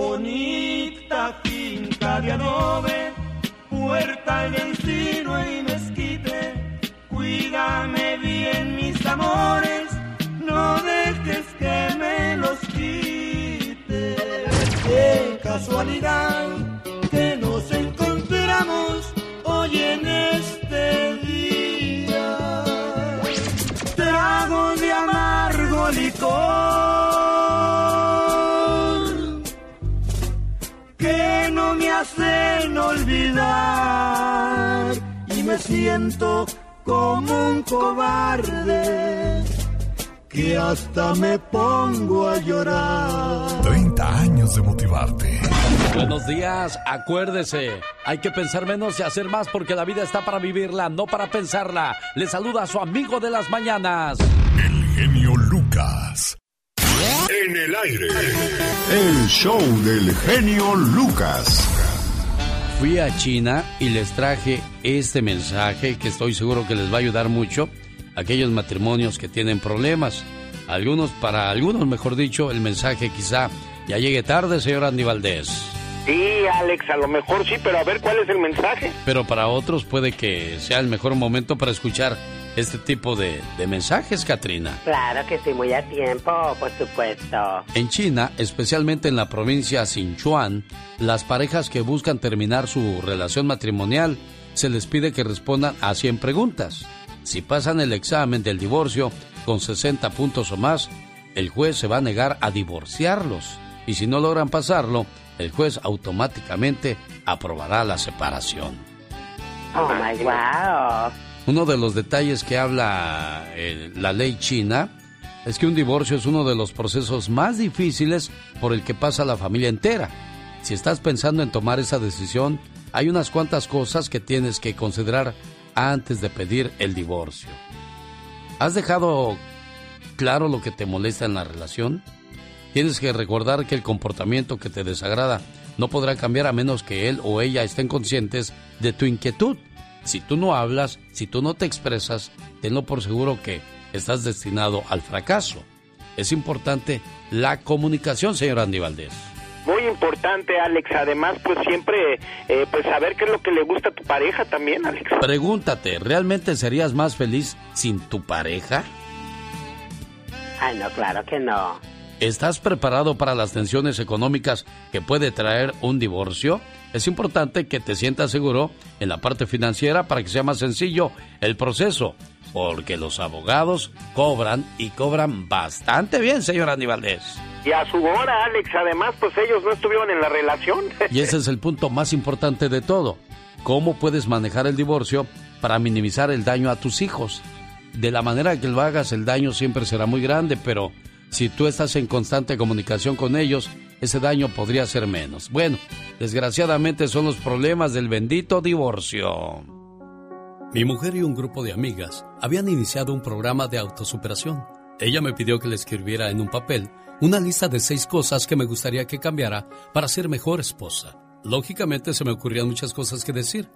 bonita finca de adobe, puerta en encino y mezquite. Cuídame bien mis amores, no dejes que me los quite. Qué casualidad que nos encontramos hoy en este día. Trago de amargo licor me hacen olvidar y me siento como un cobarde que hasta me pongo a llorar. 30 años de motivarte. Buenos días, acuérdese, hay que pensar menos y hacer más porque la vida está para vivirla, no para pensarla. Le saluda a su amigo de las mañanas. El genio Lucas. En el aire. El show del genio Lucas. Fui a China y les traje este mensaje que estoy seguro que les va a ayudar mucho a aquellos matrimonios que tienen problemas. Algunos, para algunos, mejor dicho, el mensaje quizá ya llegue tarde, señor Andy Valdés. Sí, Alex, a lo mejor sí, pero a ver cuál es el mensaje. Pero para otros puede que sea el mejor momento para escuchar este tipo de, de mensajes, Katrina. Claro que sí, muy a tiempo, por supuesto. En China, especialmente en la provincia Sichuan, las parejas que buscan terminar su relación matrimonial se les pide que respondan a 100 preguntas. Si pasan el examen del divorcio con 60 puntos o más, el juez se va a negar a divorciarlos. Y si no logran pasarlo, el juez automáticamente aprobará la separación. Oh my wow. Uno de los detalles que habla eh, la ley china es que un divorcio es uno de los procesos más difíciles por el que pasa la familia entera. Si estás pensando en tomar esa decisión, hay unas cuantas cosas que tienes que considerar antes de pedir el divorcio. ¿Has dejado claro lo que te molesta en la relación? Tienes que recordar que el comportamiento que te desagrada no podrá cambiar a menos que él o ella estén conscientes de tu inquietud. Si tú no hablas, si tú no te expresas, tenlo por seguro que estás destinado al fracaso. Es importante la comunicación, señor Andy Valdés. Muy importante, Alex. Además, pues siempre, eh, pues saber qué es lo que le gusta a tu pareja también, Alex. Pregúntate, ¿realmente serías más feliz sin tu pareja? Ay, no, claro que no. ¿Estás preparado para las tensiones económicas que puede traer un divorcio? Es importante que te sientas seguro en la parte financiera para que sea más sencillo el proceso, porque los abogados cobran y cobran bastante bien, señor Andy Valdés. Y a su hora, Alex, además, pues ellos no estuvieron en la relación. Y ese es el punto más importante de todo. ¿Cómo puedes manejar el divorcio para minimizar el daño a tus hijos? De la manera que lo hagas, el daño siempre será muy grande, pero si tú estás en constante comunicación con ellos, ese daño podría ser menos. Bueno, desgraciadamente son los problemas del bendito divorcio. Mi mujer y un grupo de amigas habían iniciado un programa de autosuperación. Ella me pidió que le escribiera en un papel una lista de seis cosas que me gustaría que cambiara para ser mejor esposa. Lógicamente se me ocurrían muchas cosas que decir.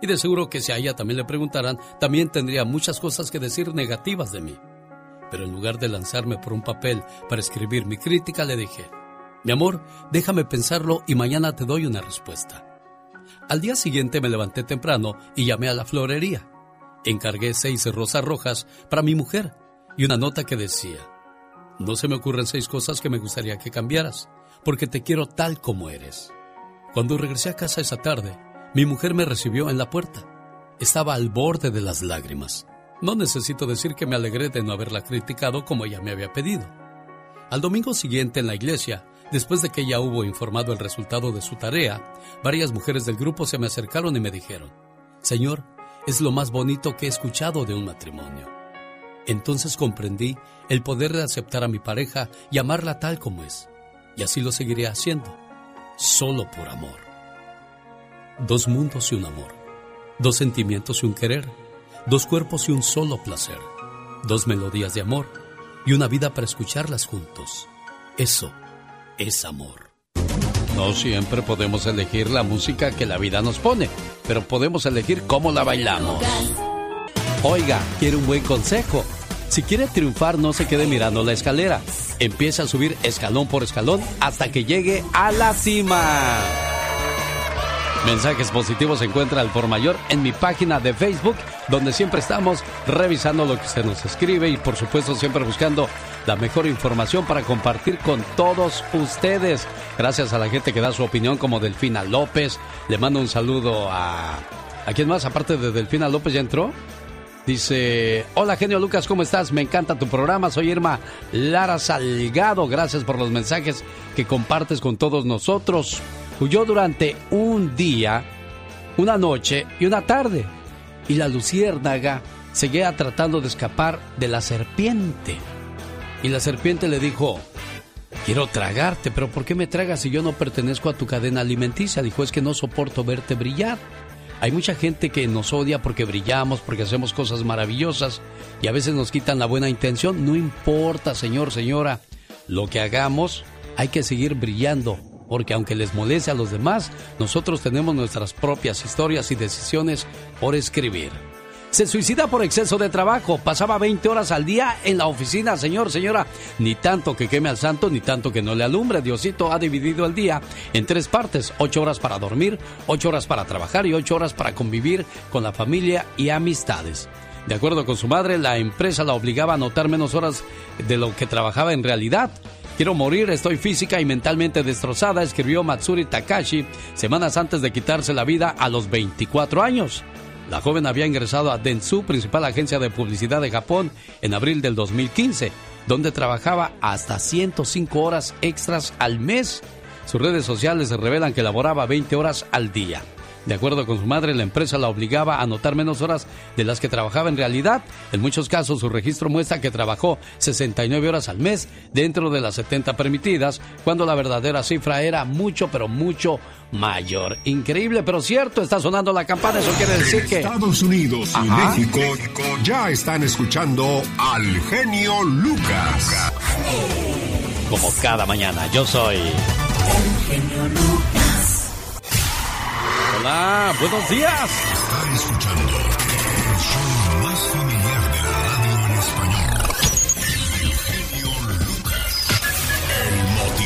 Y de seguro que si a ella también le preguntaran, también tendría muchas cosas que decir negativas de mí. Pero en lugar de lanzarme por un papel para escribir mi crítica, le dije, mi amor, déjame pensarlo y mañana te doy una respuesta. Al día siguiente me levanté temprano y llamé a la florería. Encargué seis rosas rojas para mi mujer y una nota que decía, no se me ocurren seis cosas que me gustaría que cambiaras, porque te quiero tal como eres. Cuando regresé a casa esa tarde, mi mujer me recibió en la puerta. Estaba al borde de las lágrimas. No necesito decir que me alegré de no haberla criticado como ella me había pedido. Al domingo siguiente en la iglesia, después de que ella hubo informado el resultado de su tarea, varias mujeres del grupo se me acercaron y me dijeron, Señor, es lo más bonito que he escuchado de un matrimonio. Entonces comprendí el poder de aceptar a mi pareja y amarla tal como es. Y así lo seguiré haciendo, solo por amor. Dos mundos y un amor. Dos sentimientos y un querer. Dos cuerpos y un solo placer. Dos melodías de amor y una vida para escucharlas juntos. Eso es amor. No siempre podemos elegir la música que la vida nos pone, pero podemos elegir cómo la bailamos. Oiga, ¿quiere un buen consejo? Si quiere triunfar, no se quede mirando la escalera. Empieza a subir escalón por escalón hasta que llegue a la cima. Mensajes positivos se encuentra al por mayor en mi página de Facebook, donde siempre estamos revisando lo que se nos escribe y por supuesto siempre buscando la mejor información para compartir con todos ustedes. Gracias a la gente que da su opinión como Delfina López. Le mando un saludo a... ¿A quién más? Aparte de Delfina López, ¿ya entró? Dice, hola genio Lucas, ¿cómo estás? Me encanta tu programa, soy Irma Lara Salgado, gracias por los mensajes que compartes con todos nosotros huyó durante un día, una noche y una tarde. Y la luciérnaga seguía tratando de escapar de la serpiente. Y la serpiente le dijo, quiero tragarte, pero ¿por qué me tragas si yo no pertenezco a tu cadena alimenticia? Dijo, es que no soporto verte brillar. Hay mucha gente que nos odia porque brillamos, porque hacemos cosas maravillosas y a veces nos quitan la buena intención. No importa, señor, señora, lo que hagamos, hay que seguir brillando porque aunque les moleste a los demás, nosotros tenemos nuestras propias historias y decisiones por escribir. Se suicida por exceso de trabajo, pasaba 20 horas al día en la oficina, señor, señora. Ni tanto que queme al santo, ni tanto que no le alumbre. Diosito ha dividido el día en tres partes, ocho horas para dormir, ocho horas para trabajar y ocho horas para convivir con la familia y amistades. De acuerdo con su madre, la empresa la obligaba a anotar menos horas de lo que trabajaba en realidad. Quiero morir, estoy física y mentalmente destrozada, escribió Matsuri Takashi semanas antes de quitarse la vida a los 24 años. La joven había ingresado a Dentsu, principal agencia de publicidad de Japón, en abril del 2015, donde trabajaba hasta 105 horas extras al mes. Sus redes sociales revelan que laboraba 20 horas al día. De acuerdo con su madre, la empresa la obligaba a anotar menos horas de las que trabajaba en realidad. En muchos casos, su registro muestra que trabajó 69 horas al mes dentro de las 70 permitidas, cuando la verdadera cifra era mucho, pero mucho mayor. Increíble, pero cierto, está sonando la campana, eso quiere decir que... Estados Unidos y México ya están escuchando al genio Lucas. Como cada mañana, yo soy... El genio Lucas. Hola, buenos días. Está escuchando el show más familiar de la radio en español. El genio Lucas, el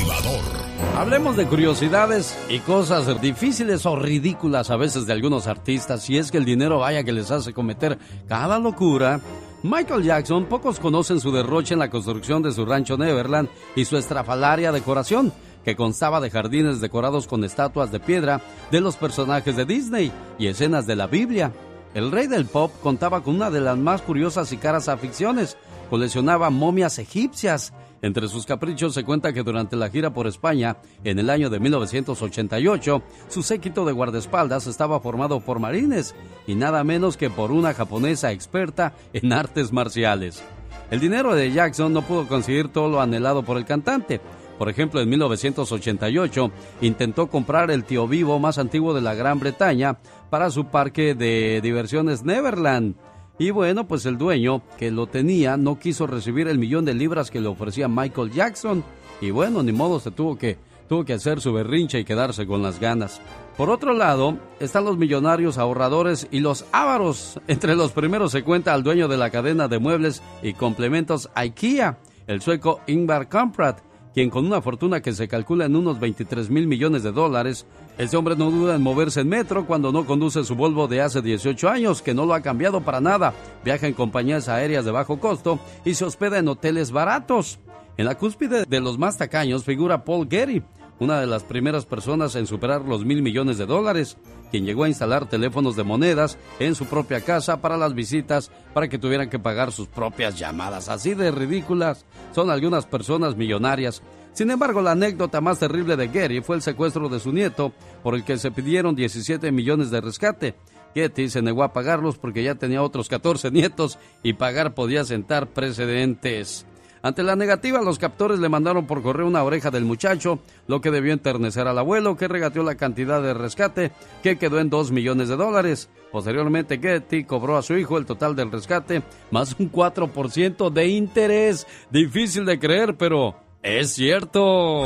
motivador. Hablemos de curiosidades y cosas difíciles o ridículas a veces de algunos artistas. Y es que el dinero vaya que les hace cometer cada locura. Michael Jackson, pocos conocen su derroche en la construcción de su rancho Neverland y su estrafalaria decoración que constaba de jardines decorados con estatuas de piedra de los personajes de Disney y escenas de la Biblia. El rey del pop contaba con una de las más curiosas y caras aficiones. Coleccionaba momias egipcias. Entre sus caprichos se cuenta que durante la gira por España, en el año de 1988, su séquito de guardaespaldas estaba formado por marines y nada menos que por una japonesa experta en artes marciales. El dinero de Jackson no pudo conseguir todo lo anhelado por el cantante, por ejemplo, en 1988 intentó comprar el tío vivo más antiguo de la Gran Bretaña para su parque de diversiones Neverland. Y bueno, pues el dueño que lo tenía no quiso recibir el millón de libras que le ofrecía Michael Jackson. Y bueno, ni modo se tuvo que, tuvo que hacer su berrinche y quedarse con las ganas. Por otro lado, están los millonarios ahorradores y los ávaros. Entre los primeros se cuenta al dueño de la cadena de muebles y complementos IKEA, el sueco Ingvar Kamprad, quien con una fortuna que se calcula en unos 23 mil millones de dólares, ese hombre no duda en moverse en metro cuando no conduce su Volvo de hace 18 años, que no lo ha cambiado para nada, viaja en compañías aéreas de bajo costo y se hospeda en hoteles baratos. En la cúspide de los más tacaños figura Paul Getty, una de las primeras personas en superar los mil millones de dólares, quien llegó a instalar teléfonos de monedas en su propia casa para las visitas para que tuvieran que pagar sus propias llamadas. Así de ridículas son algunas personas millonarias. Sin embargo, la anécdota más terrible de Gary fue el secuestro de su nieto, por el que se pidieron 17 millones de rescate. Getty se negó a pagarlos porque ya tenía otros 14 nietos y pagar podía sentar precedentes. Ante la negativa, los captores le mandaron por correo una oreja del muchacho, lo que debió enternecer al abuelo, que regateó la cantidad de rescate, que quedó en 2 millones de dólares. Posteriormente, Getty cobró a su hijo el total del rescate, más un 4% de interés. Difícil de creer, pero es cierto.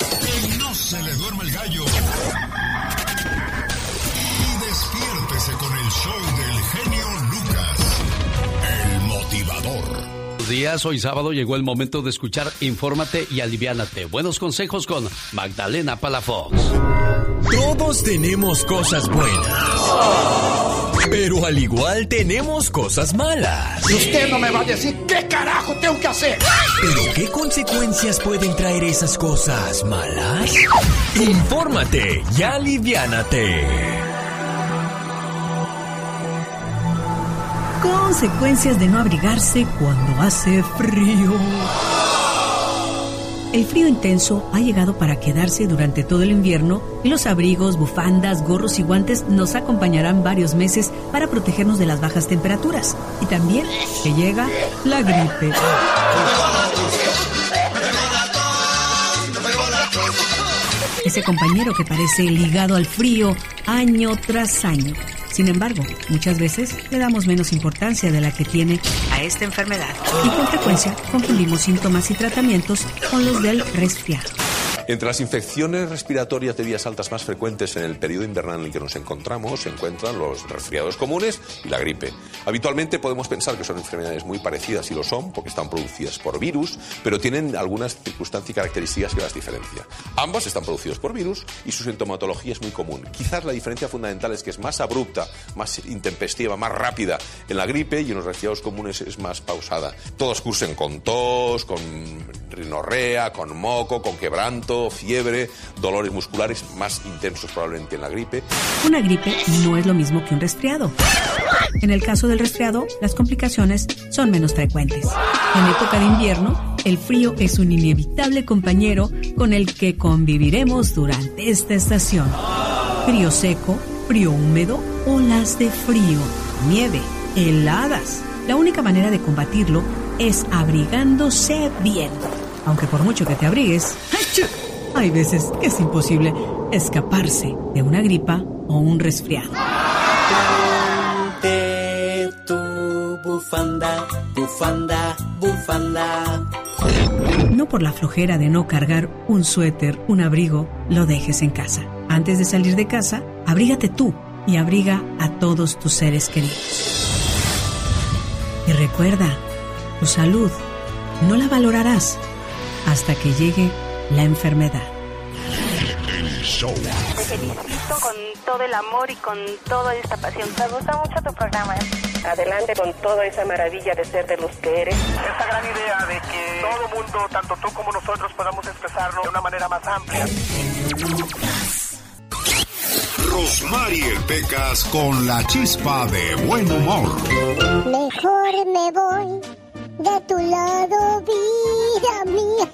Días. Hoy sábado llegó el momento de escuchar Infórmate y Aliviánate. Buenos consejos con Magdalena Palafox. Todos tenemos cosas buenas. Pero al igual tenemos cosas malas. Y usted no me va a decir qué carajo tengo que hacer. Pero ¿qué consecuencias pueden traer esas cosas malas? Infórmate y aliviánate. Consecuencias de no abrigarse cuando hace frío. El frío intenso ha llegado para quedarse durante todo el invierno y los abrigos, bufandas, gorros y guantes nos acompañarán varios meses para protegernos de las bajas temperaturas. Y también que llega la gripe. Ese compañero que parece ligado al frío año tras año. Sin embargo, muchas veces le damos menos importancia de la que tiene a esta enfermedad y con frecuencia confundimos síntomas y tratamientos con los del resfriado. Entre las infecciones respiratorias de vías altas más frecuentes en el periodo invernal en el que nos encontramos se encuentran los resfriados comunes y la gripe. Habitualmente podemos pensar que son enfermedades muy parecidas y lo son porque están producidas por virus, pero tienen algunas circunstancias y características que las diferencian. Ambas están producidas por virus y su sintomatología es muy común. Quizás la diferencia fundamental es que es más abrupta, más intempestiva, más rápida en la gripe y en los resfriados comunes es más pausada. Todos cursen con tos, con rinorrea, con moco, con quebranto, fiebre, dolores musculares más intensos probablemente en la gripe. Una gripe no es lo mismo que un resfriado. En el caso del resfriado, las complicaciones son menos frecuentes. En época de invierno, el frío es un inevitable compañero con el que conviviremos durante esta estación. Frío seco, frío húmedo, olas de frío, nieve, heladas. La única manera de combatirlo es abrigándose bien. Aunque por mucho que te abrigues, hay veces que es imposible escaparse de una gripa o un resfriado. De tu bufanda, bufanda, bufanda. No por la flojera de no cargar un suéter, un abrigo, lo dejes en casa. Antes de salir de casa, abrígate tú y abriga a todos tus seres queridos. Y recuerda, tu salud no la valorarás hasta que llegue la enfermedad. Te felicito con todo el amor y con toda esta pasión. Me gusta mucho tu programa. Adelante con toda esa maravilla de ser de los que eres. Esa gran idea de que todo mundo, tanto tú como nosotros, podamos expresarlo de una manera más amplia. Rosmarie Pecas con la chispa de buen humor. Mejor me voy de tu lado, vida mía.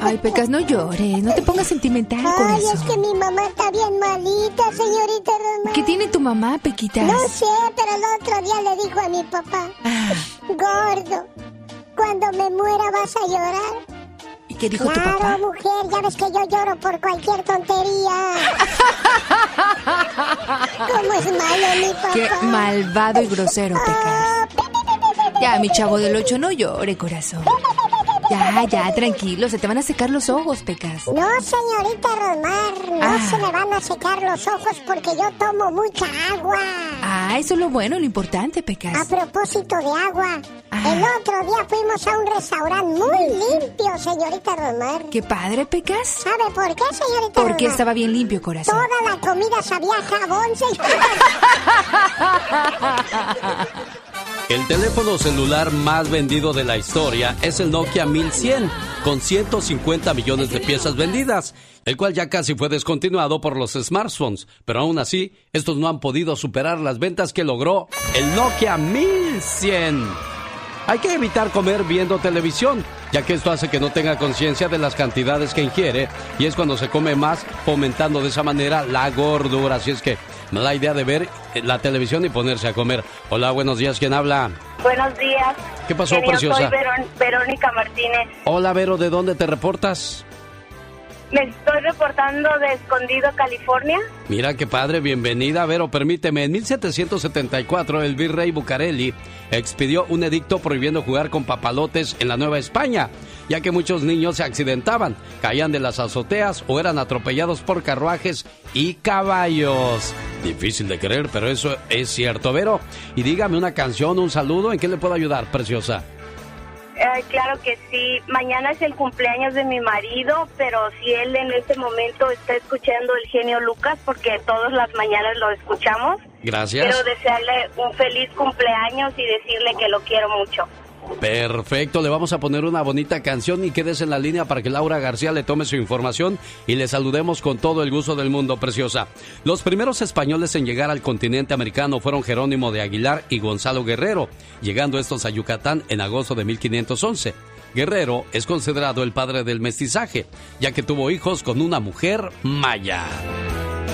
Ay, Pecas, no llores, no te pongas sentimental, Ay, corazón. es que mi mamá está bien malita, señorita Rosmar. ¿Qué tiene tu mamá, Pequitas? No sé, pero el otro día le dijo a mi papá, Ah. gordo, cuando me muera vas a llorar. ¿Y qué dijo claro, tu papá? mujer, ya ves que yo lloro por cualquier tontería. ¿Cómo es malo mi papá? Qué malvado y grosero, Pecas. Ah, Ya, mi chavo del ocho, no llore, corazón. Ya, ya, tranquilo, se te van a secar los ojos, Pecas. No, señorita Rosmar, no Ah. se me van a secar los ojos porque yo tomo mucha agua. Ah, eso es lo bueno, lo importante, A Pecas. propósito de agua, Ah. el otro día fuimos a un restaurante muy limpio, señorita Rosmar. Qué padre, Pecas. ¿Sabe por qué, señorita Porque Rosmar? estaba bien limpio, corazón. Toda la comida sabía a jabón, señorita. El teléfono celular más vendido de la historia es el Nokia 1100, con 150 millones de piezas vendidas, el cual ya casi fue descontinuado por los smartphones, pero aún así, estos no han podido superar las ventas que logró el Nokia 1100. Hay que evitar comer viendo televisión, ya que esto hace que no tenga conciencia de las cantidades que ingiere y es cuando se come más, fomentando de esa manera la gordura. Así es que la idea de ver la televisión y ponerse a comer. Hola, buenos días, ¿quién habla? Buenos días. ¿Qué pasó, Genio, preciosa? Soy Verón- Verónica Martínez. Hola, Vero, ¿de dónde te reportas? Me estoy reportando de Escondido, California. Mira qué padre, bienvenida, Vero. Permíteme, en 1774 el virrey Bucareli expidió un edicto prohibiendo jugar con papalotes en la Nueva España, ya que muchos niños se accidentaban, caían de las azoteas o eran atropellados por carruajes y caballos. Difícil de creer, pero eso es cierto, Vero. Y dígame una canción, un saludo, ¿en qué le puedo ayudar, preciosa? Claro que sí. Mañana es el cumpleaños de mi marido, pero si él en este momento está escuchando el genio Lucas, porque todas las mañanas lo escuchamos, Gracias. quiero desearle un feliz cumpleaños y decirle que lo quiero mucho. Perfecto, le vamos a poner una bonita canción y quédese en la línea para que Laura García le tome su información y le saludemos con todo el gusto del mundo, preciosa. Los primeros españoles en llegar al continente americano fueron Jerónimo de Aguilar y Gonzalo Guerrero, llegando estos a Yucatán en agosto de 1511. Guerrero es considerado el padre del mestizaje, ya que tuvo hijos con una mujer maya.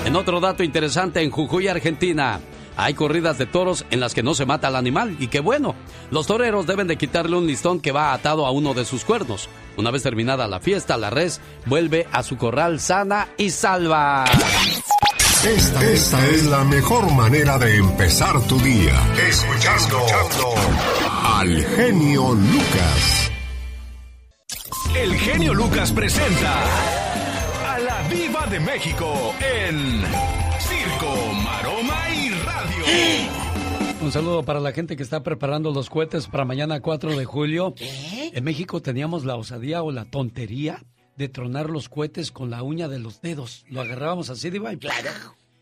En otro dato interesante, en Jujuy, Argentina, hay corridas de toros en las que no se mata al animal y qué bueno. Los toreros deben de quitarle un listón que va atado a uno de sus cuernos. Una vez terminada la fiesta, la res vuelve a su corral sana y salva. Esta, esta es la mejor manera de empezar tu día. Escuchando, al genio Lucas. El genio Lucas presenta a la Viva de México en Un saludo para la gente que está preparando los cohetes para mañana 4 de julio. En México teníamos la osadía o la tontería de tronar los cohetes con la uña de los dedos. Lo agarrábamos así, Diva, y claro.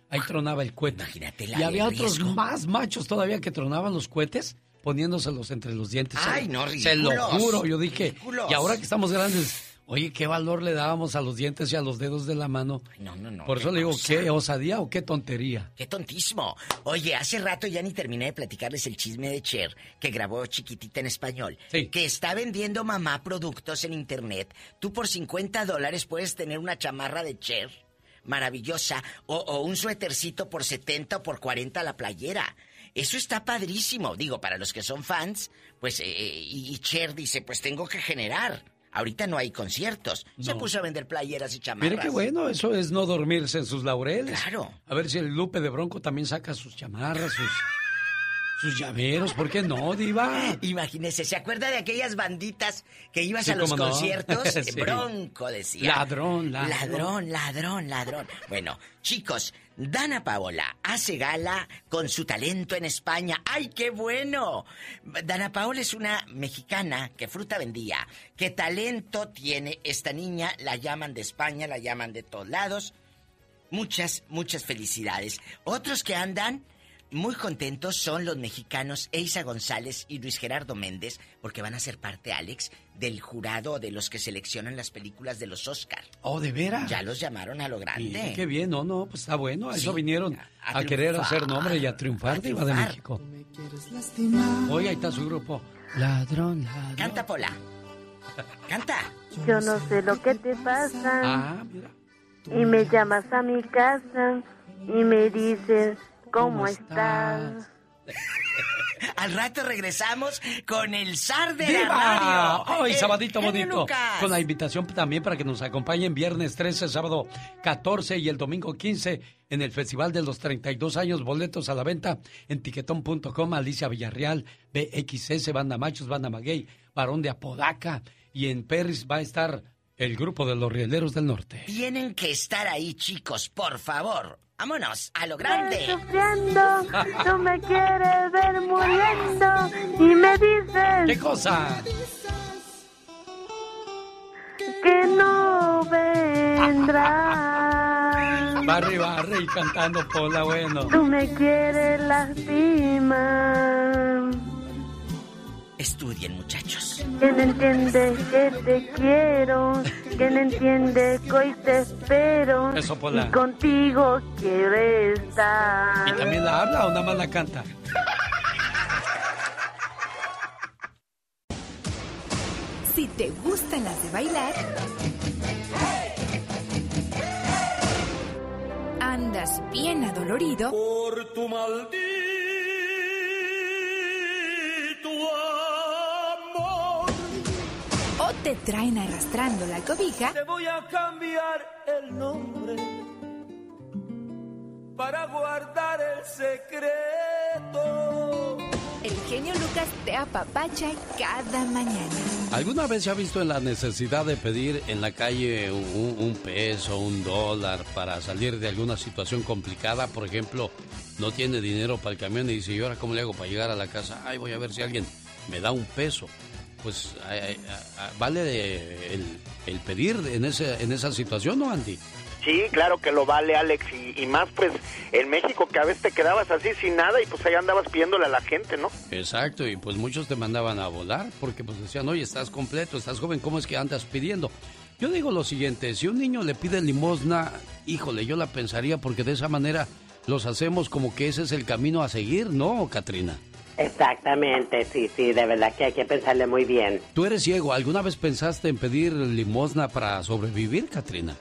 ahí tronaba el cohete. Imagínate la y había otros riesgo. más machos todavía que tronaban los cohetes poniéndoselos entre los dientes. Ay, no, Se lo ridículos. juro, yo dije. Ridículos. Y ahora que estamos grandes, oye, qué valor le dábamos a los dientes y a los dedos de la mano. No, no, no. Por eso le digo, cosa. qué osadía o qué tontería. Qué tontísimo. Oye, hace rato ya ni terminé de platicarles el chisme de Cher, que grabó chiquitita en español. Que está vendiendo mamá productos en internet. Tú por 50 dólares puedes tener una chamarra de Cher. Maravillosa. O, o un suétercito por 70 o por 40 la playera. Eso está padrísimo. Digo, para los que son fans, pues, eh, y, y Cher dice, pues tengo que generar. Ahorita no hay conciertos. Se puso a vender playeras y chamarras. Mire qué bueno, eso es no dormirse en sus laureles. Claro. A ver si el Lupe de Bronco también saca sus chamarras, sus, sus llaveros. ¿Por qué no, Diva? Imagínese, ¿se acuerda de aquellas banditas que ibas Sí, a los no. conciertos? Sí. Bronco decía. Ladrón, ladrón. Ladrón, ladrón, ladrón. Bueno, chicos, Dana Paola hace gala con su talento en España. ¡Ay, qué bueno! Dana Paola es una mexicana que fruta vendía. ¿Qué talento tiene esta niña? La llaman de España, la llaman de todos lados. Muchas, muchas felicidades. Otros que andan muy contentos son los mexicanos Eisa González y Luis Gerardo Méndez, porque van a ser parte, Alex, del jurado de los que seleccionan las películas de los Oscar. Oh, ¿de veras? Ya los llamaron a lo grande. Qué bien, no, no, pues está bueno. A eso Sí, vinieron a a, querer hacer nombre y a triunfar, a Diva de. México. Hoy ahí está su grupo. Ladrón, ladrón. Canta, Pola. Canta. Yo no sé lo que te pasa. Ah, mira. Y me llamas a mi casa y me dices, ¿cómo, estás? Al rato regresamos con el zar de la ¡Viva! radio. ¡Ay, el sabadito bonito! Con la invitación también para que nos acompañen viernes 13, sábado 14 y el domingo 15 en el Festival de los 32 años. Boletos a la venta en tiquetón.com. Alicia Villarreal, BXS, Banda Machos, Banda Maguey, Barón de Apodaca. Y en Perris va a estar el grupo de los Rieleros del Norte. Tienen que estar ahí, chicos, por favor. Vámonos, a lo grande. Estoy sufriendo, tú me quieres ver muriendo y me dices ¿Qué cosa? que no vendrás. Barry Barry cantando Pola, bueno. Tú me quieres lastimar. Estudien, muchachos. Que no entiende que te quiero, que no entiende que hoy te espero. Eso, Pola. Y contigo quiero estar. ¿Y también la habla o nada más la canta? Si te gustan las de bailar, andas bien adolorido Por tu maldito te traen arrastrando la cobija, Te voy a cambiar el nombre para guardar el secreto. el genio Lucas te apapacha cada mañana. ¿Alguna vez se ha visto en la necesidad de pedir en la calle un, un peso, un dólar para salir de alguna situación complicada? Por ejemplo, no tiene dinero para el camión y dice, ¿y ahora cómo le hago para llegar a la casa? Ay, voy a ver si alguien me da un peso. Pues vale el, el, pedir en, ese, en esa situación, ¿no, Andy? Sí, claro que lo vale, Alex, y, más pues en México que a veces te quedabas así sin nada y pues ahí andabas pidiéndole a la gente, ¿no? Exacto, y pues muchos te mandaban a volar porque pues decían, oye, estás completo, estás joven, ¿cómo es que andas pidiendo? Yo digo lo siguiente, si un niño le pide limosna, híjole, yo la pensaría porque de esa manera los hacemos como que ese es el camino a seguir, ¿no, Katrina? Exactamente, sí, sí, de verdad que hay que pensarle muy bien. Tú eres ciego, ¿alguna vez pensaste en pedir limosna para sobrevivir, Katrina?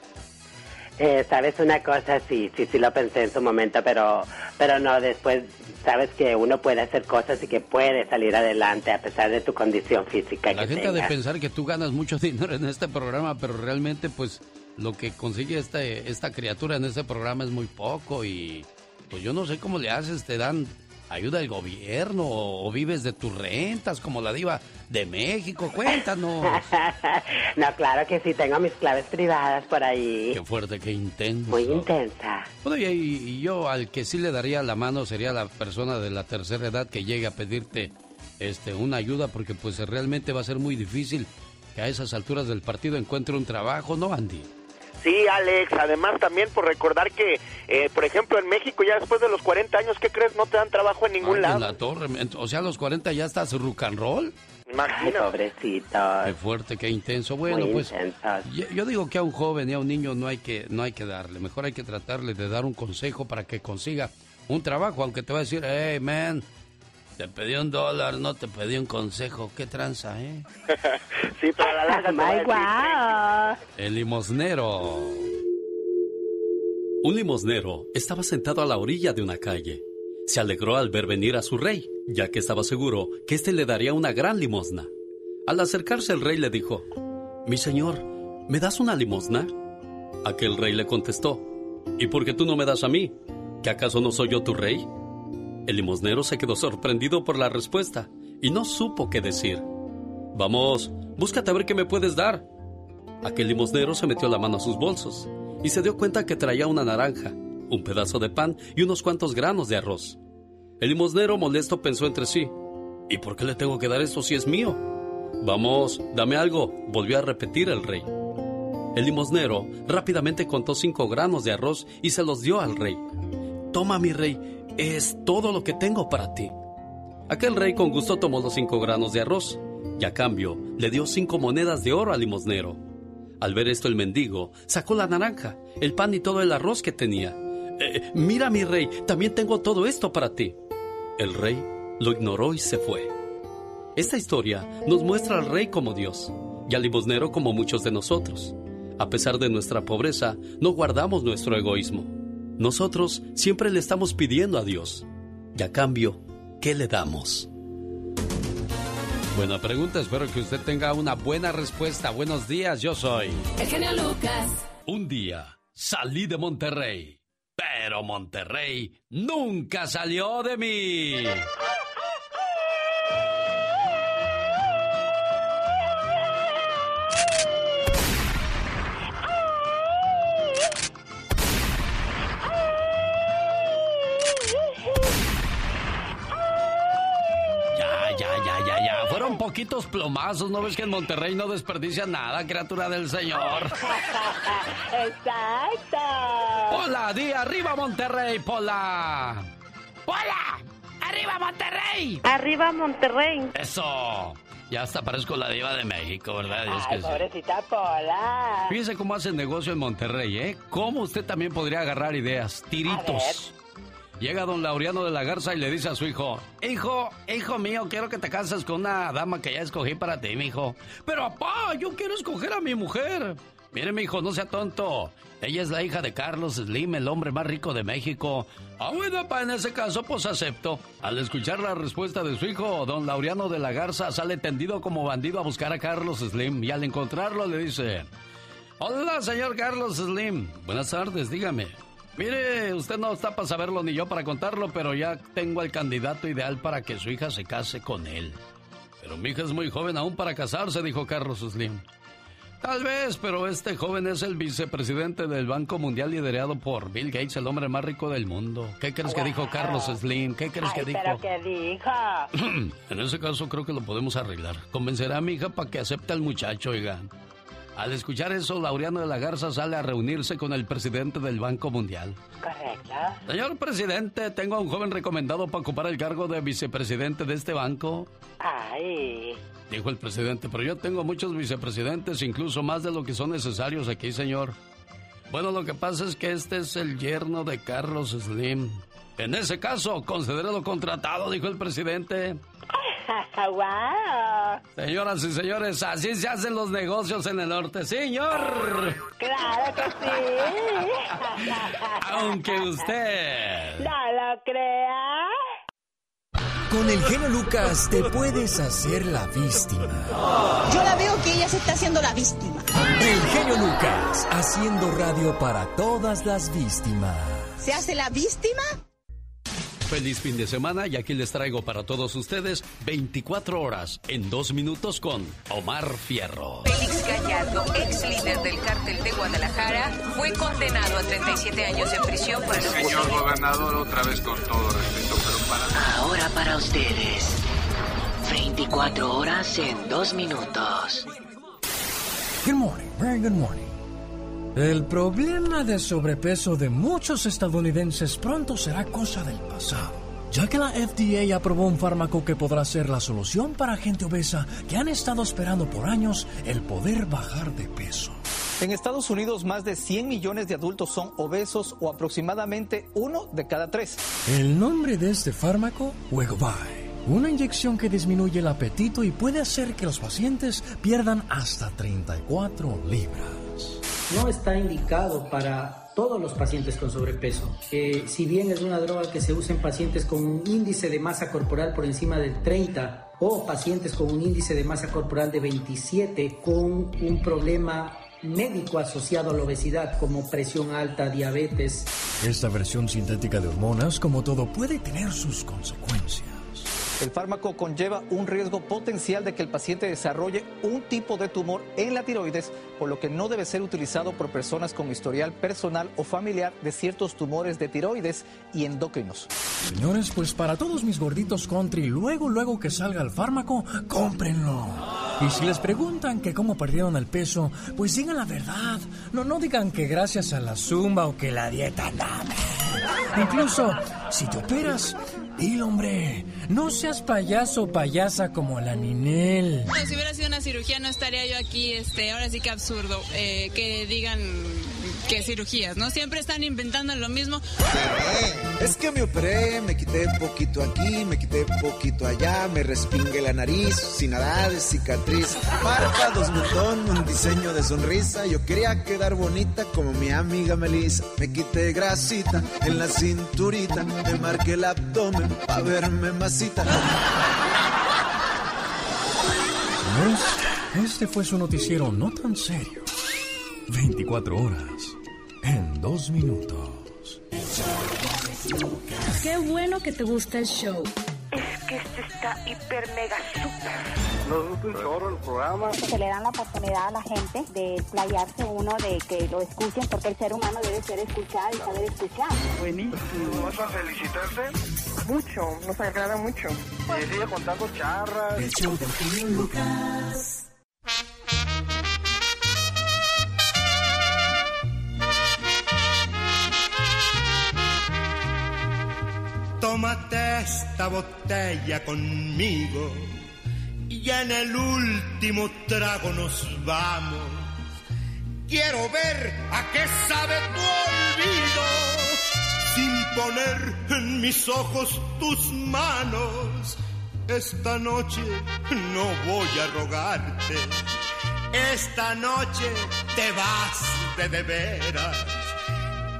Eh, Sabes una cosa, sí, sí, sí lo pensé en su momento, pero, pero no, después sabes que uno puede hacer cosas y que puede salir adelante a pesar de tu condición física. La gente ha de pensar que tú ganas mucho dinero en este programa, pero realmente pues lo que consigue esta, esta criatura en este programa es muy poco y pues yo no sé cómo le haces, te dan ayuda del gobierno o, vives de tus rentas como la diva de México? Cuéntanos. no, claro que sí, tengo mis claves privadas por ahí. Qué fuerte, qué intenso. Muy intensa. Bueno, y, yo al que sí le daría la mano sería la persona de la tercera edad que llegue a pedirte este una ayuda porque pues realmente va a ser muy difícil que a esas alturas del partido encuentre un trabajo, ¿no, Andy? Sí, Alex, además también por recordar que, eh, por ejemplo, en México ya después de los 40 años, ¿qué crees? No te dan trabajo en ningún lado. En la torre, o sea, a los 40 ya estás rock and roll. Imagino. pobrecito. Qué fuerte, qué intenso. Bueno, pues yo, digo que a un joven y a un niño no hay que no hay que darle, mejor hay que tratarle de dar un consejo para que consiga un trabajo, aunque te va a decir, hey man, te pedí un dólar, no te pedí un consejo. Qué tranza, ¿eh? sí, pero la larga El limosnero. Un limosnero estaba sentado a la orilla de una calle. Se alegró al ver venir a su rey, ya que estaba seguro que éste le daría una gran limosna. Al acercarse el rey le dijo, Mi señor, ¿me das una limosna? Aquel rey le contestó, ¿Y por qué tú no me das a mí? ¿Que acaso no soy yo tu rey? El limosnero se quedó sorprendido por la respuesta y no supo qué decir. Vamos, búscate a ver qué me puedes dar. Aquel limosnero se metió la mano a sus bolsos y se dio cuenta que traía una naranja, un pedazo de pan y unos cuantos granos de arroz. El limosnero molesto pensó entre sí, ¿y por qué le tengo que dar esto si es mío? Vamos, dame algo, volvió a repetir el rey. El limosnero rápidamente contó cinco granos de arroz y se los dio al rey. Toma, mi rey, es todo lo que tengo para ti. Aquel rey con gusto tomó los cinco granos de arroz y a cambio le dio cinco monedas de oro al limosnero. Al ver esto el mendigo sacó la naranja, el pan y todo el arroz que tenía. Eh, mira mi rey, también tengo todo esto para ti. El rey lo ignoró y se fue. Esta historia nos muestra al rey como Dios y al limosnero como muchos de nosotros. A pesar de nuestra pobreza, no guardamos nuestro egoísmo. Nosotros siempre le estamos pidiendo a Dios. Y a cambio, ¿qué le damos? Buena pregunta, espero que usted tenga una buena respuesta. Buenos días, yo soy. El genio Lucas. Un día salí de Monterrey, pero Monterrey nunca salió de mí. Poquitos plomazos. ¿No ves que en Monterrey no desperdicia nada, criatura del Señor? Exacto. Pola, di arriba Monterrey, Pola. Pola, arriba Monterrey. Arriba Monterrey. Eso. Ya hasta parezco la diva de México, ¿verdad? Ay, pobrecita Pola. Fíjese cómo hacen negocio en Monterrey, ¿eh? ¿Cómo usted también podría agarrar ideas? Tiritos. Llega don Laureano de la Garza y le dice a su hijo, Hijo, hijo mío, quiero que te cases con una dama que ya escogí para ti, mi hijo. Pero papá, yo quiero escoger a mi mujer. Mire, mi hijo, no sea tonto. Ella es la hija de Carlos Slim, el hombre más rico de México. Ah, bueno, papá, en ese caso, pues acepto. Al escuchar la respuesta de su hijo, don Laureano de la Garza sale tendido como bandido a buscar a Carlos Slim y al encontrarlo le dice, Hola, señor Carlos Slim. Buenas tardes, dígame. Mire, usted no está para saberlo ni yo para contarlo, pero ya tengo al candidato ideal para que su hija se case con él. Pero mi hija es muy joven aún para casarse, dijo Carlos Slim. Tal vez, pero este joven es el vicepresidente del Banco Mundial liderado por Bill Gates, el hombre más rico del mundo. ¿Qué crees que dijo Carlos Slim? ¿Qué crees que dijo? ¿Pero qué dijo? en ese caso creo que lo podemos arreglar. Convencerá a mi hija para que acepte al muchacho, oiga. Al escuchar eso, Laureano de la Garza sale a reunirse con el presidente del Banco Mundial. Correcto. Señor presidente, tengo a un joven recomendado para ocupar el cargo de vicepresidente de este banco. Ay. Dijo el presidente, pero yo tengo muchos vicepresidentes, incluso más de lo que son necesarios aquí, señor. Bueno, lo que pasa es que este es el yerno de Carlos Slim. En ese caso, concederé lo contratado, dijo el presidente. ¡Wow! Señoras y señores, así se hacen los negocios en el norte, señor. ¡Claro que sí! Aunque usted... ¡No lo crea! Con el genio Lucas te puedes hacer la víctima. Yo la veo que ella se está haciendo la víctima. El genio Lucas, haciendo radio para todas las víctimas. ¿Se hace la víctima? Feliz fin de semana y aquí les traigo para todos ustedes 24 horas en dos minutos con Omar Fierro. Félix Gallardo, ex líder del cártel de Guadalajara, fue condenado a 37 años en prisión por el Señor gobernador, otra vez con todo respeto, pero para... Ahora para ustedes, 24 horas en dos minutos. Good morning, very good morning. El problema de sobrepeso de muchos estadounidenses pronto será cosa del pasado, ya que la FDA aprobó un fármaco que podrá ser la solución para gente obesa que han estado esperando por años el poder bajar de peso. En Estados Unidos, más de 100 millones de adultos son obesos o aproximadamente uno de cada tres. El nombre de este fármaco, Wegovy. Una inyección que disminuye el apetito y puede hacer que los pacientes pierdan hasta 34 libras no está indicado para todos los pacientes con sobrepeso. Eh, si bien es una droga que se usa en pacientes con un índice de masa corporal por encima del 30 o pacientes con un índice de masa corporal de 27 con un problema médico asociado a la obesidad como presión alta, diabetes. Esta versión sintética de hormonas, como todo, puede tener sus consecuencias. El fármaco conlleva un riesgo potencial de que el paciente desarrolle un tipo de tumor en la tiroides, por lo que no debe ser utilizado por personas con historial personal o familiar de ciertos tumores de tiroides y endocrinos. Señores, pues para todos mis gorditos country, luego, luego que salga el fármaco, cómprenlo. Y si les preguntan que cómo perdieron el peso, pues digan la verdad. No, no digan que gracias a la zumba o que la dieta, nada. Incluso, si te operas, Dilo, hombre. No seas payaso o payasa como la Ninel. Bueno, si hubiera sido una cirugía no estaría yo aquí. Este, ahora sí que absurdo eh, que digan que cirugías, ¿no? Siempre están inventando lo mismo. es que me operé, me quité poquito aquí, me quité poquito allá, me respingué la nariz, sin nada de cicatriz, párpados, botón, un diseño de sonrisa. Yo quería quedar bonita como mi amiga Melissa. Me quité grasita en la cinturita, me marqué el abdomen para verme masita. este fue su noticiero no tan serio. 24 horas en dos minutos. Qué bueno que te gusta el show. Es que este está hiper mega super. Nos gusta un chorro el programa. Se le dan la oportunidad a la gente de explayarse uno, de que lo escuchen, porque el ser humano debe ser escuchado y saber escuchar. Buenísimo. ¿Vas a felicitarte? Mucho, nos agrada mucho. Y sigue contando charras. El show genio Lucas. Tómate esta botella conmigo y en el último trago nos vamos. Quiero ver a qué sabe tu olvido sin poner en mis ojos tus manos. Esta noche no voy a rogarte. Esta noche te vas de de veras.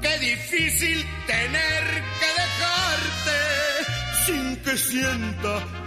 Qué difícil tener que dejarte sin que sienta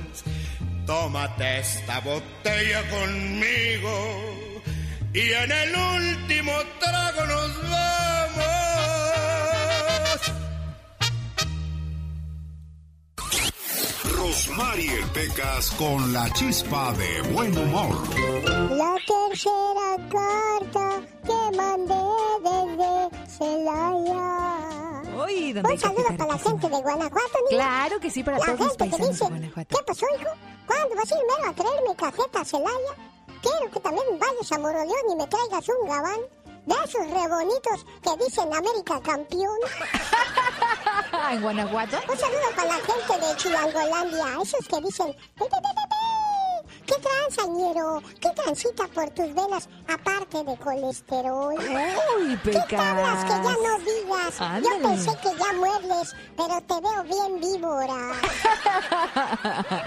Tómate esta botella conmigo y en el último trago nos vamos. Rosmarie Pecas con la chispa de buen humor. La tercera carta que mandé desde Celaya. Uy, Un saludo para la gente de Guanajuato, niña. Claro que sí, para la todos los gente que paisanos dice, de Guanajuato. ¿Qué pasó, hijo? ¿Cuándo vas a ir mero a traer mi cajeta a Celaya? Quiero que también vayas a Moroleón y me traigas un gabán de esos re bonitos que dicen América campeón. ¿En Guanajuato? Un saludo para la gente de Chilangolandia, esos que dicen... ¿Qué transañero? ¿Qué transita por tus venas aparte de colesterol? Uy, ¿Qué Pecas. tablas que ya no digas? Yo pensé que ya muebles, pero te veo bien víbora.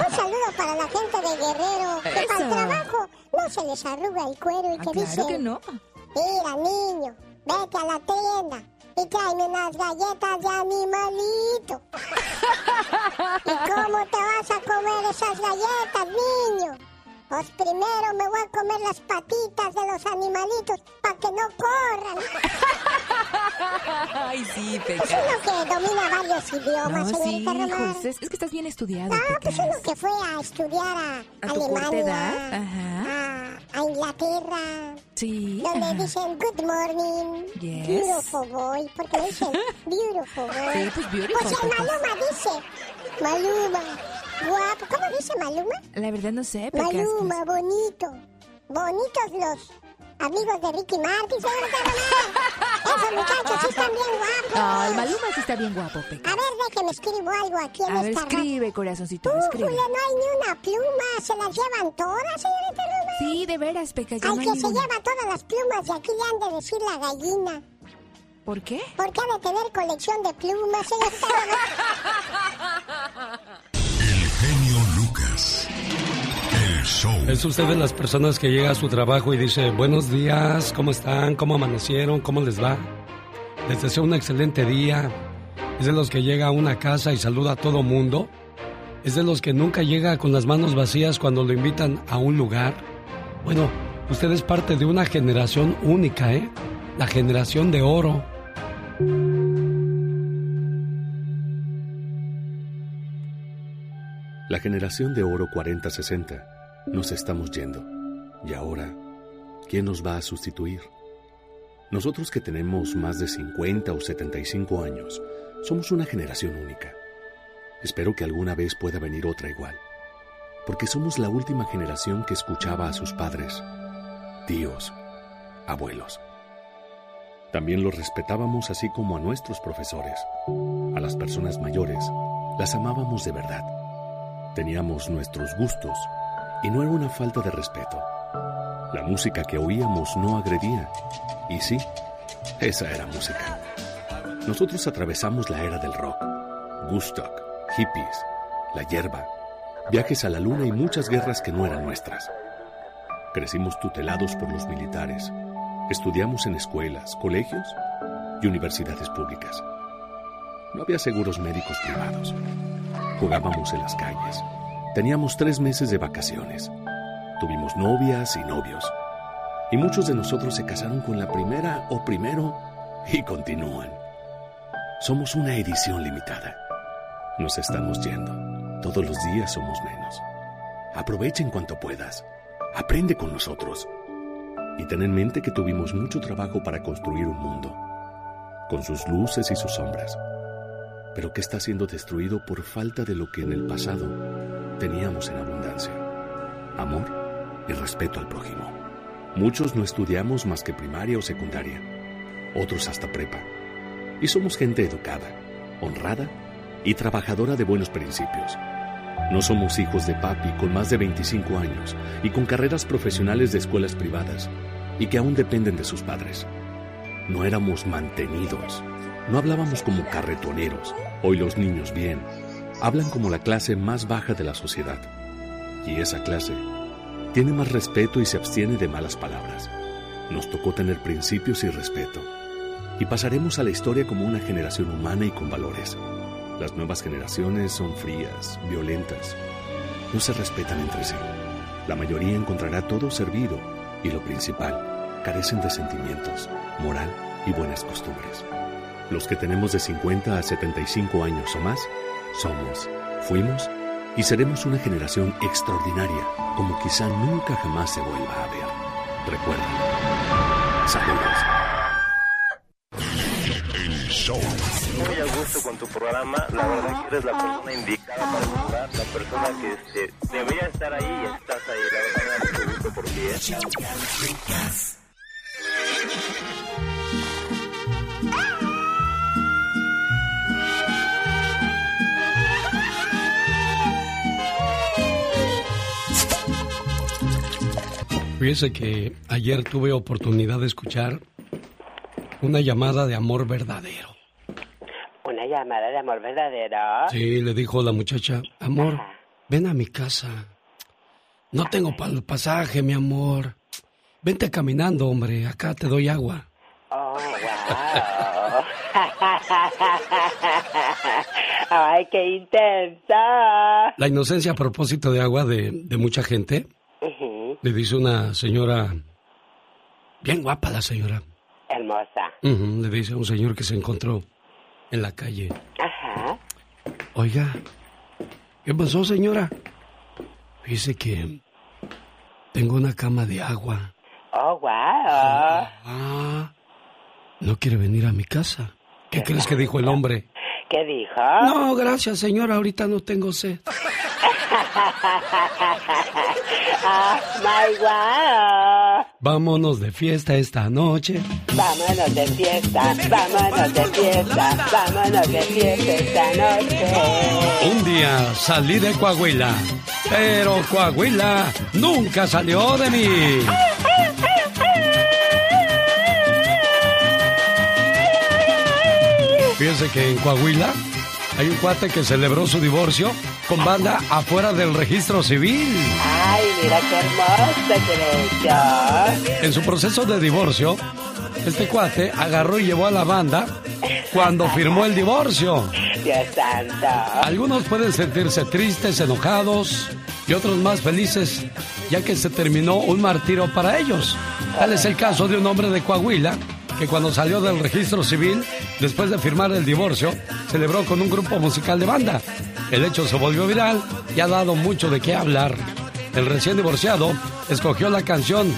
Un saludo para la gente de Guerrero, que para el Eso. trabajo no se les arruga el cuero y Ah, que claro dicen... que no. Mira, niño, vete a la tienda y tráeme unas galletas de animalito. ¿Y cómo te vas a comer esas galletas, niño? Pues primero me voy a comer las patitas de los animalitos para que no corran. Ay, sí, Es Pecas. uno que domina varios idiomas, No, sí, señorita Román. hijo, es, es que estás bien estudiado, No, pues Pecas. uno que fue a estudiar a, ¿A Alemania? Ajá. a, a Inglaterra, Sí. donde ajá. dicen good morning, Yes. beautiful boy, porque dicen beautiful boy. Sí, pues beautiful, Pues el. Maluma dice, Maluma, guapo, ¿cómo dice Maluma? La verdad no sé, pues. Maluma, bonito, bonitos los amigos de Ricky Martin, señorita Román. Esos muchachos sí están bien guapos. No, el Maluma sí está bien guapo, Pecas. A ver, déjeme escribo algo aquí en A ver, esta escribe, corazoncito, Uh, escribe. No hay ni una pluma, se las llevan todas, señorita Román. Sí, de veras, Pecas, ya Al no que se lleva todas las plumas de aquí le han de decir la gallina. ¿Por qué? Porque ha de tener colección de plumas, señorita El genio Lucas. El show. Es usted de las personas que llega a su trabajo y dice, buenos días, ¿cómo están? ¿Cómo amanecieron? ¿Cómo les va? Les deseo un excelente día. Es de los que llega a una casa y saluda a todo mundo. Es de los que nunca llega con las manos vacías cuando lo invitan a un lugar. Bueno, usted es parte de una generación única, ¿eh? La generación de oro. La generación de oro 40-60 nos estamos yendo. Y ahora, ¿quién nos va a sustituir? Nosotros que tenemos más de 50 o 75 años, somos una generación única. Espero que alguna vez pueda venir otra igual, porque somos la última generación que escuchaba a sus padres, tíos, abuelos. También los respetábamos así como a nuestros profesores. A las personas mayores las amábamos de verdad. Teníamos nuestros gustos y no era una falta de respeto. La música que oíamos no agredía. Y sí, esa era música. Nosotros atravesamos la era del rock, Woodstock, hippies, la hierba, viajes a la luna y muchas guerras que no eran nuestras. Crecimos tutelados por los militares. Estudiamos en escuelas, colegios y universidades públicas. No había seguros médicos privados. Jugábamos en las calles. Teníamos tres meses de vacaciones. Tuvimos novias y novios. Y muchos de nosotros se casaron con la primera o primero y continúan. Somos una edición limitada. Nos estamos yendo. Todos los días somos menos. Aprovecha en cuanto puedas. Aprende con nosotros. Y ten en mente que tuvimos mucho trabajo para construir un mundo, con sus luces y sus sombras, pero que está siendo destruido por falta de lo que en el pasado teníamos en abundancia. Amor y respeto al prójimo. Muchos no estudiamos más que primaria o secundaria, otros hasta prepa. Y somos gente educada, honrada y trabajadora de buenos principios. No somos hijos de papi con más de 25 años y con carreras profesionales de escuelas privadas y que aún dependen de sus padres. No éramos mantenidos. No hablábamos como carretoneros. Hoy los niños bien. Hablan como la clase más baja de la sociedad. Y esa clase tiene más respeto y se abstiene de malas palabras. Nos tocó tener principios y respeto. Y pasaremos a la historia como una generación humana y con valores. Las nuevas generaciones son frías, violentas. No se respetan entre sí. La mayoría encontrará todo servido y lo principal, carecen de sentimientos, moral y buenas costumbres. Los que tenemos de 50 a 75 años o más, somos, fuimos y seremos una generación extraordinaria como quizá nunca jamás se vuelva a ver. Recuerda. Saludos. El show. Muy a gusto con tu programa. La verdad que eres la persona indicada para ayudar, la persona que este, debería estar ahí y estás ahí. La verdad me da mucho gusto por ti. ¿eh? Fíjese que ayer tuve oportunidad de escuchar una llamada de amor verdadero. Una llamada de amor verdadero. Sí, le dijo la muchacha, amor, ven a mi casa. No tengo para el pasaje, mi amor. Vente caminando, hombre, acá te doy agua. Oh, wow. Ay, qué intensa. La inocencia a propósito de agua de, de mucha gente, le dice una señora, bien guapa la señora, Hermosa. Le dice a un señor que se encontró en la calle, Ajá. oiga, ¿qué pasó señora? Dice que tengo una cama de agua. Oh, wow. Ah, no quiere venir a mi casa. ¿Qué crees que dijo el hombre? ¿Qué dijo? No, gracias, señora, ahorita no tengo sed. ah, my. Vámonos de fiesta esta noche. Vámonos de fiesta, vámonos de fiesta, vámonos de fiesta esta noche. Un día salí de Coahuila, pero Coahuila nunca salió de mí. Fíjense que en Coahuila hay un cuate que celebró su divorcio con banda afuera del registro civil. Ay, mira qué hermoso derecho. En su proceso de divorcio, este cuate agarró y llevó a la banda cuando firmó el divorcio. Dios santo. Algunos pueden sentirse tristes, enojados y otros más felices, ya que se terminó un martirio para ellos. Tal es el caso de un hombre de Coahuila que cuando salió del registro civil, después de firmar el divorcio, celebró con un grupo musical de banda. El hecho se volvió viral y ha dado mucho de qué hablar. El recién divorciado escogió la canción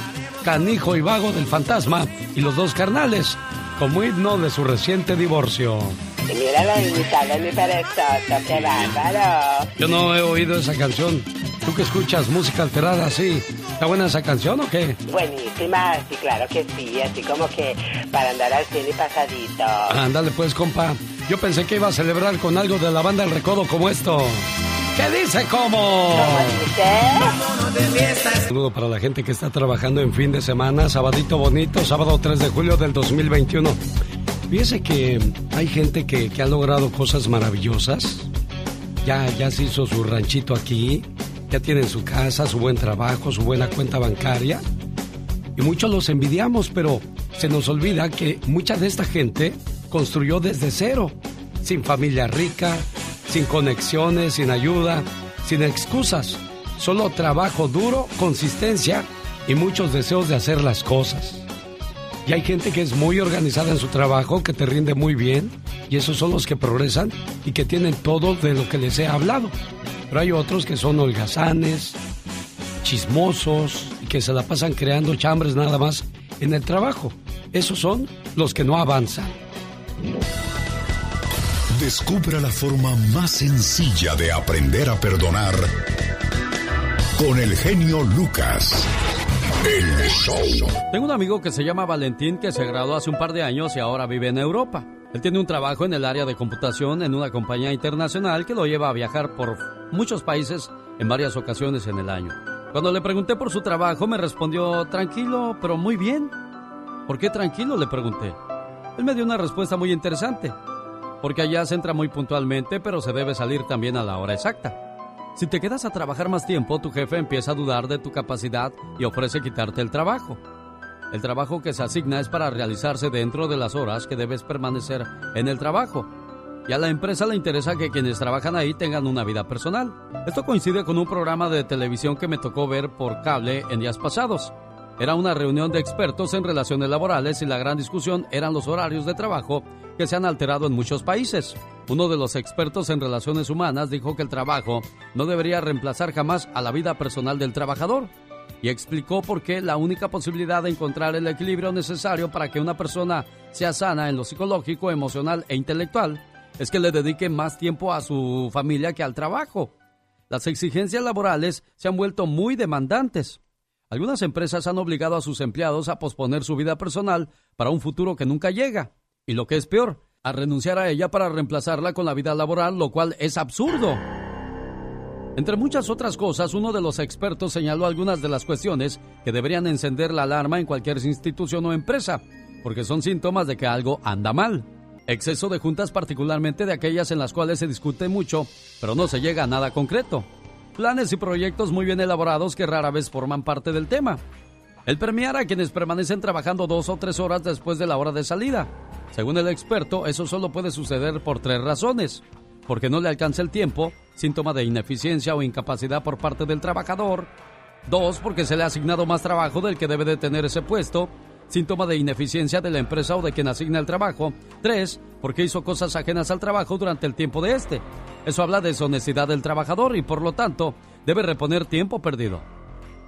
Canijo y Vago del Fantasma y los dos carnales como himno de su reciente divorcio. Mira la invitado de mi perezoso, qué bárbaro. Yo no he oído esa canción. ¿Tú que escuchas música alterada así? ¿Está buena esa canción o qué? Buenísima, sí, claro que sí, así como que para andar al cine pasadito. Ándale pues, compa. Yo pensé que iba a celebrar con algo de la banda El Recodo como esto. ¿Qué dice cómo? Un saludo para la gente que está trabajando en fin de semana, sabadito bonito, sábado 3 de julio del 2021. Fíjese que hay gente que, que ha logrado cosas maravillosas. Ya, ya se hizo su ranchito aquí, ya tienen su casa, su buen trabajo, su buena cuenta bancaria. Y muchos los envidiamos, pero se nos olvida que mucha de esta gente construyó desde cero, sin familia rica, sin conexiones, sin ayuda, sin excusas. Solo trabajo duro, consistencia y muchos deseos de hacer las cosas. Y hay gente que es muy organizada en su trabajo, que te rinde muy bien, y esos son los que progresan y que tienen todo de lo que les he hablado. Pero hay otros que son holgazanes, chismosos y que se la pasan creando chambres nada más en el trabajo. Esos son los que no avanzan. Descubra la forma más sencilla de aprender a perdonar con el genio Lucas. El show. Tengo un amigo que se llama Valentín que se graduó hace un par de años y ahora vive en Europa. Él tiene un trabajo en el área de computación en una compañía internacional que lo lleva a viajar por muchos países en varias ocasiones en el año. Cuando le pregunté por su trabajo me respondió tranquilo, pero muy bien. ¿Por qué tranquilo? le pregunté. Él me dio una respuesta muy interesante. Porque allá se entra muy puntualmente, pero se debe salir también a la hora exacta. Si te quedas a trabajar más tiempo, tu jefe empieza a dudar de tu capacidad y ofrece quitarte el trabajo. El trabajo que se asigna es para realizarse dentro de las horas que debes permanecer en el trabajo. Y a la empresa le interesa que quienes trabajan ahí tengan una vida personal. Esto coincide con un programa de televisión que me tocó ver por cable en días pasados. Era una reunión de expertos en relaciones laborales y la gran discusión eran los horarios de trabajo que se han alterado en muchos países. Uno de los expertos en relaciones humanas dijo que el trabajo no debería reemplazar jamás a la vida personal del trabajador y explicó por qué la única posibilidad de encontrar el equilibrio necesario para que una persona sea sana en lo psicológico, emocional e intelectual es que le dedique más tiempo a su familia que al trabajo. Las exigencias laborales se han vuelto muy demandantes algunas empresas han obligado a sus empleados a posponer su vida personal para un futuro que nunca llega. Y lo que es peor, a renunciar a ella para reemplazarla con la vida laboral, lo cual es absurdo. Entre muchas otras cosas, uno de los expertos señaló algunas de las cuestiones que deberían encender la alarma en cualquier institución o empresa, porque son síntomas de que algo anda mal. Exceso de juntas, particularmente de aquellas en las cuales se discute mucho, pero no se llega a nada concreto planes y proyectos muy bien elaborados que rara vez forman parte del tema. El premiar a quienes permanecen trabajando dos o tres horas después de la hora de salida. Según el experto, eso solo puede suceder por tres razones. Porque no le alcanza el tiempo, síntoma de ineficiencia o incapacidad por parte del trabajador. Dos, porque se le ha asignado más trabajo del que debe de tener ese puesto, síntoma de ineficiencia de la empresa o de quien asigna el trabajo. Tres, porque hizo cosas ajenas al trabajo durante el tiempo de este. Eso habla de deshonestidad del trabajador y por lo tanto debe reponer tiempo perdido.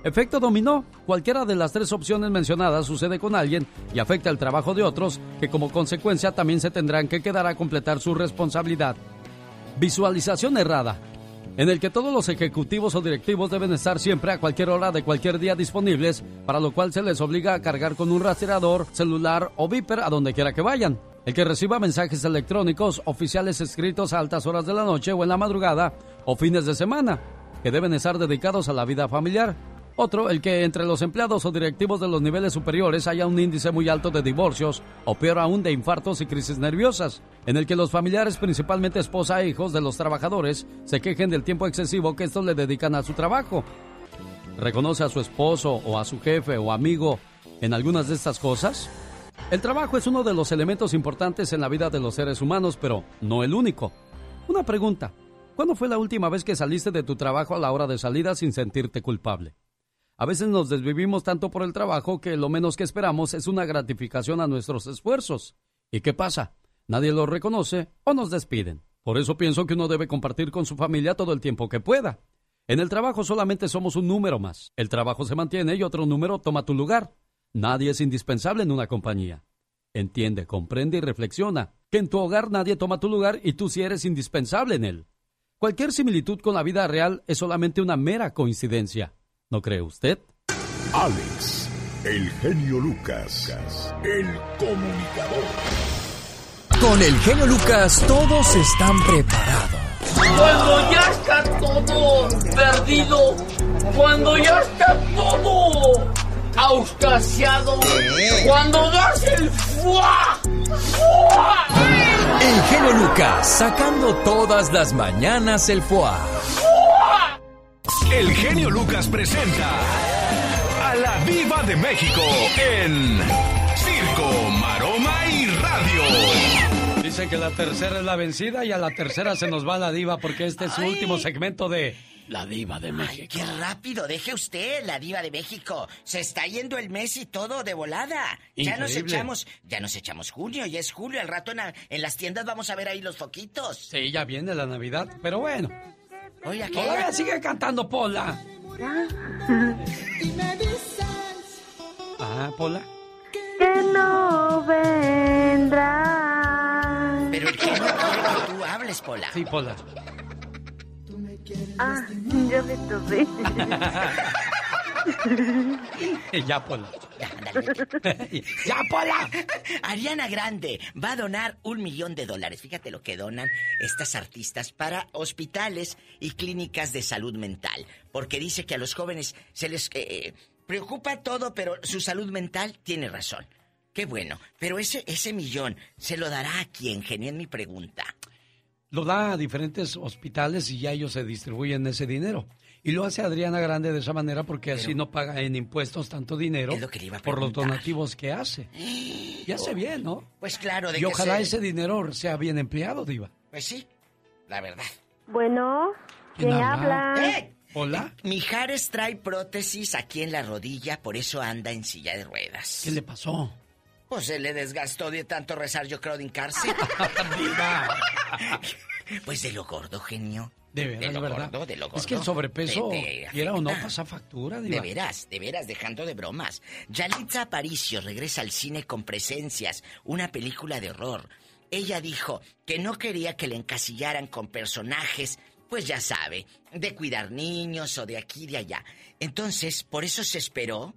Efecto dominó. Cualquiera de las tres opciones mencionadas sucede con alguien y afecta el trabajo de otros que como consecuencia también se tendrán que quedar a completar su responsabilidad. Visualización errada en el que todos los ejecutivos o directivos deben estar siempre a cualquier hora de cualquier día disponibles, para lo cual se les obliga a cargar con un rastreador, celular o viper a donde quiera que vayan. El que reciba mensajes electrónicos oficiales escritos a altas horas de la noche o en la madrugada o fines de semana, que deben estar dedicados a la vida familiar. Otro, el que entre los empleados o directivos de los niveles superiores haya un índice muy alto de divorcios o peor aún de infartos y crisis nerviosas, en el que los familiares, principalmente esposa e hijos de los trabajadores, se quejen del tiempo excesivo que estos le dedican a su trabajo. ¿Reconoce a su esposo o a su jefe o amigo en algunas de estas cosas? El trabajo es uno de los elementos importantes en la vida de los seres humanos, pero no el único. Una pregunta. ¿Cuándo fue la última vez que saliste de tu trabajo a la hora de salida sin sentirte culpable? A veces nos desvivimos tanto por el trabajo que lo menos que esperamos es una gratificación a nuestros esfuerzos. ¿Y qué pasa? Nadie lo reconoce o nos despiden. Por eso pienso que uno debe compartir con su familia todo el tiempo que pueda. En el trabajo solamente somos un número más. El trabajo se mantiene y otro número toma tu lugar. Nadie es indispensable en una compañía. Entiende, comprende y reflexiona que en tu hogar nadie toma tu lugar y tú sí eres indispensable en él. Cualquier similitud con la vida real es solamente una mera coincidencia. ¿No cree usted? Alex, el genio Lucas, el comunicador. Con el genio Lucas todos están preparados. Cuando ya está todo perdido, cuando ya está todo auscasiado, cuando das el fuá, fuá. El genio Lucas sacando todas las mañanas el fuá. El genio Lucas presenta a la Viva de México en Circo, Maroma y Radio. Dice que la tercera es la vencida y a la tercera se nos va la diva porque este es su último segmento de La Diva de México. Ay, qué rápido, deje usted la diva de México. Se está yendo el mes y todo de volada. Ya nos echamos, ya nos echamos junio, ya es julio, al rato en, en las tiendas vamos a ver ahí los foquitos. Sí, ya viene la Navidad, pero bueno. Oiga, ¿qué? Todavía sigue cantando Pola. Ah, Pola. que no vendrás. Pero el genio quiere que tú hables, Pola. Sí, Pola. Ah, yo me tuve. ya, Pola. ¡Ya, Pola! Ariana Grande va a donar un millón de dólares. Fíjate lo que donan estas artistas para hospitales y clínicas de salud mental. Porque dice que a los jóvenes se les eh, preocupa todo, pero su salud mental tiene razón. Qué bueno. Pero ese, ese millón, ¿se lo dará a quién, genio? Es mi pregunta. Lo da a diferentes hospitales y ya ellos se distribuyen ese dinero. Y lo hace Adriana Grande de esa manera porque así no paga en impuestos tanto dinero Es lo que le iba a por los donativos que hace. Y hace bien, ¿no? Pues claro, de Y que ojalá se- ese dinero sea bien empleado, Diva. Pues sí, la verdad. Bueno, ¿Quién ¿quién habla? habla? ¡Eh! Hola. Mijares trae prótesis aquí en la rodilla, por eso anda en silla de ruedas. ¿Qué le pasó? Pues se le desgastó de tanto rezar, yo creo, de hincarse. pues de lo gordo, genio. De veras, lo ¿verdad? gordo, de lo gordo. Es que el sobrepeso, quiera o no, pasa factura, De Diva. veras, de veras, dejando de bromas. Yalitza Aparicio regresa al cine con Presencias, una película de horror. Ella dijo que no quería que le encasillaran con personajes, pues ya sabe, de cuidar niños o de aquí y de allá. Entonces, por eso se esperó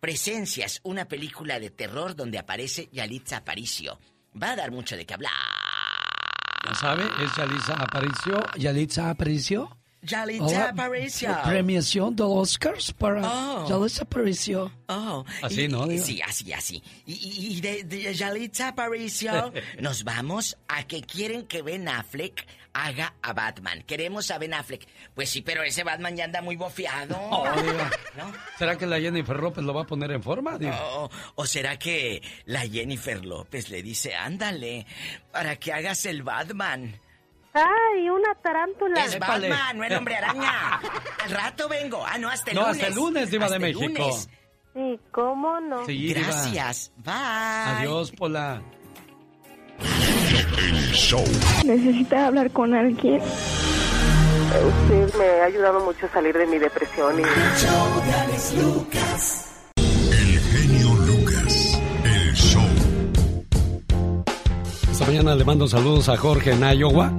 Presencias, una película de terror donde aparece Yalitza Aparicio. Va a dar mucho de qué hablar. ¿Ya sabe? Es Yalitza Aparicio. Yalitza Aparicio. Yalitza Hola, Aparicio. Premiación de Oscars para Oh. Yalitza Aparicio. Oh, Así, y- ¿no? Sí, así, así. Y, y- y de, de Yalitza Aparicio nos vamos a que quieren que Ben Affleck haga a Batman. Queremos a Ben Affleck. Pues sí, pero ese Batman ya anda muy bofeado. Oh. ¿Será que la Jennifer López lo va a poner en forma, Diva? O, o será que la Jennifer López le dice, ándale, para que hagas el Batman? Ay, una tarántula. Es Batman, no el hombre araña. Al rato vengo. Ah, no, hasta el No, lunes. hasta el lunes, Diva de Hasta el México. lunes. Sí, ¿cómo no? Sí, Diva. Gracias. Bye. Adiós, Pola. El show. Necesita hablar con alguien. Usted me ha ayudado mucho a salir de mi depresión y... El genio Lucas. El show. Esta mañana le mando saludos a Jorge en Iowa.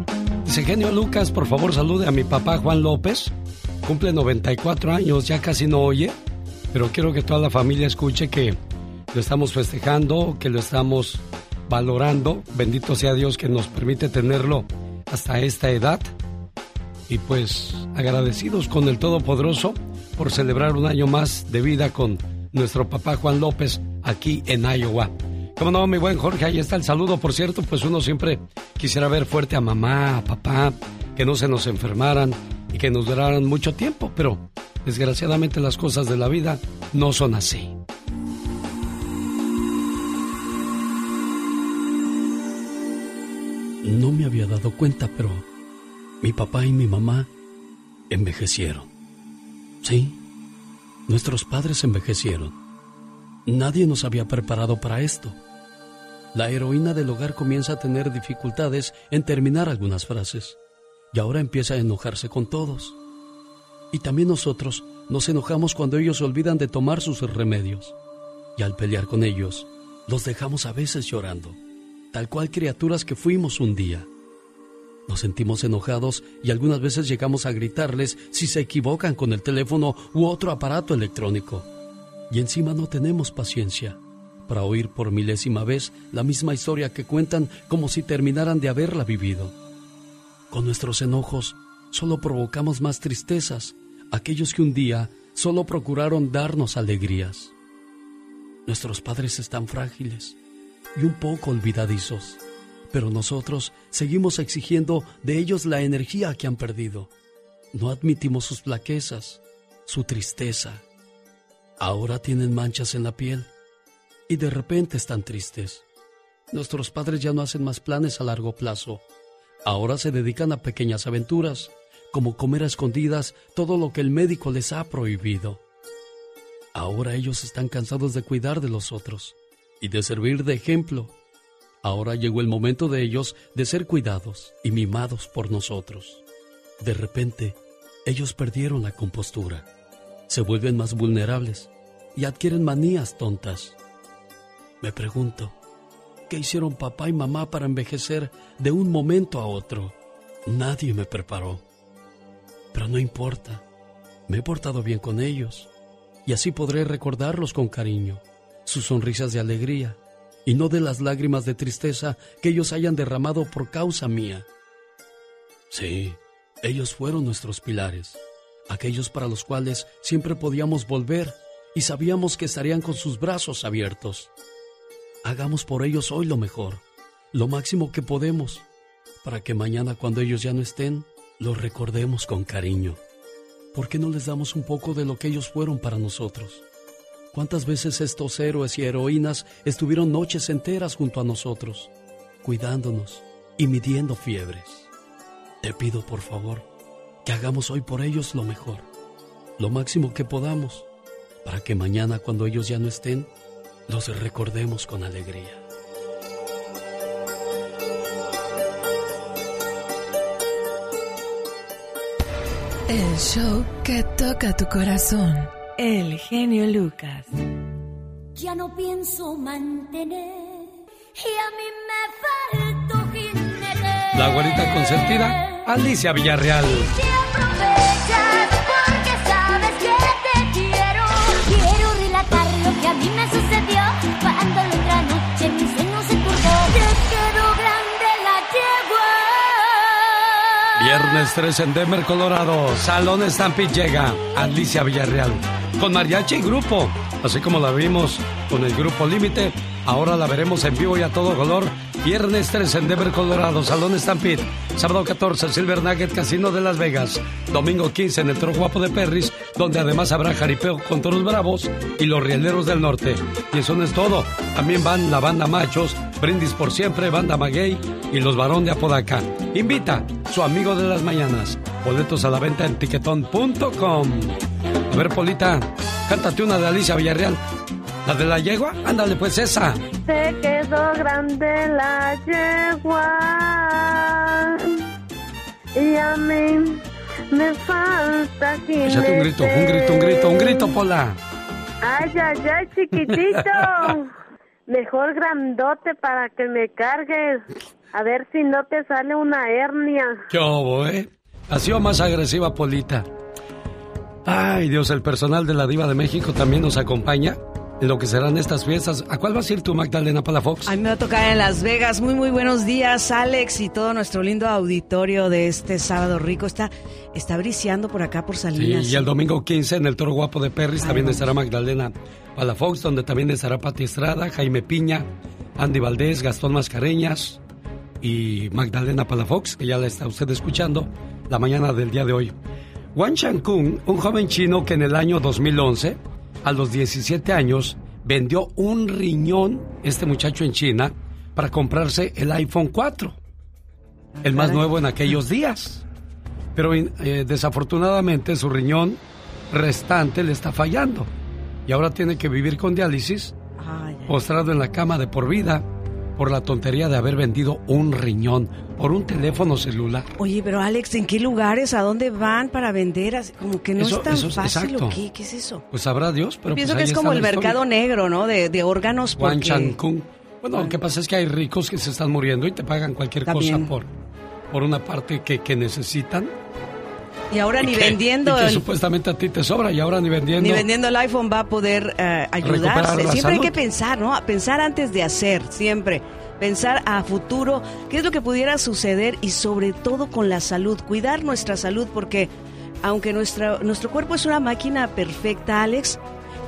Dice, genio Lucas, por favor salude a mi papá Juan López. Cumple 94 años, ya casi no oye, pero quiero que toda la familia escuche que lo estamos festejando, que lo estamos valorando. Bendito sea Dios que nos permite tenerlo hasta esta edad. Y pues agradecidos con el Todopoderoso por celebrar un año más de vida con nuestro papá Juan López aquí en Iowa. Como no, mi buen Jorge, ahí está el saludo. Por cierto, pues uno siempre quisiera ver fuerte a mamá, a papá, que no se nos enfermaran y que nos duraran mucho tiempo, pero desgraciadamente las cosas de la vida no son así. No me había dado cuenta, pero mi papá y mi mamá envejecieron. Sí, nuestros padres envejecieron. Nadie nos había preparado para esto. La heroína del hogar comienza a tener dificultades en terminar algunas frases y ahora empieza a enojarse con todos. Y también nosotros nos enojamos cuando ellos olvidan de tomar sus remedios. Y al pelear con ellos, los dejamos a veces llorando, tal cual criaturas que fuimos un día. Nos sentimos enojados y algunas veces llegamos a gritarles si se equivocan con el teléfono u otro aparato electrónico. Y encima no tenemos paciencia para oír por milésima vez la misma historia que cuentan como si terminaran de haberla vivido. Con nuestros enojos solo provocamos más tristezas, aquellos que un día solo procuraron darnos alegrías. Nuestros padres están frágiles y un poco olvidadizos, pero nosotros seguimos exigiendo de ellos la energía que han perdido. No admitimos sus flaquezas, su tristeza. Ahora tienen manchas en la piel y de repente están tristes. Nuestros padres ya no hacen más planes a largo plazo. Ahora se dedican a pequeñas aventuras, como comer a escondidas todo lo que el médico les ha prohibido. Ahora ellos están cansados de cuidar de los otros y de servir de ejemplo. Ahora llegó el momento de ellos de ser cuidados y mimados por nosotros. De repente, ellos perdieron la compostura se vuelven más vulnerables y adquieren manías tontas. Me pregunto, ¿qué hicieron papá y mamá para envejecer de un momento a otro? Nadie me preparó. Pero no importa, me he portado bien con ellos y así podré recordarlos con cariño, sus sonrisas de alegría y no de las lágrimas de tristeza que ellos hayan derramado por causa mía. Sí, ellos fueron nuestros pilares, aquellos para los cuales siempre podíamos volver y sabíamos que estarían con sus brazos abiertos. Hagamos por ellos hoy lo mejor, lo máximo que podemos, para que mañana cuando ellos ya no estén, los recordemos con cariño. ¿Por qué no les damos un poco de lo que ellos fueron para nosotros? ¿Cuántas veces estos héroes y heroínas estuvieron noches enteras junto a nosotros, cuidándonos y midiendo fiebres? Te pido por favor que hagamos hoy por ellos lo mejor, lo máximo que podamos, para que mañana cuando ellos ya no estén, los recordemos con alegría. El show que toca tu corazón. El genio Lucas. Ya no pienso mantener y a mí me faltó jinete. La güerita consentida, Alicia Villarreal. Si Viernes 3 en Denver, Colorado. Salón Stampede llega Alicia Villarreal. Con mariachi y grupo. Así como la vimos con el grupo Límite, ahora la veremos en vivo y a todo color. Viernes 3 en Denver, Colorado. Salón Stampede. Sábado 14, Silver Nugget Casino de Las Vegas. Domingo 15 en el Toro Guapo de Perris, donde además habrá jaripeo con toros bravos y los rieleros del norte. Y eso no es todo. También van la banda Machos, Brindis por Siempre, Banda Maguey y los Barón de Apodaca. Invita su amigo de las mañanas. Boletos a la venta en tiquetón.com. A ver, Polita, cántate una de Alicia Villarreal. ¿La de la yegua? Ándale, pues esa. Se quedó grande la yegua. Y a mí me falta jinete. Échate un grito, un grito, un grito, un grito, Pola. Ay, ay, ay, chiquitito. Mejor grandote para que me cargues. A ver si no te sale una hernia. ¿Qué hubo, eh? Ha sido más agresiva, Polita. Ay, Dios, el personal de la Diva de México también nos acompaña lo que serán estas fiestas. ¿A cuál vas a ir tú, Magdalena Palafox? A mí me va a tocar en Las Vegas. Muy, muy buenos días, Alex, y todo nuestro lindo auditorio de este sábado rico. Está, está briseando por acá, por Sí, Salinas. y el domingo 15 en el Toro Guapo de Perris también estará Magdalena Palafox, donde también estará Pati Estrada, Jaime Piña, Andy Valdés, Gastón Mascareñas y Magdalena Palafox, que ya la está usted escuchando la mañana del día de hoy. Wang Chankung, un joven chino que en el año 2011, a los 17 años, vendió un riñón, este muchacho en China, para comprarse el iPhone 4, el más nuevo en aquellos días. Pero eh, desafortunadamente su riñón restante le está fallando y ahora tiene que vivir con diálisis, postrado en la cama de por vida por la tontería de haber vendido un riñón por un teléfono celular. Oye, pero Alex, ¿en qué lugares? ¿A dónde van para vender? Como que no Eso- es tan eso fácil. exacto. ¿o qué? ¿Qué es eso? Pues sabrá Dios, pero Pienso pues que ahí es como el historia. mercado negro, ¿no? De, de órganos. Wang Porque... Bueno, lo que pasa es que hay ricos que se están muriendo y te pagan cualquier También. cosa por, por una parte que, que necesitan. Y ahora Y ni que- vendiendo y que el- supuestamente a ti te sobra y ahora ni vendiendo. Ni vendiendo el iPhone va a poder eh, ayudarse. Siempre hay que pensar, ¿no? Pensar antes de hacer, siempre. Pensar a futuro, qué es lo que pudiera suceder y sobre todo con la salud, cuidar nuestra salud porque aunque nuestra, nuestro cuerpo es una máquina perfecta, Alex,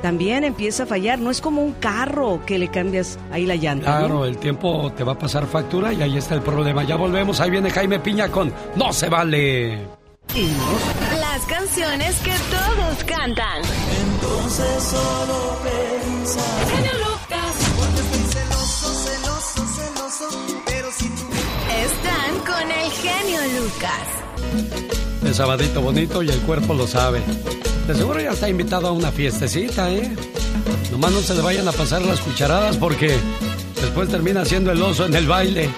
también empieza a fallar. No es como un carro que le cambias ahí la llanta. ¿no? Claro, el tiempo te va a pasar factura y ahí está el problema. Ya volvemos, ahí viene Jaime Piña con No se vale. Las canciones que todos cantan. Entonces solo pensar. Genio Lucas. Cuando estoy celoso, celoso, celoso. Pero si tú. Están con el genio Lucas. El sabadito bonito y el cuerpo lo sabe. De seguro ya está invitado a una fiestecita, ¿eh? Nomás no se le vayan a pasar las cucharadas porque después termina siendo el oso en el baile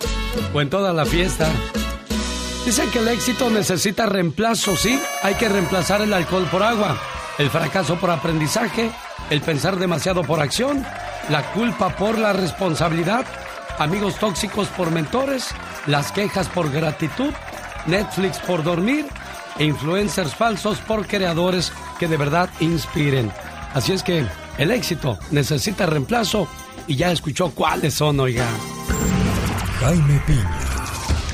o en toda la fiesta. Dicen que el éxito necesita reemplazo, ¿sí? Hay que reemplazar el alcohol por agua. el fracaso por aprendizaje, el pensar demasiado por acción, la culpa por la responsabilidad, amigos tóxicos por mentores, las quejas por gratitud, Netflix por dormir e influencers falsos por creadores que de verdad inspiren. Así es que el éxito necesita reemplazo y ya escuchó cuáles son, oiga. Jaime Piña,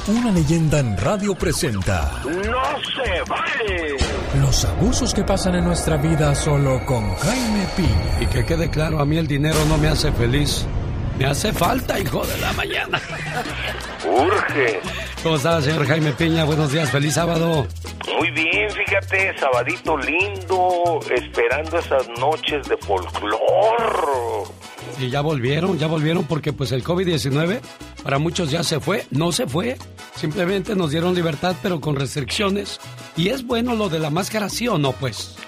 una leyenda en radio presenta ¡No se vale! los abusos que pasan en nuestra vida solo con Jaime Piña. Y que quede claro, a mí el dinero no me hace feliz. Me hace falta, hijo de la mañana. Urge. ¿Cómo está, señor Jaime Piña? Buenos días, feliz sábado. Muy bien, fíjate, sabadito lindo, esperando esas noches de folclor. Y ya volvieron, ya volvieron porque pues el COVID-19 para muchos ya se fue, no se fue, simplemente nos dieron libertad pero con restricciones. Y es bueno lo de la máscara, ¿sí o no pues?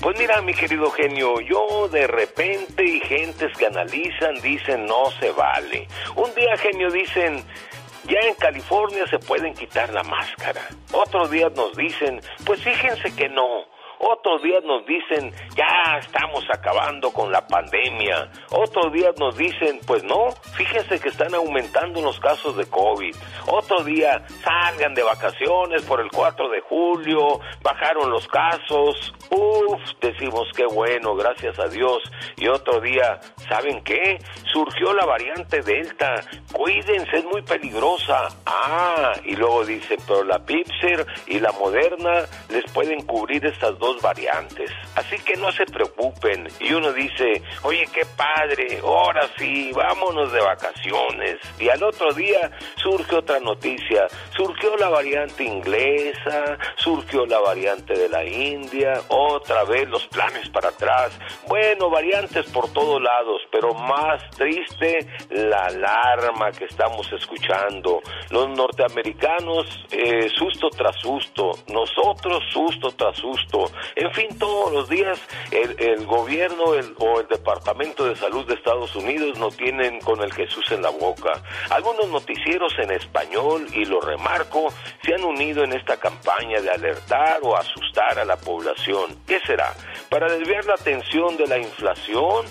Pues mira, mi querido genio, yo de repente y gentes que analizan dicen no se vale. Un día, genio, dicen ya en California se pueden quitar la máscara. Otros días nos dicen, pues fíjense que no. Otros días nos dicen, ya estamos acabando con la pandemia. Otros días nos dicen, pues no, fíjense que están aumentando los casos de COVID. Otro día, salgan de vacaciones por el 4 de julio, bajaron los casos. Uf, decimos qué bueno, gracias a Dios. Y otro día, ¿saben qué? Surgió la variante Delta. Cuídense, es muy peligrosa. Ah, y luego dice, pero la Pfizer y la Moderna les pueden cubrir estas dos variantes. Así que no se preocupen. Y uno dice, oye, qué padre, ahora sí, vámonos de vacaciones. Y al otro día surge otra noticia. Surgió la variante inglesa, surgió la variante de la India, otra vez los planes para atrás. Bueno, variantes por todos lados, pero más triste la alarma que estamos escuchando. Los norteamericanos, eh, susto tras susto. Nosotros, susto tras susto. En fin, todos los días el, gobierno o el Departamento de Salud de Estados Unidos no tienen con el Jesús en la boca. Algunos noticieros en español, y lo remarco, se han unido en esta campaña de alertar o asustar a la población. ¿Qué será? ¿Para desviar la atención de la inflación?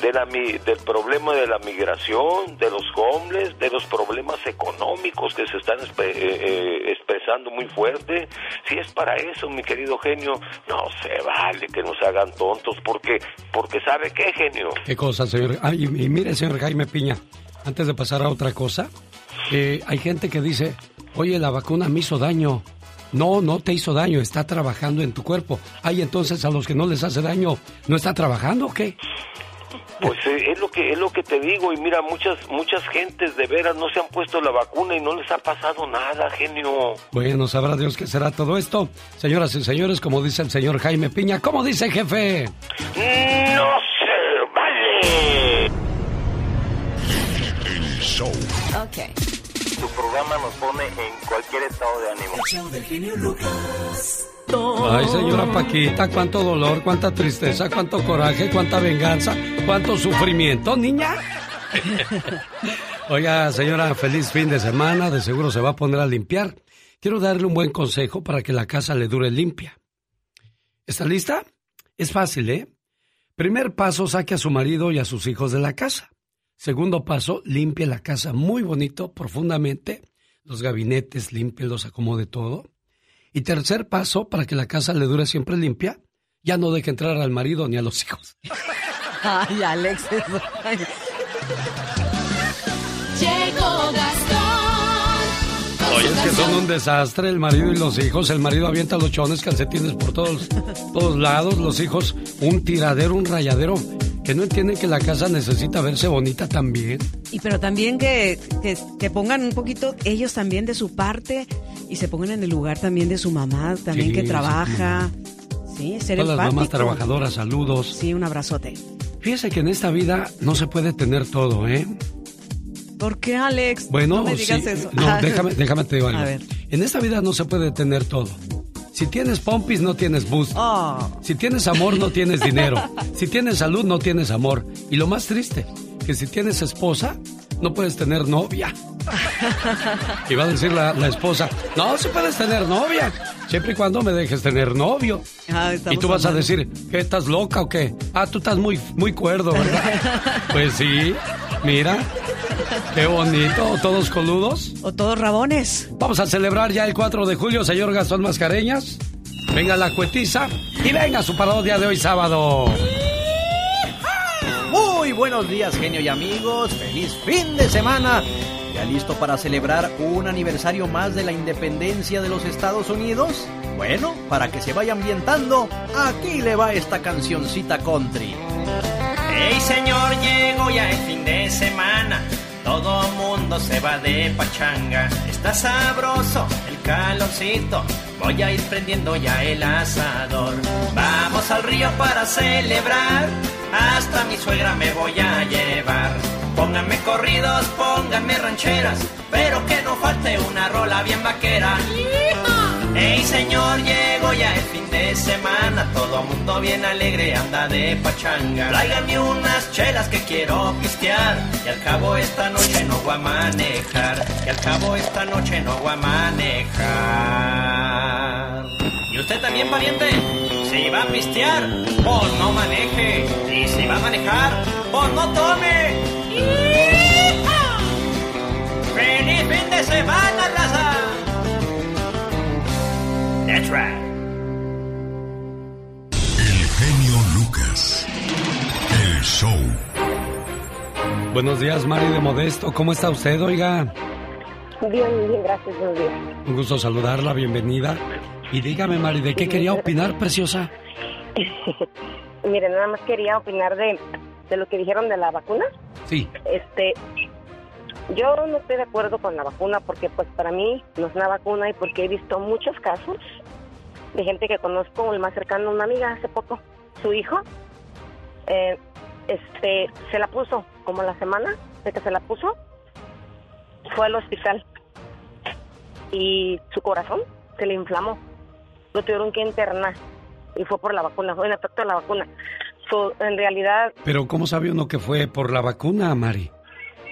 Del problema de la migración, de los homeless, de los problemas económicos que se están eh, eh, expresando muy fuerte. Si es para eso, mi querido genio, no se vale que nos hagan tontos, porque, porque ¿sabe qué, genio? ¿Qué cosa, señor? Y, y mire, señor Jaime Piña, antes de pasar a otra cosa, eh, hay gente que dice, oye, la vacuna me hizo daño. No, no te hizo daño, está trabajando en tu cuerpo. Ay, entonces a los que no les hace daño, ¿no está trabajando o qué? Pues eh, es lo que es lo que te digo y mira muchas muchas gentes de veras no se han puesto la vacuna y no les ha pasado nada, genio. Bueno, sabrá Dios qué será todo esto. Señoras y señores, como dice el señor Jaime Piña, ¿cómo dice jefe? No se vale. El show. Ok. Tu programa nos pone en cualquier estado de ánimo. del genio Lucas. Ay, señora Paquita, cuánto dolor, cuánta tristeza, cuánto coraje, cuánta venganza, cuánto sufrimiento, niña. Oiga, señora, feliz fin de semana, de seguro se va a poner a limpiar. Quiero darle un buen consejo para que la casa le dure limpia. ¿Está lista? Es fácil, ¿eh? Primer paso, saque a su marido y a sus hijos de la casa. Segundo paso, limpie la casa muy bonito, profundamente. Los gabinetes, límpielos, acomode todo. Y tercer paso, para que la casa le dure siempre limpia, ya no deje entrar al marido ni a los hijos. Ay, Alex. ay. Oye, es que son un desastre el marido y los hijos. El marido avienta los chones, calcetines por todos, todos lados. Los hijos, un tiradero, un rayadero. Que no entienden que la casa necesita verse bonita también. Y pero también que, que, que pongan un poquito ellos también de su parte y se pongan en el lugar también de su mamá, también Sí, que sí, trabaja. Sí, ser Todas las mamás trabajadoras, saludos. Sí, un abrazote. Fíjese que en esta vida no se puede tener todo, ¿eh? ¿Por qué, Alex? Bueno, no me digas sí, eso. No, déjame, déjame te digo algo. A ver. En esta vida no se puede tener todo. Si tienes pompis, no tienes boost. Oh. Si tienes amor, no tienes dinero. Si tienes salud, no tienes amor. Y lo más triste, que si tienes esposa, no puedes tener novia. Y va a decir la, la esposa, no, sí puedes tener novia, siempre y cuando me dejes tener novio. Ah, y tú vas a decir, ¿qué estás loca o qué? Ah, tú estás muy, muy cuerdo, ¿verdad? pues sí, mira, qué bonito, todos coludos. O todos rabones. Vamos a celebrar ya el 4 de julio, señor Gastón Mascareñas. Venga la cuetiza y venga su parodia de hoy sábado. Muy buenos días, genio y amigos. Feliz fin de semana. ¿Ya listo para celebrar un aniversario más de la independencia de los Estados Unidos? Bueno, para que se vaya ambientando, aquí le va esta cancioncita country. Hey señor, llegó ya el fin de semana. Todo mundo se va de pachanga. Está sabroso el calorcito. Voy a ir prendiendo ya el asador. Vamos al río para celebrar. Hasta mi suegra me voy a llevar. Pónganme corridos, pónganme rancheras. Pero que no falte una rola bien vaquera. Hey señor, llegó ya el fin de semana, todo mundo bien alegre anda de pachanga. Tráiganme unas chelas que quiero pistear, y al cabo esta noche no voy a manejar, y al cabo esta noche no voy a manejar. ¿Y usted también, pariente? Si va a pistear, pues no maneje, y si va a manejar, pues no tome. ¡Feliz fin de semana, show. Buenos días, Mari de Modesto. ¿Cómo está usted, oiga? Bien, bien, gracias, buenos días. Un gusto saludarla, bienvenida. Y dígame, Mari, ¿de qué quería opinar, preciosa? Mire, nada más quería opinar de, de lo que dijeron de la vacuna. Sí. Este, yo no estoy de acuerdo con la vacuna porque pues para mí no es una vacuna y porque he visto muchos casos de gente que conozco, el más cercano, una amiga hace poco, su hijo, eh, este, se la puso como la semana de que se la puso, fue al hospital y su corazón se le inflamó, lo tuvieron que internar y fue por la vacuna, fue en efecto la vacuna. So, en realidad Pero ¿cómo sabe uno que fue por la vacuna, Mari?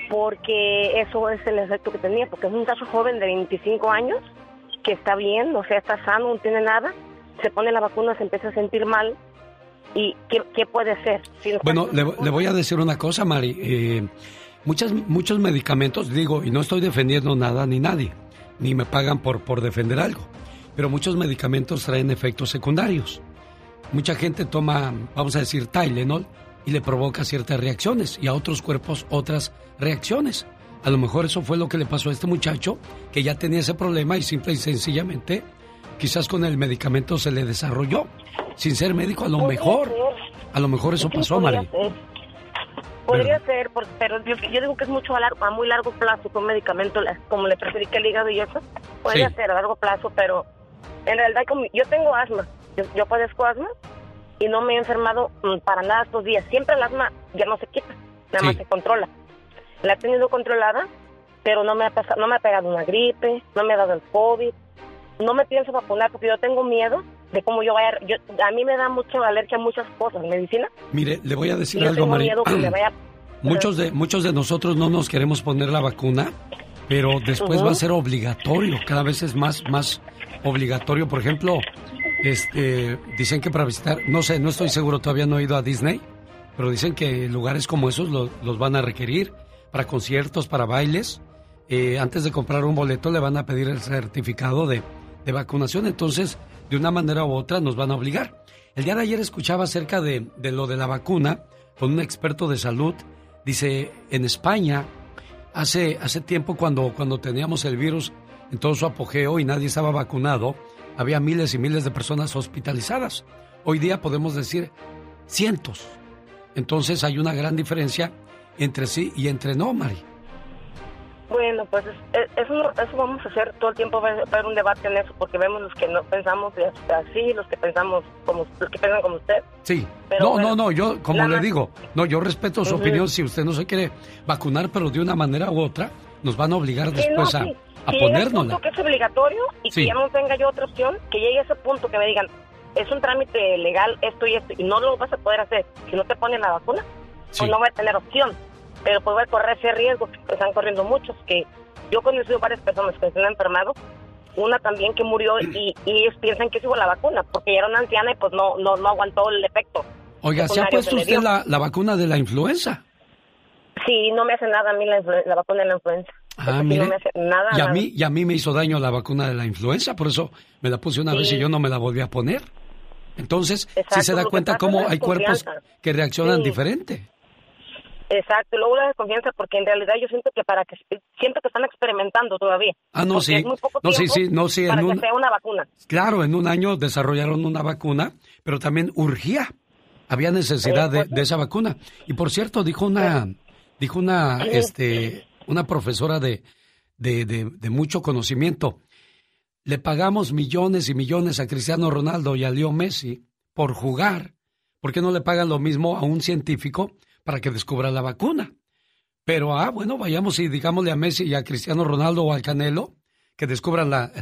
porque eso es el efecto que tenía, porque es un caso joven de 25 años que está bien, o sea, está sano, no tiene nada, se pone la vacuna, se empieza a sentir mal y ¿qué, qué puede ser? Si no está Bueno, le, le voy a decir una cosa, Mari. Eh, muchas, muchos medicamentos, digo, y no estoy defendiendo nada ni nadie, ni me pagan por, por defender algo, pero muchos medicamentos traen efectos secundarios. Mucha gente toma, vamos a decir, Tylenol y le provoca ciertas reacciones y a otros cuerpos otras reacciones. A lo mejor eso fue lo que le pasó a este muchacho, que ya tenía ese problema y simple y sencillamente, quizás con el medicamento se le desarrolló. Sin ser médico, a lo mejor, ser. a lo mejor eso pasó, Mari. Podría ser, pero yo, yo digo que es mucho a, largo, a muy largo plazo con medicamento, como le perjudica el hígado y eso. Podría Sí. ser a largo plazo, pero en realidad como yo tengo asma, yo, yo padezco asma y no me he enfermado mm, para nada estos días. Siempre el asma ya no se quita, nada Sí. más se controla. La he tenido controlada, pero no me ha pasado, no me ha pegado una gripe, no me ha dado el COVID. No me pienso vacunar porque yo tengo miedo de cómo yo vaya. Yo, a mí me da mucha alergia a muchas cosas, medicina. Mire, le voy a decir algo, vaya. Muchos de, muchos de nosotros no nos queremos poner la vacuna, pero después va a ser obligatorio. Cada vez es más, más obligatorio. Por ejemplo, este, dicen que para visitar, no sé, no estoy seguro, todavía no he ido a Disney, pero dicen que lugares como esos lo- los van a requerir para conciertos, para bailes. Eh, antes de comprar un boleto le van a pedir el certificado de, de vacunación. Entonces, de una manera u otra nos van a obligar. El día de ayer escuchaba acerca de, lo de la vacuna con un experto de salud. Dice, en España, hace, hace tiempo cuando, cuando teníamos el virus en todo su apogeo y nadie estaba vacunado, había miles y miles de personas hospitalizadas. Hoy día podemos decir cientos. Entonces hay una gran diferencia entre sí y entre no, Mari. Bueno, pues es- es- eso, eso vamos a hacer todo el tiempo, va a haber un debate en eso, porque vemos los que no pensamos así, los que pensamos como los que piensan como usted. Sí. Pero no, bueno, no, no, yo, como le digo, no, yo respeto su opinión. Si usted no se quiere vacunar, pero de una manera u otra, nos van a obligar Sí, después no, a, sí. a ponérnosla. punto que es obligatorio y Sí. que ya no tenga yo otra opción, que llegue a ese punto que me digan, es un trámite legal esto y esto, y no lo vas a poder hacer si no te ponen la vacuna, pues no voy a tener opción. Pero pues a correr ese riesgo que están corriendo muchos, que yo he conocido varias personas que se han enfermado, una también que murió y, y ellos piensan que es igual la vacuna, porque ella era una anciana y pues no, no, no aguantó el efecto. Oiga, ¿se ha puesto usted la, la vacuna de la influenza? Sí, no me hace nada a mí la, la vacuna de la influenza. Ah, mire. no me hace nada, y a nada. mí y a mí me hizo daño la vacuna de la influenza, por eso me la puse una Sí. vez y yo no me la volví a poner. Entonces, sí se da cuenta cómo hay cuerpos que reaccionan Sí. diferente. Exacto, luego la desconfianza, porque en realidad yo siento que para que siento que están experimentando todavía. Ah, no, sí. es muy poco No, sí, sí, no, sí, Para en que un- sea una vacuna. Claro, en un año desarrollaron una vacuna, pero también urgía. Había necesidad de, de esa vacuna. Y por cierto, dijo una, dijo una, este, una profesora de, de, de, de mucho conocimiento. Le pagamos millones y millones a Cristiano Ronaldo y a Leo Messi por jugar. ¿Por qué no le pagan lo mismo a un científico para que descubra la vacuna? Pero, ah, bueno, vayamos y digámosle a Messi y a Cristiano Ronaldo o al Canelo que descubran la,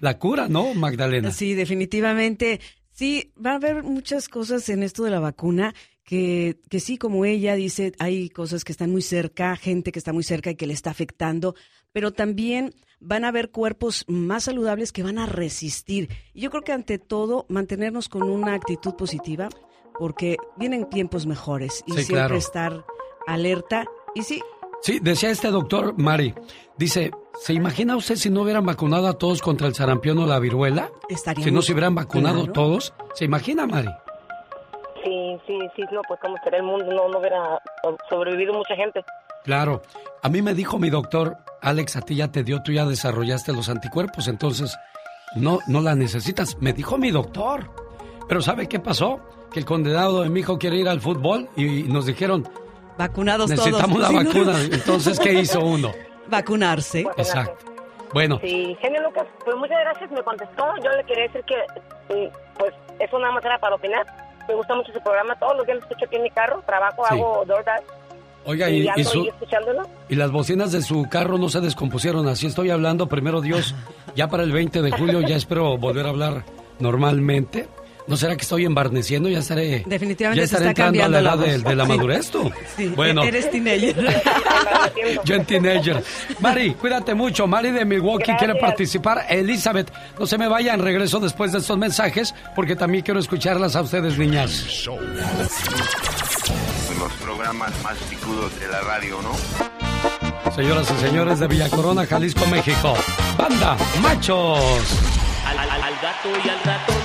la, cura, ¿no, Magdalena? Sí, definitivamente. Sí, va a haber muchas cosas en esto de la vacuna que, que sí, como ella dice, hay cosas que están muy cerca, gente que está muy cerca y que le está afectando, pero también van a haber cuerpos más saludables que van a resistir. Y yo creo que ante todo, mantenernos con una actitud positiva, porque vienen tiempos mejores y Sí, siempre claro. estar alerta. Y sí, Sí, decía este doctor Mari, dice, ¿se imagina usted si no hubieran vacunado a todos contra el sarampión o la viruela? Estaríamos- Si no se hubieran vacunado Claro. todos, ¿se imagina, Mari? Sí, sí, sí, no, pues cómo sería el mundo, no, no hubiera sobrevivido mucha gente. Claro. A mí me dijo mi doctor, Alex, a ti ya te dio, tú ya desarrollaste los anticuerpos, entonces no, no la necesitas. Me dijo mi doctor. Pero ¿sabe qué pasó? Que el condenado de mi hijo quiere ir al fútbol y nos dijeron, vacunados necesitamos todos. la Sí, ¿no? vacuna. Entonces, ¿qué hizo uno? Vacunarse. Exacto. Bueno, Sí, genio Lucas, pues muchas gracias, me contestó. Yo le quería decir que, mm, pues, eso nada más era para opinar. Me gusta mucho su programa, todos los días lo escucho aquí en mi carro, trabajo, Sí. hago DoorDash. oiga, y, y, y su- y las bocinas de su carro no se descompusieron. Así estoy hablando, primero Dios, ya para el 20 de julio ya espero volver a hablar normalmente. ¿No será que estoy embarneciendo? Ya estaré. Definitivamente ya se estaré está entrando a cambiando la la edad de, la madurez, tú. Sí, Bueno, eres teenager. yo en teenager. Mari, cuídate mucho. Mari de Milwaukee Gracias. quiere participar. Elizabeth, no se me vayan. Regreso después de estos mensajes porque también quiero escucharlas a ustedes, niñas. Los programas más picudos de la radio, ¿no? Señoras y señores de Villa Corona, Jalisco, México. Banda Machos. Al, al- al gato y al ratón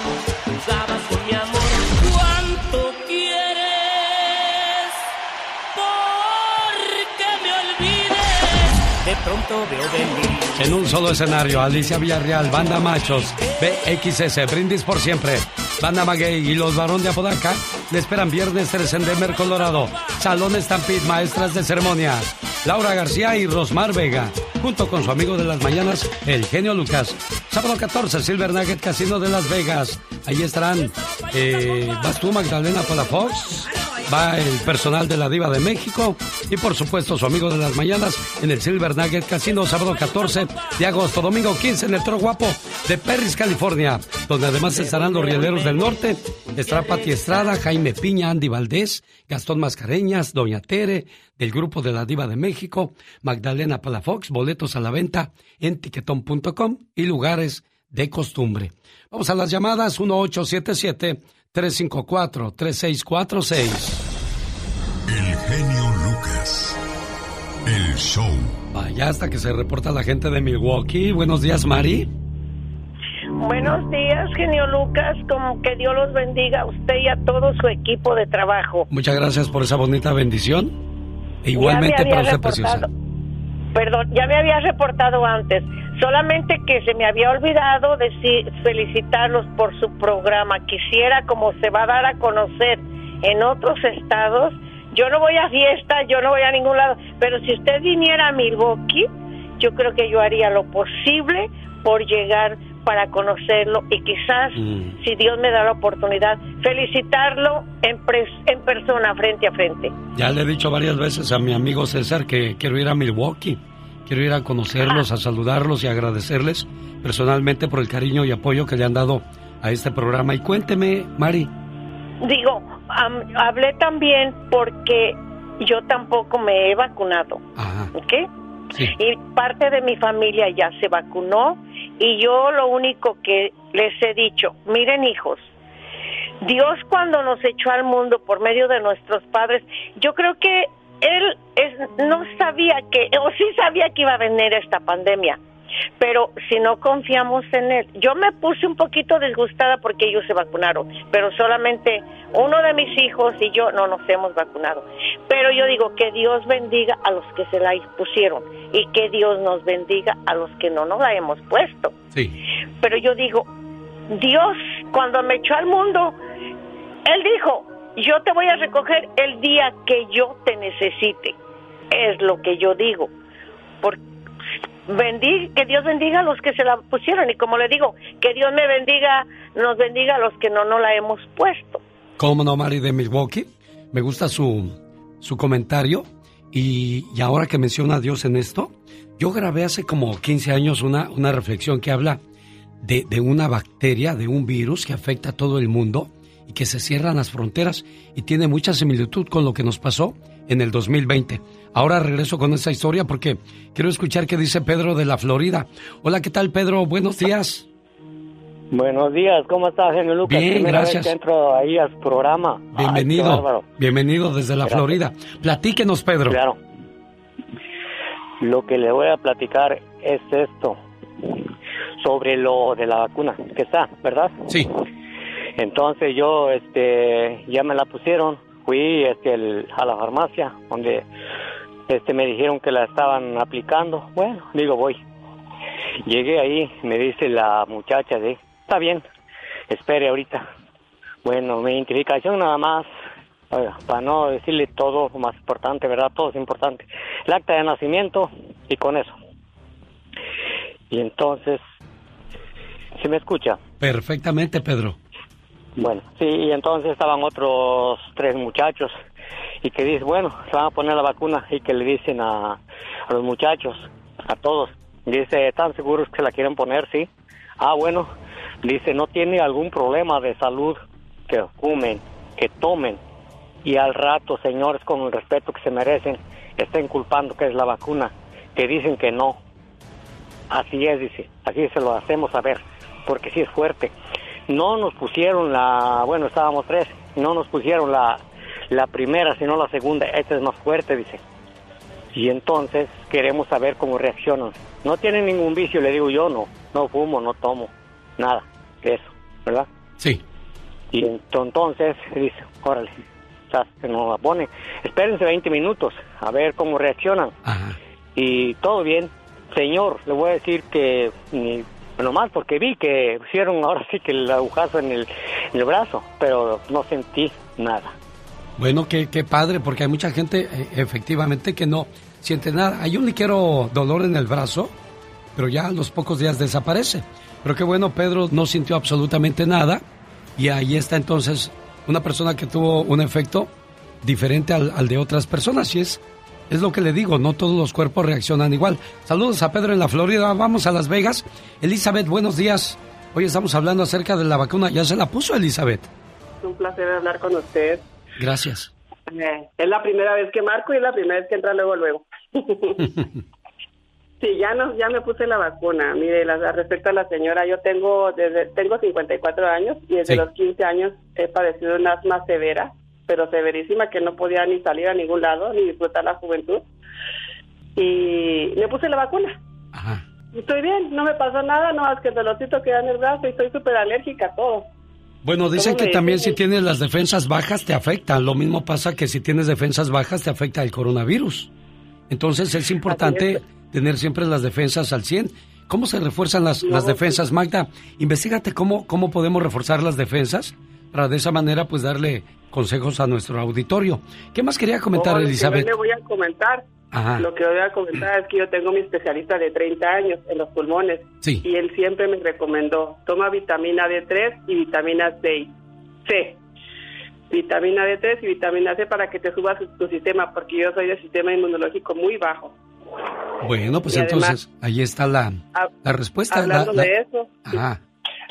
pronto veo venir. En un solo escenario, Alicia Villarreal, Banda Machos, BXS, Brindis por Siempre, Banda Maguey y los Barón de Apodaca le esperan viernes 3 en Denver, Colorado. Salón Stampede, maestras de ceremonias. Laura García y Rosmar Vega, junto con su amigo de las mañanas, el genio Lucas. Sábado 14, Silver Nugget Casino de Las Vegas. Ahí estarán, eh, vas tú, Magdalena Palafox, va el personal de la Diva de México y por supuesto su amigo de las mañanas en el Silver Nugget Casino sábado 14 de agosto, domingo 15 en el Toro Guapo de Perris, California, donde además estarán los Rieleros del Norte, estará Pati Estrada, Jaime Piña, Andy Valdés, Gastón Mascareñas, Doña Tere, del grupo de la Diva de México, Magdalena Palafox, boletos a la venta en tiquetón.com y lugares de costumbre. Vamos a las llamadas 1877 354 3646. El genio. El show. Vaya, hasta que se reporta la gente de Milwaukee. Buenos días, Mari. Buenos días, genio Lucas. Como que Dios los bendiga a usted y a todo su equipo de trabajo. Muchas gracias por esa bonita bendición. E igualmente me para usted, preciosa. Perdón, ya me había reportado antes. Solamente que se me había olvidado decir, felicitarlos por su programa. Quisiera, como se va a dar a conocer en otros estados, yo no voy a fiesta, yo no voy a ningún lado, pero si usted viniera a Milwaukee, yo creo que yo haría lo posible por llegar para conocerlo y quizás, Mm. si Dios me da la oportunidad, felicitarlo en, pres- en persona, frente a frente. Ya le he dicho varias veces a mi amigo César que quiero ir a Milwaukee. Quiero ir a conocerlos, a saludarlos y agradecerles personalmente por el cariño y apoyo que le han dado a este programa. Y cuénteme, Mari. Digo, hablé también porque yo tampoco me he vacunado. ¿Ok? Y parte de mi familia ya se vacunó y yo lo único que les he dicho, miren hijos, Dios cuando nos echó al mundo por medio de nuestros padres, yo creo que Él es, no sabía que, o sí sabía que iba a venir esta pandemia, pero si no confiamos en Él, yo me puse un poquito disgustada porque ellos se vacunaron, pero solamente uno de mis hijos y yo no nos hemos vacunado. Pero yo digo que Dios bendiga a los que se la pusieron y que Dios nos bendiga a los que no nos la hemos puesto. Sí. Pero yo digo, Dios cuando me echó al mundo, Él dijo, yo te voy a recoger el día que yo te necesite. Es lo que yo digo. Porque bendiga, que Dios bendiga a los que se la pusieron y como le digo, que Dios me bendiga, nos bendiga a los que no no la hemos puesto. ¿Cómo no, Mari de Milwaukee? Me gusta su, su comentario y, ahora que menciona a Dios en esto, yo grabé hace como 15 años una, una reflexión que habla de, de una bacteria, de un virus que afecta a todo el mundo y que se cierran las fronteras y tiene mucha similitud con lo que nos pasó en el 2020. Ahora regreso con esta historia porque quiero escuchar qué dice Pedro de la Florida. Hola, ¿qué tal Pedro? Buenos días. Buenos días, ¿cómo estás, genio Lucas? Bien, Primera gracias. Vez que entro ahí al programa. Bienvenido, bienvenido desde la Gracias. Florida. Platíquenos, Pedro. Claro. Lo que le voy a platicar es esto, sobre lo de la vacuna que está, ¿verdad? Sí. Entonces yo, este, ya me la pusieron, fui este, el- a la farmacia donde este, me dijeron que la estaban aplicando. Bueno, digo, voy. Llegué ahí, me dice la muchacha de, está bien, espere ahorita. Bueno, mi identificación nada más, para no decirle todo lo más importante, ¿verdad? Todo es importante. El acta de nacimiento y con eso. Y entonces, ¿se me escucha? Perfectamente, Pedro. Bueno, sí, y entonces estaban otros tres muchachos y que dice, bueno, se van a poner la vacuna y que le dicen a, a los muchachos, a todos, dice, ¿están seguros que la quieren poner? Sí. Ah, bueno, dice, ¿no tiene algún problema de salud que fumen, que tomen y al rato, señores, con el respeto que se merecen, estén culpando que es la vacuna, que dicen que no? Así es, dice, así se lo hacemos saber, porque sí es fuerte. No nos pusieron la, bueno, estábamos tres, no nos pusieron la, la primera, sino la segunda, esta es más fuerte, dice. Y entonces queremos saber cómo reaccionan. No tienen ningún vicio, le digo yo, no, no fumo, no tomo, nada, eso, ¿verdad? Sí. Y ento- entonces dice, órale, se nos la pone. Espérense 20 minutos a ver cómo reaccionan. Y todo bien. Señor, le voy a decir que ni nomás porque vi que pusieron ahora sí que el agujazo en el, en el brazo, pero no sentí nada. Bueno, qué, padre, porque hay mucha gente eh, efectivamente que no siente nada. Hay un ligero dolor en el brazo, pero ya a los pocos días desaparece. Pero qué bueno, Pedro no sintió absolutamente nada y ahí está entonces una persona que tuvo un efecto diferente al, al de otras personas y es, es lo que le digo, no todos los cuerpos reaccionan igual. Saludos a Pedro en la Florida, vamos a Las Vegas. Elizabeth, buenos días. Hoy estamos hablando acerca de la vacuna. ¿Ya se la puso Elizabeth? Un placer hablar con usted. Gracias. Eh, es la primera vez que marco y es la primera vez que entra luego, luego. sí, ya no, ya me puse la vacuna. Mire, la- respecto a la señora, yo tengo desde tengo 54 años y desde Sí. los 15 años he padecido una asma severa, pero severísima que no podía ni salir a ningún lado ni disfrutar la juventud. Y me puse la vacuna. Estoy bien, no me pasó nada, no más que el dolorcito que da en el brazo y estoy súper alérgica a todo. Bueno, dicen ¿Cómo que también si tienes las defensas bajas te afecta. Lo mismo pasa que si tienes defensas bajas te afecta el coronavirus. Entonces es importante tener siempre las defensas al 100. ¿Cómo se refuerzan las, las defensas, Magda? Investígate cómo, cómo podemos reforzar las defensas para de esa manera pues darle consejos a nuestro auditorio. ¿Qué más quería comentar, No, lo que Elizabeth? yo le voy a comentar, Ajá. lo que voy a comentar es que yo tengo mi especialista de 30 años en los pulmones Sí. y él siempre me recomendó, toma vitamina D3 y vitamina C. C. Vitamina D3 y vitamina C para que te subas tu sistema, porque yo soy de sistema inmunológico muy bajo. Bueno, pues Y además- entonces ahí está la, la respuesta. la- Hablando la- de eso, Ajá.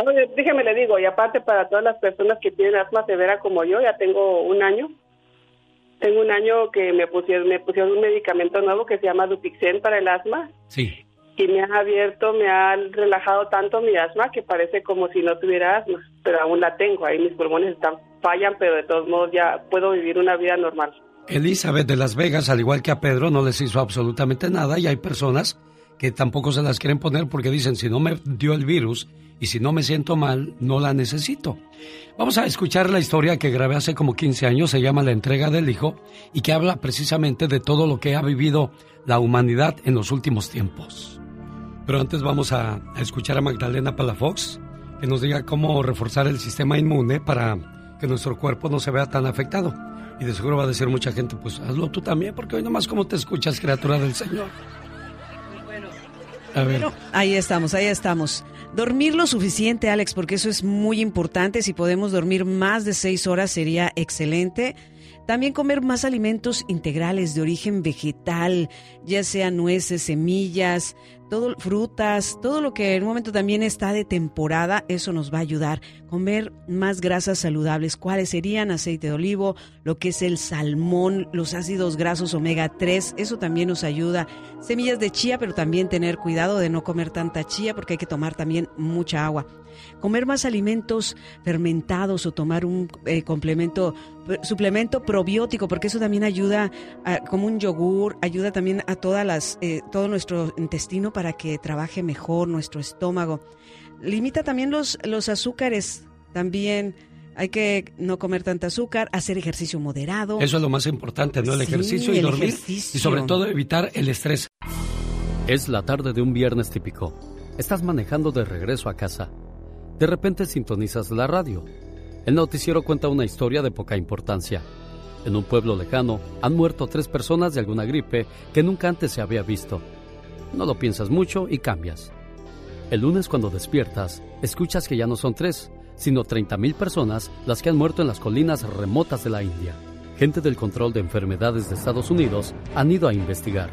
Oye, déjeme le digo, y aparte para todas las personas que tienen asma severa como yo, ya tengo un año, Tengo un año que me pusieron, me pusieron un medicamento nuevo que se llama Dupixent para el asma. Sí. Y me ha abierto, me ha relajado tanto mi asma que parece como si no tuviera asma, pero aún la tengo. Ahí mis pulmones están fallan, pero de todos modos ya puedo vivir una vida normal. Elizabeth de Las Vegas, al igual que a Pedro, no les hizo absolutamente nada y hay personas que tampoco se las quieren poner porque dicen, si no me dio el virus y si no me siento mal, no la necesito. Vamos a escuchar la historia que grabé hace como 15 años, se llama La entrega del hijo y que habla precisamente de todo lo que ha vivido la humanidad en los últimos tiempos. Pero antes vamos a, escuchar a Magdalena Palafox, que nos diga cómo reforzar el sistema inmune para que nuestro cuerpo no se vea tan afectado. Y de seguro va a decir mucha gente, pues hazlo tú también, porque hoy nomás como te escuchas, criatura del Señor. Ahí estamos, ahí estamos. Dormir lo suficiente, Alex, porque eso es muy importante. Si podemos dormir más de seis horas sería excelente. También comer más alimentos integrales de origen vegetal, ya sea nueces, semillas, todo, frutas, todo lo que en un momento también está de temporada, eso nos va a ayudar. Comer más grasas saludables, ¿cuáles serían? Aceite de olivo, lo que es el salmón, los ácidos grasos omega 3, eso también nos ayuda. Semillas de chía, pero también tener cuidado de no comer tanta chía porque hay que tomar también mucha agua comer más alimentos fermentados o tomar un eh, complemento, suplemento probiótico, porque eso también ayuda, como un yogur, ayuda también a todas las, eh, todo nuestro intestino para que trabaje mejor nuestro estómago. Limita también los, los azúcares, también hay que no comer tanta azúcar, hacer ejercicio moderado. Eso es lo más importante, ¿no? El ejercicio y dormir. Y sobre todo evitar el estrés. Es la tarde de un viernes típico. Estás manejando de regreso a casa. De repente sintonizas la radio. El noticiero cuenta una historia de poca importancia. En un pueblo lejano han muerto tres personas de alguna gripe que nunca antes se había visto. No lo piensas mucho y cambias. El lunes cuando despiertas, escuchas que ya no son tres, sino 30.000 personas las que han muerto en las colinas remotas de la India. Gente del control de enfermedades de Estados Unidos han ido a investigar.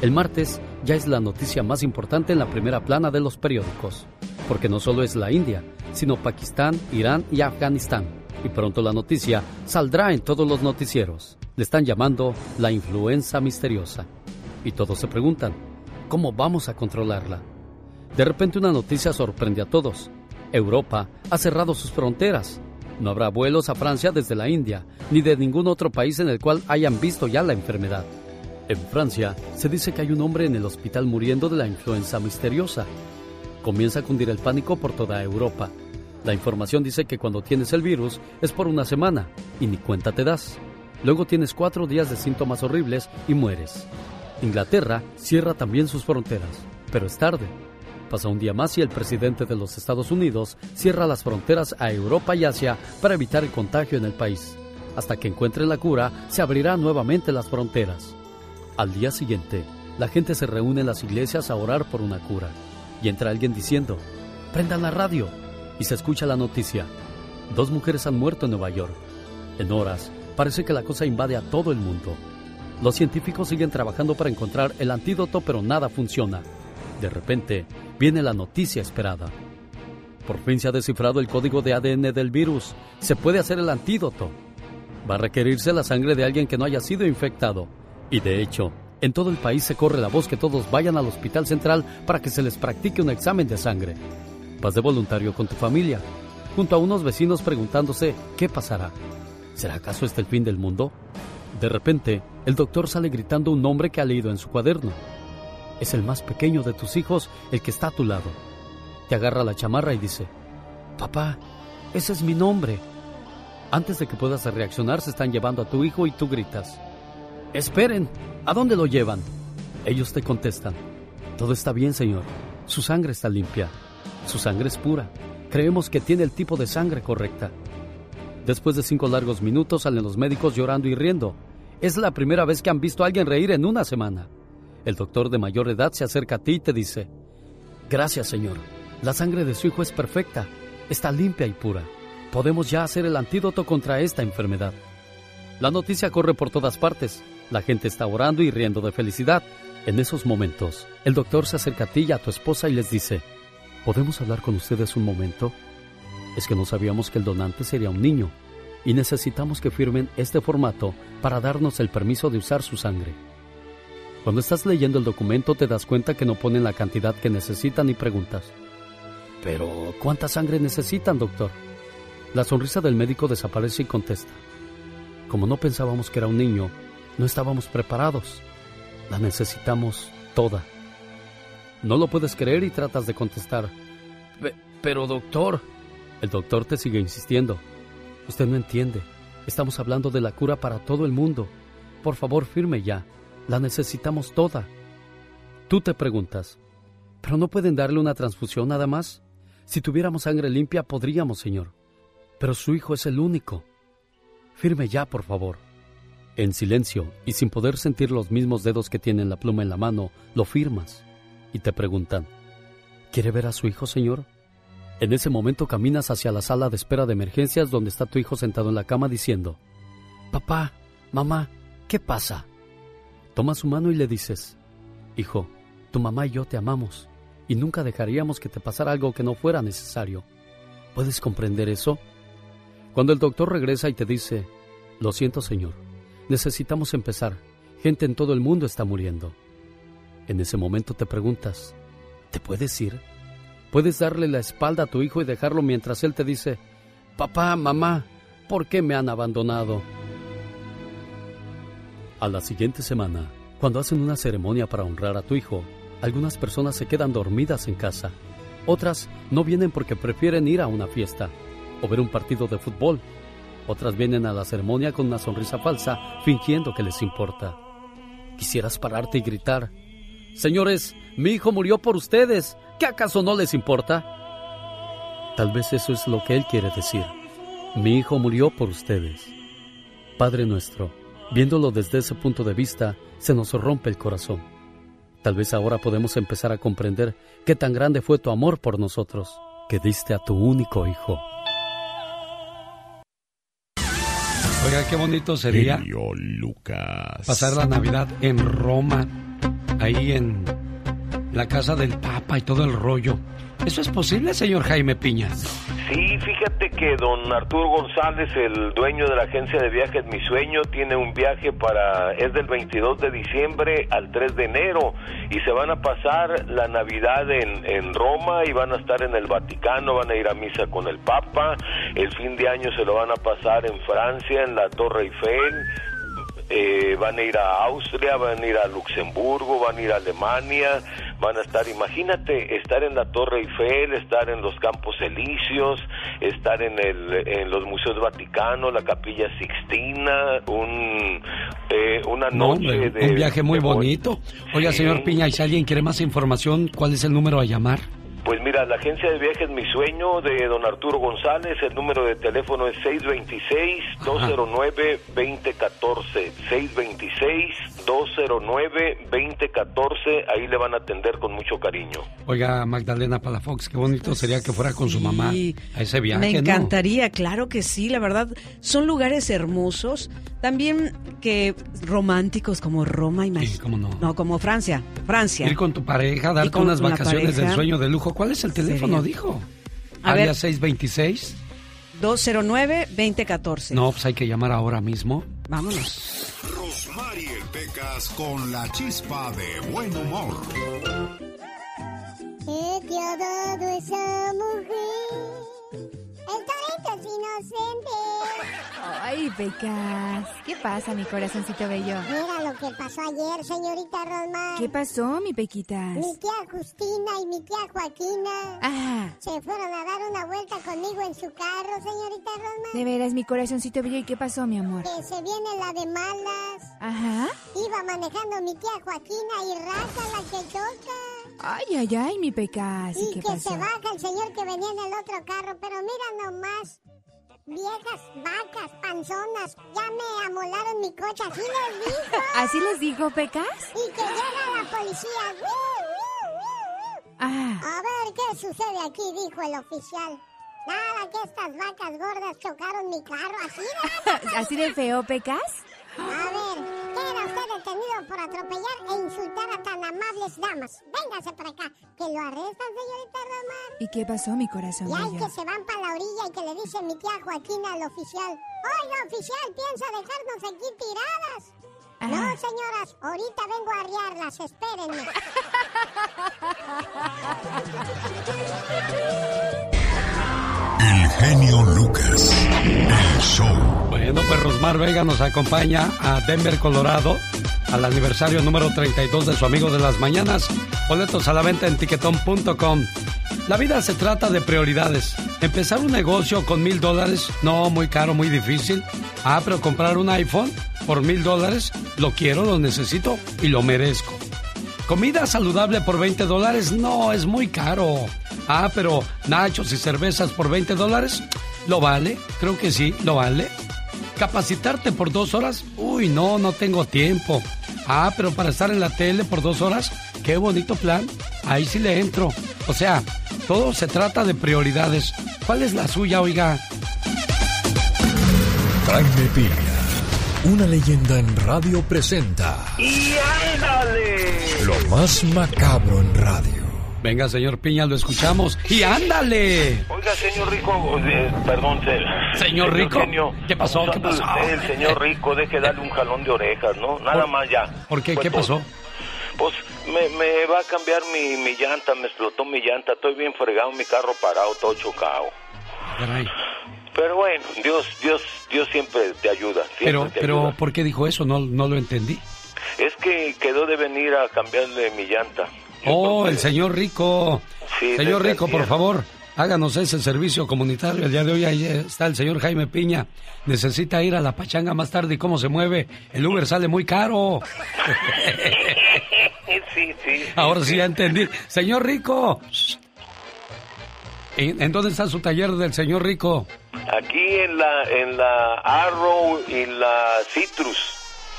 El martes ya es la noticia más importante en la primera plana de los periódicos porque no solo es la India, sino Pakistán, Irán y Afganistán. Y pronto la noticia saldrá en todos los noticieros. Le están llamando la influenza misteriosa. Y todos se preguntan, ¿cómo vamos a controlarla? De repente una noticia sorprende a todos. Europa ha cerrado sus fronteras. No habrá vuelos a Francia desde la India, ni de ningún otro país en el cual hayan visto ya la enfermedad. En Francia se dice que hay un hombre en el hospital muriendo de la influenza misteriosa comienza a cundir el pánico por toda Europa. La información dice que cuando tienes el virus es por una semana y ni cuenta te das. Luego tienes cuatro días de síntomas horribles y mueres. Inglaterra cierra también sus fronteras, pero es tarde. Pasa un día más y el presidente de los Estados Unidos cierra las fronteras a Europa y Asia para evitar el contagio en el país. Hasta que encuentren la cura, se abrirán nuevamente las fronteras. Al día siguiente, la gente se reúne en las iglesias a orar por una cura y entra alguien diciendo, prendan la radio, y se escucha la noticia. Dos mujeres han muerto en Nueva York. En horas, parece que la cosa invade a todo el mundo. Los científicos siguen trabajando para encontrar el antídoto, pero nada funciona. De repente, viene la noticia esperada. Por fin se ha descifrado el código de ADN del virus. Se puede hacer el antídoto. Va a requerirse la sangre de alguien que no haya sido infectado. Y de hecho, en todo el país se corre la voz que todos vayan al hospital central para que se les practique un examen de sangre. Vas de voluntario con tu familia, junto a unos vecinos preguntándose qué pasará. ¿Será acaso este el fin del mundo? De repente, el doctor sale gritando un nombre que ha leído en su cuaderno. Es el más pequeño de tus hijos el que está a tu lado. Te agarra la chamarra y dice, Papá, ese es mi nombre. Antes de que puedas reaccionar, se están llevando a tu hijo y tú gritas, Esperen, ¿a dónde lo llevan? Ellos te contestan, todo está bien, señor. Su sangre está limpia. Su sangre es pura. Creemos que tiene el tipo de sangre correcta. Después de cinco largos minutos salen los médicos llorando y riendo. Es la primera vez que han visto a alguien reír en una semana. El doctor de mayor edad se acerca a ti y te dice, Gracias, señor. La sangre de su hijo es perfecta. Está limpia y pura. Podemos ya hacer el antídoto contra esta enfermedad. La noticia corre por todas partes. La gente está orando y riendo de felicidad. En esos momentos, el doctor se acerca a ti y a tu esposa y les dice, ¿podemos hablar con ustedes un momento? Es que no sabíamos que el donante sería un niño. y necesitamos que firmen este formato para darnos el permiso de usar su sangre. Cuando estás leyendo el documento te das cuenta que no ponen la cantidad que necesitan y preguntas, pero ¿cuánta sangre necesitan, doctor? La sonrisa del médico desaparece y contesta, como no pensábamos que era un niño, no estábamos preparados. La necesitamos toda. No lo puedes creer y tratas de contestar. pero doctor... El doctor te sigue insistiendo. Usted no entiende. Estamos hablando de la cura para todo el mundo. Por favor, firme ya. La necesitamos toda. Tú te preguntas, ¿pero no pueden darle una transfusión nada más? Si tuviéramos sangre limpia, podríamos, señor. Pero su hijo es el único. Firme ya, por favor. En silencio y sin poder sentir los mismos dedos que tienen la pluma en la mano, lo firmas y te preguntan, ¿quiere ver a su hijo, señor? En ese momento caminas hacia la sala de espera de emergencias donde está tu hijo sentado en la cama diciendo, Papá, mamá, ¿qué pasa? Tomas su mano y le dices, Hijo, tu mamá y yo te amamos y nunca dejaríamos que te pasara algo que no fuera necesario. ¿Puedes comprender eso? Cuando el doctor regresa y te dice, Lo siento, señor, necesitamos empezar. Gente en todo el mundo está muriendo. En ese momento te preguntas, ¿te puedes ir? Puedes darle la espalda a tu hijo y dejarlo mientras él te dice, papá, mamá, ¿por qué me han abandonado? A la siguiente semana, cuando hacen una ceremonia para honrar a tu hijo, algunas personas se quedan dormidas en casa. Otras no vienen porque prefieren ir a una fiesta o ver un partido de fútbol. Otras vienen a la ceremonia con una sonrisa falsa, fingiendo que les importa. Quisieras pararte y gritar, Señores, mi hijo murió por ustedes. ¿Qué acaso no les importa? Tal vez eso es lo que él quiere decir. Mi hijo murió por ustedes. Padre nuestro, viéndolo desde ese punto de vista, se nos rompe el corazón. Tal vez ahora podemos empezar a comprender qué tan grande fue tu amor por nosotros, que diste a tu único hijo. Oiga, qué bonito sería Lucas. pasar la Navidad en Roma ahí en la casa del Papa y todo el rollo. ¿Eso es posible, señor Jaime Piña? Sí, fíjate que don Arturo González, el dueño de la agencia de viajes Mi Sueño, tiene un viaje para, es del 22 de diciembre al 3 de enero y se van a pasar la Navidad en, en Roma y van a estar en el Vaticano, van a ir a misa con el Papa, el fin de año se lo van a pasar en Francia, en la Torre Eiffel, eh, van a ir a Austria, van a ir a Luxemburgo, van a ir a Alemania, van a estar, imagínate, estar en la Torre Eiffel, estar en los Campos Elíseos, estar en, el, en los Museos Vaticanos, la Capilla Sixtina, un, eh, una noche de... Un viaje muy de- bonito. Oiga, Sí. señor Piña, y si alguien quiere más información, ¿cuál es el número a llamar? Pues mira, la agencia de viajes Mi Sueño de don Arturo González, el número de teléfono es 626-209-2014. 626-209-2014, ahí le van a atender con mucho cariño. Oiga, Magdalena Palafox, qué bonito sería que fuera con su mamá a ese viaje, Me ¿no? encantaría, claro que sí, la verdad. Son lugares hermosos, también que románticos como Roma y Sí, cómo no. No, como Francia, Francia. Ir con tu pareja, darte con unas vacaciones del sueño de lujo. ¿Cuál es el teléfono, Sería. dijo? A Área ver. 626. 209-2014. No, pues hay que llamar ahora mismo. Vámonos. Rosmarie Pecas con la chispa de buen humor. ¿Qué te ha dado esa mujer? El torito es inocente. Ay, Pecas. ¿Qué pasa, mi corazoncito bello? Mira lo que pasó ayer, señorita Rosmar. ¿Qué pasó, mi Pequitas? Mi tía Justina y mi tía Joaquina Ah, se fueron a dar una vuelta conmigo en su carro, señorita Rosmar. de veras, mi corazoncito bello. ¿Y qué pasó, mi amor? Que se viene la de malas. Ajá. Iba manejando mi tía Joaquina y raza la que choca. Ay, ay, ay, mi Pecas. ¿Y Y qué que pasó? se baja el señor que venía en el otro carro, pero mira nomás. Viejas vacas, panzonas, ya me amolaron mi coche, así les dijo. ¿Así les dijo, Pecas? Y que llega la policía. Ah, A ver qué sucede aquí, dijo el oficial. Nada, que estas vacas gordas chocaron mi carro, así de... ¿así de feo, Pecas? A ver, queda usted detenido por atropellar e insultar a tan amables damas. Véngase por acá, que lo arrestan, señorita Román. ¿Y qué pasó, mi corazón? Y hay bello? que se van para la orilla y que le dice mi tía Joaquina al oficial. Oiga, oficial, ¿piensa dejarnos aquí tiradas? Ah. No, señoras, ahorita vengo a arriarlas, espérenme. El genio Lucas. Bueno, pues Rosmar Vega nos acompaña a Denver, Colorado, al aniversario número 32 de su amigo de las mañanas. Boletos a la venta en tiquetón.com. La vida se trata de prioridades. Empezar un negocio con mil dólares, no, muy caro, muy difícil. Ah, pero comprar un iPhone por mil dólares, lo quiero, lo necesito y lo merezco. Comida saludable por 20 dólares, no, es muy caro. Ah, pero nachos y cervezas por 20 dólares, ¿lo vale? Creo que sí, lo vale. ¿Capacitarte por dos horas? Uy, no, no tengo tiempo. Ah, pero para estar en la tele por dos horas, qué bonito plan. Ahí sí le entro. O sea, todo se trata de prioridades. ¿Cuál es la suya, oiga? Jaime Piña, una leyenda en radio presenta ¡Y ándale! lo más macabro en radio. Venga, señor Piña, lo escuchamos. ¡Y ándale! Oiga, señor Rico, eh, perdón, se- Señor Rico, genio, ¿qué pasó? ¿Qué pasó? el señor Rico, deje darle un jalón de orejas, ¿no? Nada ¿Por- más ya. ¿Por qué? ¿Qué todo. pasó? Pues me, me va a cambiar mi, mi llanta, me explotó mi llanta, estoy bien fregado, mi carro parado, todo chocado. Caray. Pero bueno, Dios, Dios, Dios siempre te ayuda. Siempre Pero, te pero, ayuda. ¿por qué dijo eso? No, no lo entendí. Es que quedó de venir a cambiarle mi llanta. Oh, el señor Rico. Sí, señor Rico, por favor, háganos ese servicio comunitario. El día de hoy ahí está el señor Jaime Piña. Necesita ir a la pachanga más tarde y cómo se mueve. El Uber sale muy caro. sí, sí. Ahora sí ya entendí. Señor Rico. ¿En, dónde está su taller del señor Rico? Aquí en la, en la Arrow y la Citrus.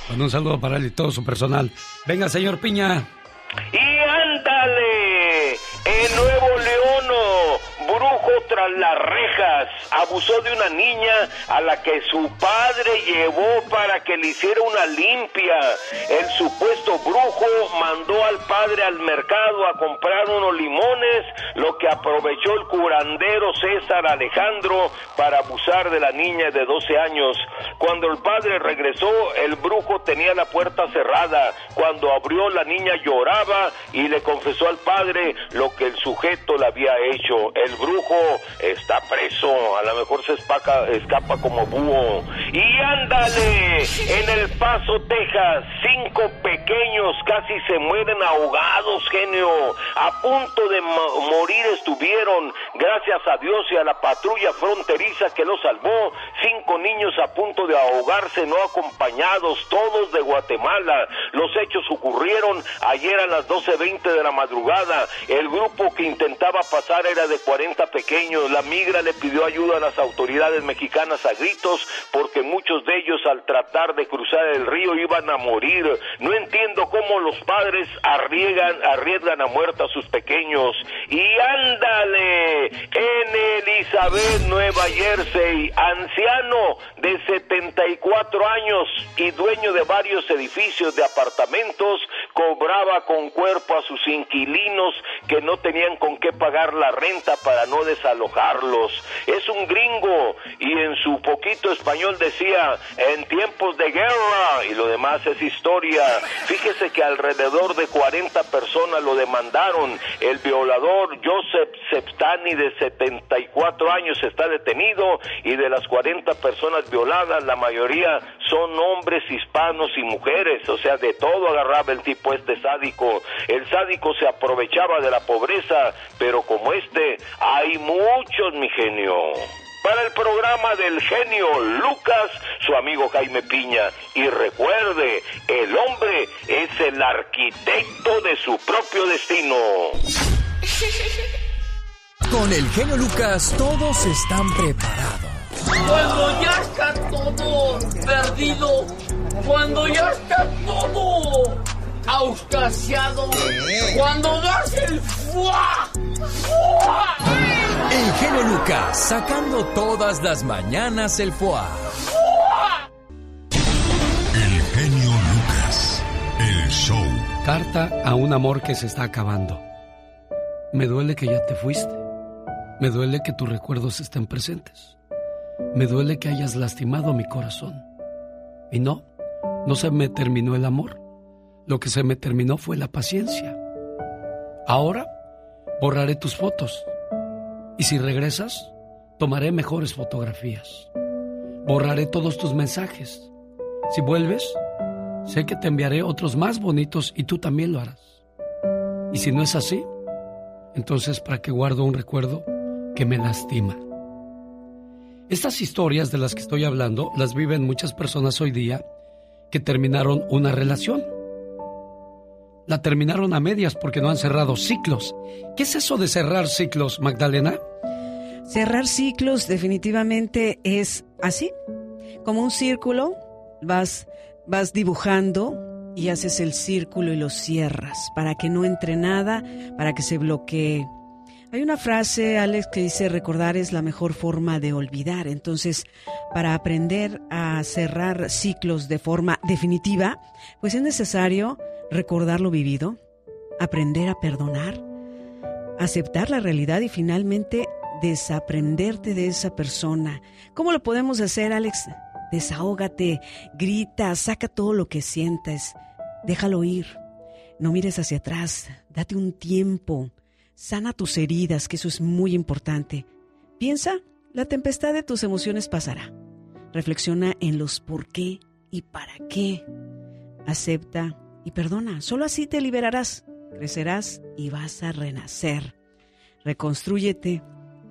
Bueno, un saludo para él y todo su personal. Venga, señor Piña. Y ándale, en Nuevo León, brujo tras las rejas, abusó de una niña a la que su padre llevó para que le hiciera una limpia. El supuesto brujo mandó al padre al mercado a comprar unos limones, lo que aprovechó el curandero César Alejandro para abusar de la niña de 12 años. Cuando el padre regresó, el brujo tenía la puerta cerrada. Cuando abrió, la niña lloraba y le confesó al padre lo que el sujeto le había hecho. Brujo está preso, a lo mejor se escapa, escapa como búho. Y ándale, en El Paso, Texas, cinco pequeños casi se mueren ahogados, genio. A punto de mo- morir estuvieron, gracias a Dios y a la patrulla fronteriza que los salvó. Cinco niños a punto de ahogarse, no acompañados, todos de Guatemala. Los hechos ocurrieron ayer a las 12.20 de la madrugada. El grupo que intentaba pasar era de 40 pequeños. La migra le pidió ayuda a las autoridades mexicanas a gritos porque muchos de ellos al tratar de cruzar el río iban a morir. No entiendo cómo los padres arriesgan, arriesgan a muerte a sus pequeños. Y ándale, en Elizabeth, Nueva Jersey, anciano de 74 años y dueño de varios edificios de apartamentos, cobraba con cuerpo a sus inquilinos que no tenían con qué pagar la renta para no desalojarlos. Es un gringo y en su poquito español decía, en tiempos de guerra y lo demás es historia. Fíjese que alrededor de 40 personas lo demandaron. El violador Joseph Septani de 74 años está detenido y de las 40 personas violadas la mayoría son hombres hispanos y mujeres, o sea, de todo agarraba el tipo este sádico. El sádico se aprovechaba de la pobreza, pero como este hay muchos, mi genio. Para el programa del genio Lucas, su amigo Jaime Piña. Y recuerde, el hombre es el arquitecto de su propio destino. Con el genio Lucas todos están preparados. Cuando ya está todo perdido, cuando ya está todo auscasiado, cuando das el fuá, fuá, El genio Lucas sacando todas las mañanas el foie. El genio Lucas. El show. Carta a un amor que se está acabando. Me duele que ya te fuiste. Me duele que tus recuerdos estén presentes. Me duele que hayas lastimado mi corazón. Y no, no se me terminó el amor. Lo que se me terminó fue la paciencia. Ahora borraré tus fotos. Y si regresas, tomaré mejores fotografías. Borraré todos tus mensajes. Si vuelves, sé que te enviaré otros más bonitos y tú también lo harás. Y si no es así, entonces ¿para qué guardo un recuerdo que me lastima? Estas historias de las que estoy hablando las viven muchas personas hoy día que terminaron una relación. La terminaron a medias porque no han cerrado ciclos. ¿Qué es eso de cerrar ciclos, Magdalena? Cerrar ciclos definitivamente es así, como un círculo, vas, vas dibujando y haces el círculo y lo cierras para que no entre nada, para que se bloquee. Hay una frase, Alex, que dice recordar es la mejor forma de olvidar. Entonces, para aprender a cerrar ciclos de forma definitiva, pues es necesario recordar lo vivido, aprender a perdonar, aceptar la realidad y finalmente desaprenderte de esa persona. ¿Cómo lo podemos hacer, Alex? Desahógate, grita, saca todo lo que sientas, déjalo ir. No mires hacia atrás, date un tiempo, sana tus heridas, que eso es muy importante. Piensa, la tempestad de tus emociones pasará. Reflexiona en los por qué y para qué. Acepta y perdona, solo así te liberarás, crecerás y vas a renacer. Reconstrúyete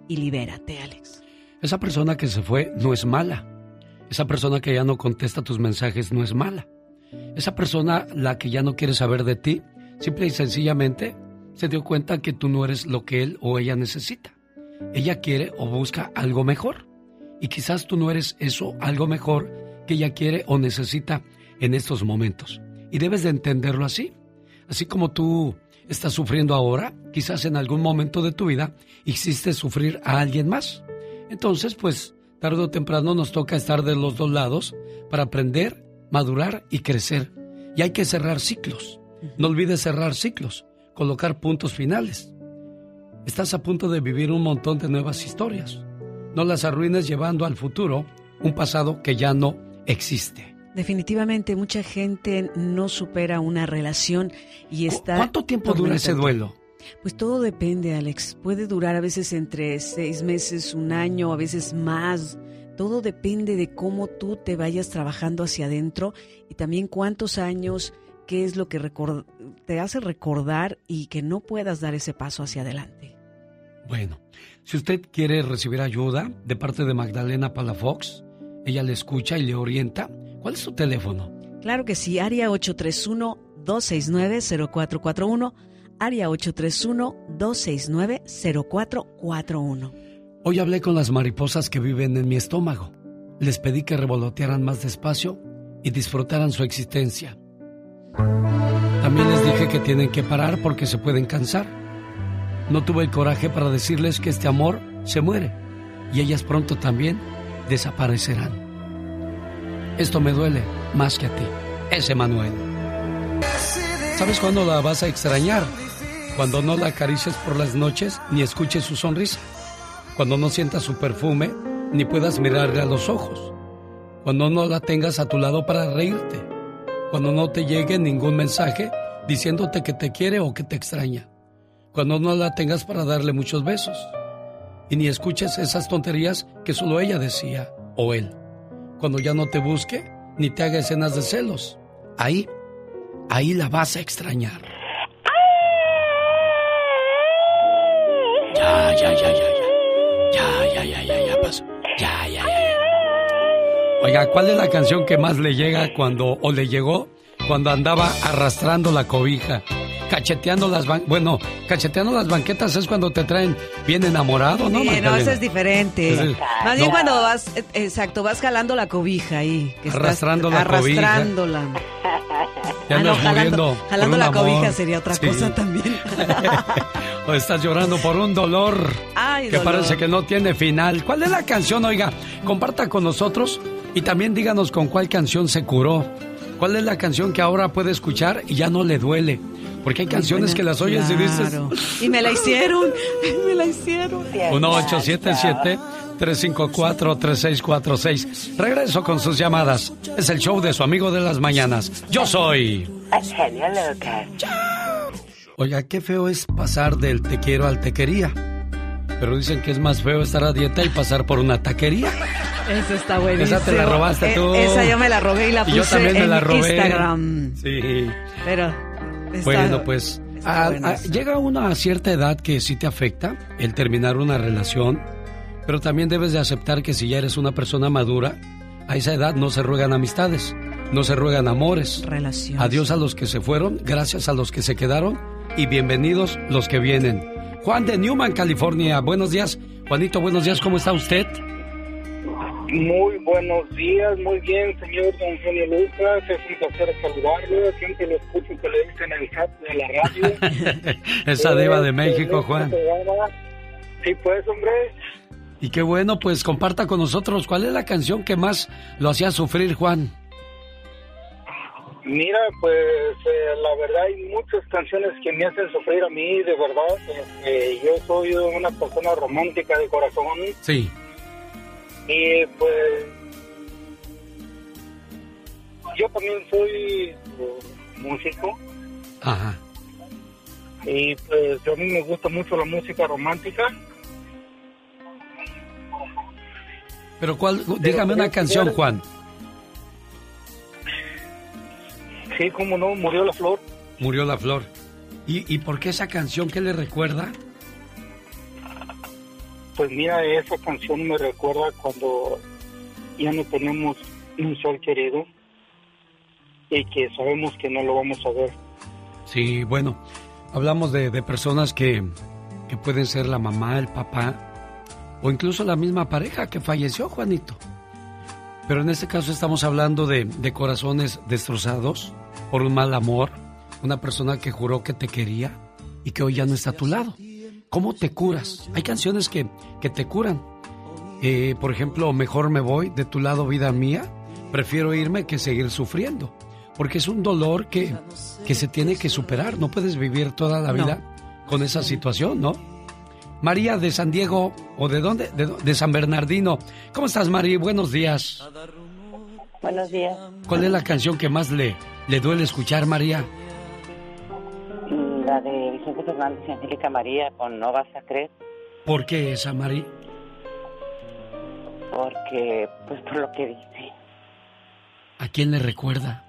y libérate, Alex. Esa persona que se fue no es mala. Esa persona que ya no contesta tus mensajes no es mala. Esa persona, la que ya no quiere saber de ti, simple y sencillamente se dio cuenta que tú no eres lo que él o ella necesita. Ella quiere o busca algo mejor. Y quizás tú no eres eso algo mejor que ella quiere o necesita en estos momentos. Y debes de entenderlo así. Así como tú estás sufriendo ahora, quizás en algún momento de tu vida hiciste sufrir a alguien más. Entonces, pues, tarde o temprano nos toca estar de los dos lados para aprender, madurar y crecer. Y hay que cerrar ciclos. No olvides cerrar ciclos, colocar puntos finales. Estás a punto de vivir un montón de nuevas historias. No las arruines llevando al futuro un pasado que ya no existe. Definitivamente mucha gente no supera una relación y está... ¿Cuánto tiempo dura ese duelo? Pues todo depende, Alex. Puede durar a veces entre seis meses, un año, a veces más. Todo depende de cómo tú te vayas trabajando hacia adentro y también cuántos años, qué es lo que te hace recordar y que no puedas dar ese paso hacia adelante. Bueno, si usted quiere recibir ayuda de parte de Magdalena Palafox, ella le escucha y le orienta. ¿Cuál es su teléfono? Claro que sí, área 831-269-0441, área 831-269-0441. Hoy hablé con las mariposas que viven en mi estómago. Les pedí que revolotearan más despacio y disfrutaran su existencia. También les dije que tienen que parar porque se pueden cansar. No tuve el coraje para decirles que este amor se muere y ellas pronto también desaparecerán. Esto me duele más que a ti. Ese Manuel. ¿Sabes cuándo la vas a extrañar? Cuando no la acaricies por las noches ni escuches su sonrisa. Cuando no sientas su perfume ni puedas mirarle a los ojos. Cuando no la tengas a tu lado para reírte. Cuando no te llegue ningún mensaje diciéndote que te quiere o que te extraña. Cuando no la tengas para darle muchos besos. Y ni escuches esas tonterías que solo ella decía o él cuando ya no te busque ni te haga escenas de celos. Ahí, ahí la vas a extrañar. Ya, ya, ya, ya, ya. Ya, ya, ya, ya, ya pasó. Ya, ya, ya, ya. Oiga, ¿cuál es la canción que más le llega cuando, o le llegó, cuando andaba arrastrando la cobija? Cacheteando las banquetas. Bueno, cacheteando las banquetas es cuando te traen bien enamorado, ¿no? Sí, no, eso es diferente. Más bien cuando vas, exacto, vas jalando la cobija ahí. arrastrando la arrastrándola. Ya ah, jalando, jalando la cobija sería otra cosa también. o estás llorando por un dolor Ay, que parece que no tiene final. ¿Cuál es la canción, oiga? Comparta con nosotros y también díganos con cuál canción se curó ¿Cuál es la canción que ahora puede escuchar y ya no le duele? Porque hay canciones que las oyes y dices... Claro. Y me la hicieron, me la hicieron. 1-877-354-3646. Regreso con sus llamadas. Es el show de su amigo de las mañanas. Yo soy... genio Lucas. Oiga, qué feo es pasar del te quiero al te quería. Pero dicen que es más feo estar a dieta y pasar por una taquería. Eso está buenísimo. Esa te la robaste Eh, tú. Esa yo me la robé y la Y puse yo también me en la robé. Instagram. Sí. Pero Bueno, pues a- a- llega uno a cierta edad que sí te afecta el terminar una relación, pero también debes de aceptar que si ya eres una persona madura, a esa edad no se ruegan amistades, no se ruegan amores. Relaciones. Adiós a los que se fueron, gracias a los que se quedaron y bienvenidos los que vienen. Juan de Newman, California, buenos días. Juanito, buenos días, ¿cómo está usted? Muy buenos días, muy bien, señor Don Genio Lucas. Es un placer saludarlo. Siempre lo escucho que le dicen el chat de la radio. Esa diva de Eh, México, este Juan. programa. Sí, pues, hombre. Y qué bueno, pues comparta con nosotros cuál es la canción que más lo hacía sufrir, Juan. Mira, pues eh, la verdad hay muchas canciones que me hacen sufrir a mí, de verdad. Este, yo soy una persona romántica de corazón Sí. Y pues yo también soy eh, músico Ajá. y pues a mí me gusta mucho la música romántica. Pero cuál, dígame una canción, Juan. Sí, como no, murió la flor. Murió la flor. ¿Y, ¿Y por qué esa canción qué le recuerda? Pues mira, esa canción me recuerda cuando ya no tenemos un sol querido y que sabemos que no lo vamos a ver. Sí, bueno, hablamos de, de personas que, que pueden ser la mamá, el papá o incluso la misma pareja que falleció, Juanito. Pero en este caso estamos hablando de, de corazones destrozados por un mal amor, una persona que juró que te quería y que hoy ya no está a tu lado. ¿Cómo te curas? Hay canciones que, que te curan. Eh, por ejemplo, Mejor me voy, de tu lado vida mía, prefiero irme que seguir sufriendo. Porque es un dolor que, que se tiene que superar. No puedes vivir toda la No. vida con esa situación, ¿no? María de San Diego, ¿o de dónde? De, de San Bernardino. ¿Cómo estás, María? Buenos días. Buenos días. ¿Cuál es la canción que más le, le duele escuchar, María? La de Vicente Fernández y Angélica María con No vas a creer, ¿Por qué esa, María? porque, pues por lo que dice, ¿A quién le recuerda?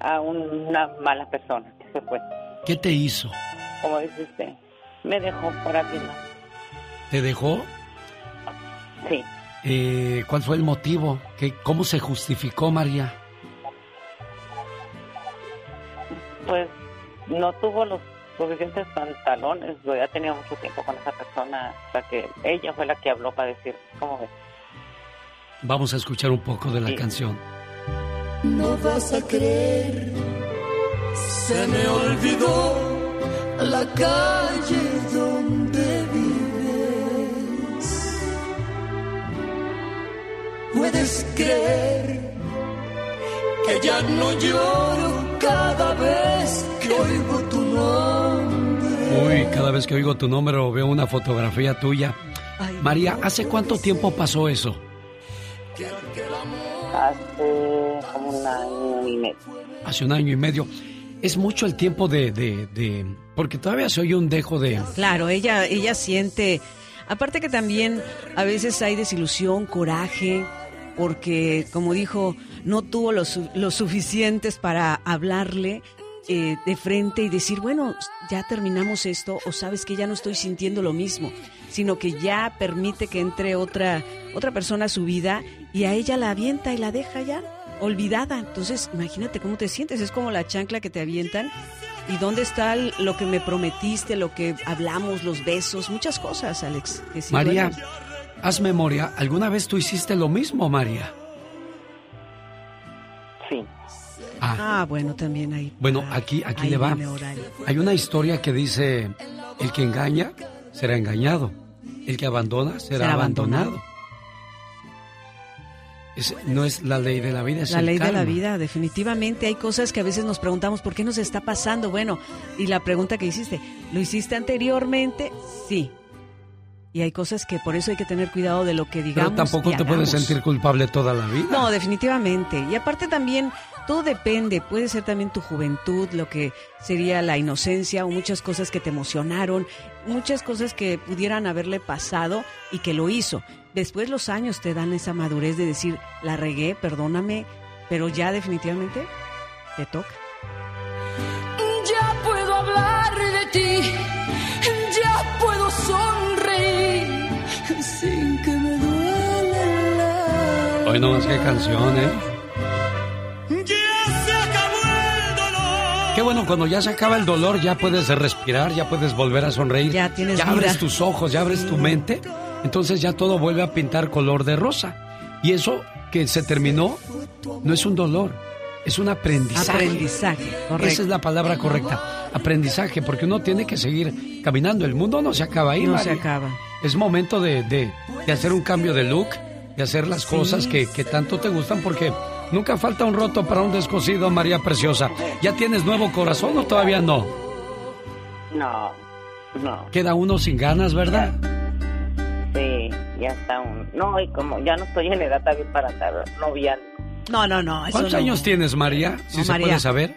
a un- una mala persona que se fue, ¿Qué te hizo? como dice usted, me dejó por alguien más. ¿Te dejó? Sí. Eh, ¿Cuál fue el motivo? ¿Qué, ¿Cómo se justificó, María? Pues no tuvo los suficientes pantalones, yo ya tenía mucho tiempo con esa persona, o sea que ella fue la que habló para decir, ¿cómo ves? Vamos a escuchar un poco de la canción. No vas a creer, se me olvidó la calle donde vives. Puedes creer que ya no lloro cada vez que oigo tu nombre. Uy, cada vez que oigo tu nombre o veo una fotografía tuya. María, ¿hace cuánto tiempo pasó eso? Hace como un año y medio. Hace un año y medio. Es mucho el tiempo de... de, de- porque todavía se oye un dejo de... Claro, ella, ella siente, aparte que también a veces hay desilusión, coraje, porque como dijo, no tuvo los, los suficientes para hablarle eh, de frente y decir, bueno, ya terminamos esto o sabes que ya no estoy sintiendo lo mismo, sino que ya permite que entre otra, otra persona a su vida y a ella la avienta y la deja ya olvidada. Entonces, imagínate cómo te sientes, es como la chancla que te avientan. ¿Y dónde está el- lo que me prometiste, lo que hablamos, los besos, muchas cosas, Alex? que sí María, duelen? Haz memoria. ¿Alguna vez tú hiciste lo mismo, María? Sí. Ah, Ah, bueno, también hay. bueno, aquí, aquí ahí le va. Hay una historia que dice, el que engaña será engañado, el que abandona será, Será abandonado. abandonado. es- no es la ley de la vida, es La el ley de la vida, definitivamente. Hay cosas que a veces nos preguntamos, ¿por qué nos está pasando? Bueno, y la pregunta que hiciste, ¿lo hiciste anteriormente? Sí. Y hay cosas que por eso hay que tener cuidado de lo que digamos. Pero tampoco y te puedes sentir culpable toda la vida. No, definitivamente. Y aparte también, todo depende. Puede ser también tu juventud, lo que sería la inocencia o muchas cosas que te emocionaron, muchas cosas que pudieran haberle pasado y que lo hizo. Después los años te dan esa madurez de decir, la regué, perdóname, pero ya definitivamente te toca. Ya puedo hablar de ti, sin que me duela. Hoy no más que canción, ¿eh? Ya se acabó el dolor. Qué bueno, cuando ya se acaba el dolor, ya puedes respirar, ya puedes volver a sonreír. Ya tienes Ya vida. abres tus ojos, ya abres tu mente. Entonces ya todo vuelve a pintar color de rosa. Y eso que se terminó no es un dolor, es un aprendizaje. Aprendizaje, correcto. Esa es la palabra correcta. Aprendizaje, porque uno tiene que seguir caminando. El mundo no se acaba ahí, No Mari. se acaba. Es momento de, de- de hacer un cambio de look, de hacer las cosas que, que tanto te gustan, porque nunca falta un roto para un descosido, María Preciosa. ¿Ya tienes nuevo corazón o todavía no? No, no, Queda uno sin ganas, ¿verdad? sí, ya está un... No, y como ya no estoy en edad también para estar noviando. No, no, no. eso ¿Cuántos no. años tienes, María? Si No, se María. puede saber.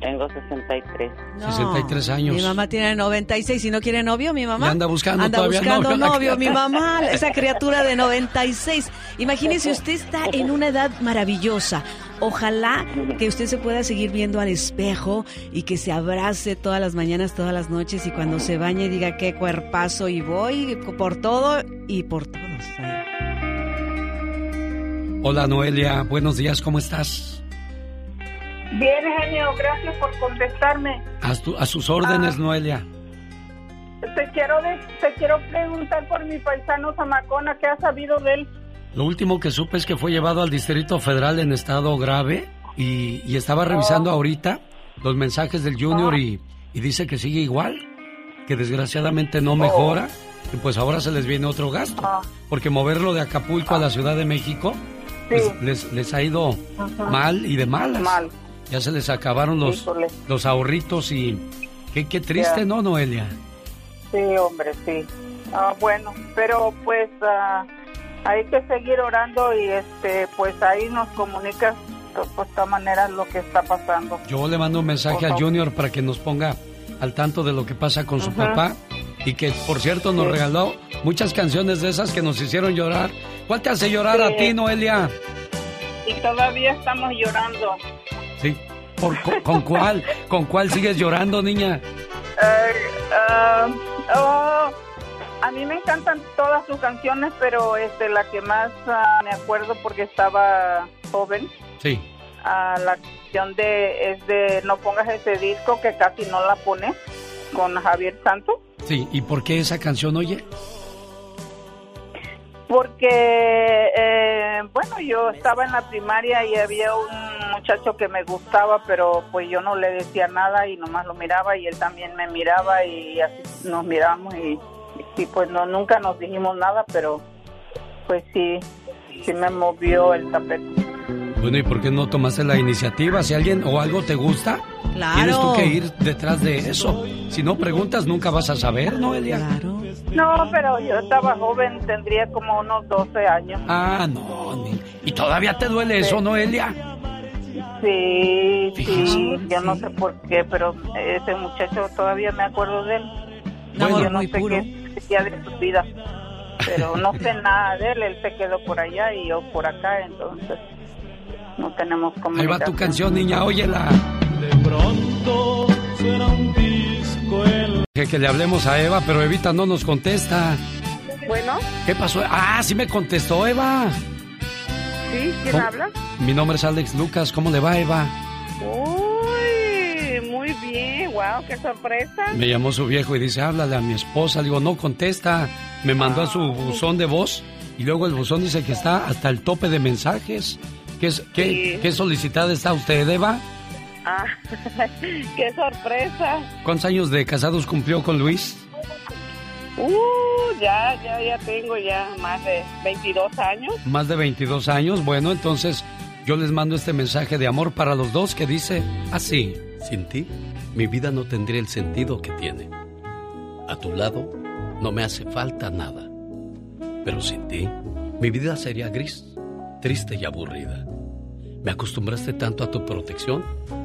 Tengo 63. No, 63 años. Mi mamá tiene 96 y no quiere novio, mi mamá. Y anda buscando Anda todavía buscando novio, mi mamá, esa criatura de 96. Imagínese, usted está en una edad maravillosa. Ojalá que usted se pueda seguir viendo al espejo y que se abrace todas las mañanas, todas las noches y cuando se bañe diga qué cuerpazo y voy por todo y por todos. Hola, Noelia. Buenos días, ¿cómo estás? Bien, genio, gracias por contestarme. A, tu- a sus órdenes, Ah. Noelia. Te quiero de- te quiero preguntar por mi paisano Zamacona, ¿qué has sabido de él? Lo último que supe es que fue llevado al Distrito Federal en estado grave y, y estaba revisando ahorita los mensajes del Junior y, y dice que sigue igual, que desgraciadamente no mejora y pues ahora se les viene otro gasto, porque moverlo de Acapulco a la Ciudad de México pues, les, les ha ido mal y de malas. Mal. Ya se les acabaron los, Híjole. los ahorritos y qué, qué triste, Ya. ¿no, Noelia? Sí, hombre, sí. Ah, bueno, pero pues ah, hay que seguir orando y este pues ahí nos comunicas pues, de esta manera lo que está pasando. Yo le mando un mensaje Ojo. Junior para que nos ponga al tanto de lo que pasa con su papá y que, por cierto, nos Sí. regaló muchas canciones de esas que nos hicieron llorar. ¿Cuál te hace llorar a ti, Noelia? Y todavía estamos llorando. Sí. ¿Por, con, con cuál? ¿Con cuál sigues llorando, niña? Eh, ah, oh, a mí me encantan todas sus canciones, pero este la que más ah, me acuerdo porque estaba joven, Sí. ah, la canción de es de No pongas ese disco que casi no la pone con Javier Santos, Sí. ¿Y por qué esa canción, oye? Porque eh, bueno yo estaba en la primaria y había un muchacho que me gustaba, pero pues yo no le decía nada y nomás lo miraba y él también me miraba y así nos miramos y, pues no nunca nos dijimos nada, pero pues sí sí me movió el tapete. Bueno, ¿y por qué no tomaste la iniciativa? Si alguien o algo te gusta, Claro. tienes tú que ir detrás de eso. Si no preguntas, nunca vas a saber, Noelia. No, pero yo estaba joven, tendría como unos 12 años. Ah, no. ni- ¿Y todavía te duele eso, Noelia? Sí, Fíjese. sí, yo no sé por qué, pero ese muchacho todavía me acuerdo de él. Bueno. yo no muy sé puro. qué decía de su vida, pero no sé nada de él, él se quedó por allá y yo por acá, entonces no tenemos Ahí comunicación. va tu canción, niña, óyela. Pronto será un disco Dije que le hablemos a Eva, pero Evita no nos contesta. Bueno, ¿Qué pasó? Ah, sí me contestó Eva. ¿sí? ¿Quién ¿Cómo? habla? Mi nombre es Alex Lucas. ¿Cómo le va, Eva? Uy, muy bien, wow, qué sorpresa. Me llamó su viejo y dice, háblale a mi esposa. Le digo, no contesta. Me mandó a su buzón de voz y luego el buzón dice que está hasta el tope de mensajes. ¿Qué, qué, Sí. qué solicitada está usted, Eva? Ah, qué sorpresa. ¿Cuántos años de casados cumplió con Luis? Uh, ya, ya, ya tengo ya más de 22 años. Más de 22 años. Bueno, entonces yo les mando este mensaje de amor para los dos que dice así. Sin ti, mi vida no tendría el sentido que tiene. A tu lado, no me hace falta nada. Pero sin ti, mi vida sería gris, triste y aburrida. Me acostumbraste tanto a tu protección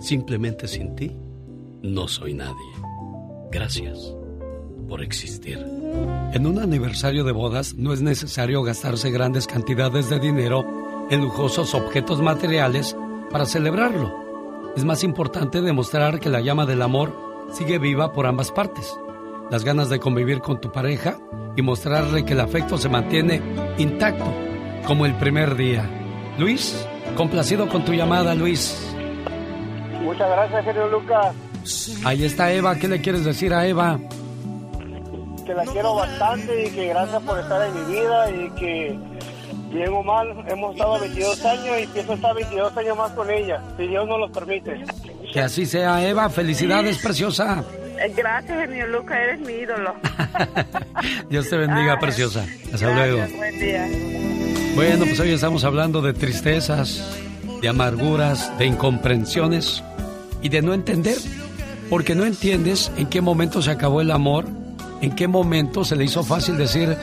simplemente sin ti, no soy nadie. Gracias por existir. En un aniversario de bodas no es necesario gastarse grandes cantidades de dinero en lujosos objetos materiales para celebrarlo. Es más importante demostrar que la llama del amor sigue viva por ambas partes. Las ganas de convivir con tu pareja y mostrarle que el afecto se mantiene intacto, como el primer día. Luis, complacido con tu llamada, Luis. Muchas gracias, genio Lucas. Ahí está Eva. ¿Qué le quieres decir a Eva? Que la quiero bastante y que gracias por estar en mi vida y que bien o mal hemos estado 22 años y pienso estar 22 años más con ella, si Dios nos lo permite. Que así sea, Eva. Felicidades, preciosa. Eh, Gracias, genio Lucas, eres mi ídolo. Dios te bendiga, preciosa. Hasta luego. Buen día. Bueno, pues hoy estamos hablando de tristezas, de amarguras, de incomprensiones y de no entender. Porque no entiendes en qué momento se acabó el amor, en qué momento se le hizo fácil decir,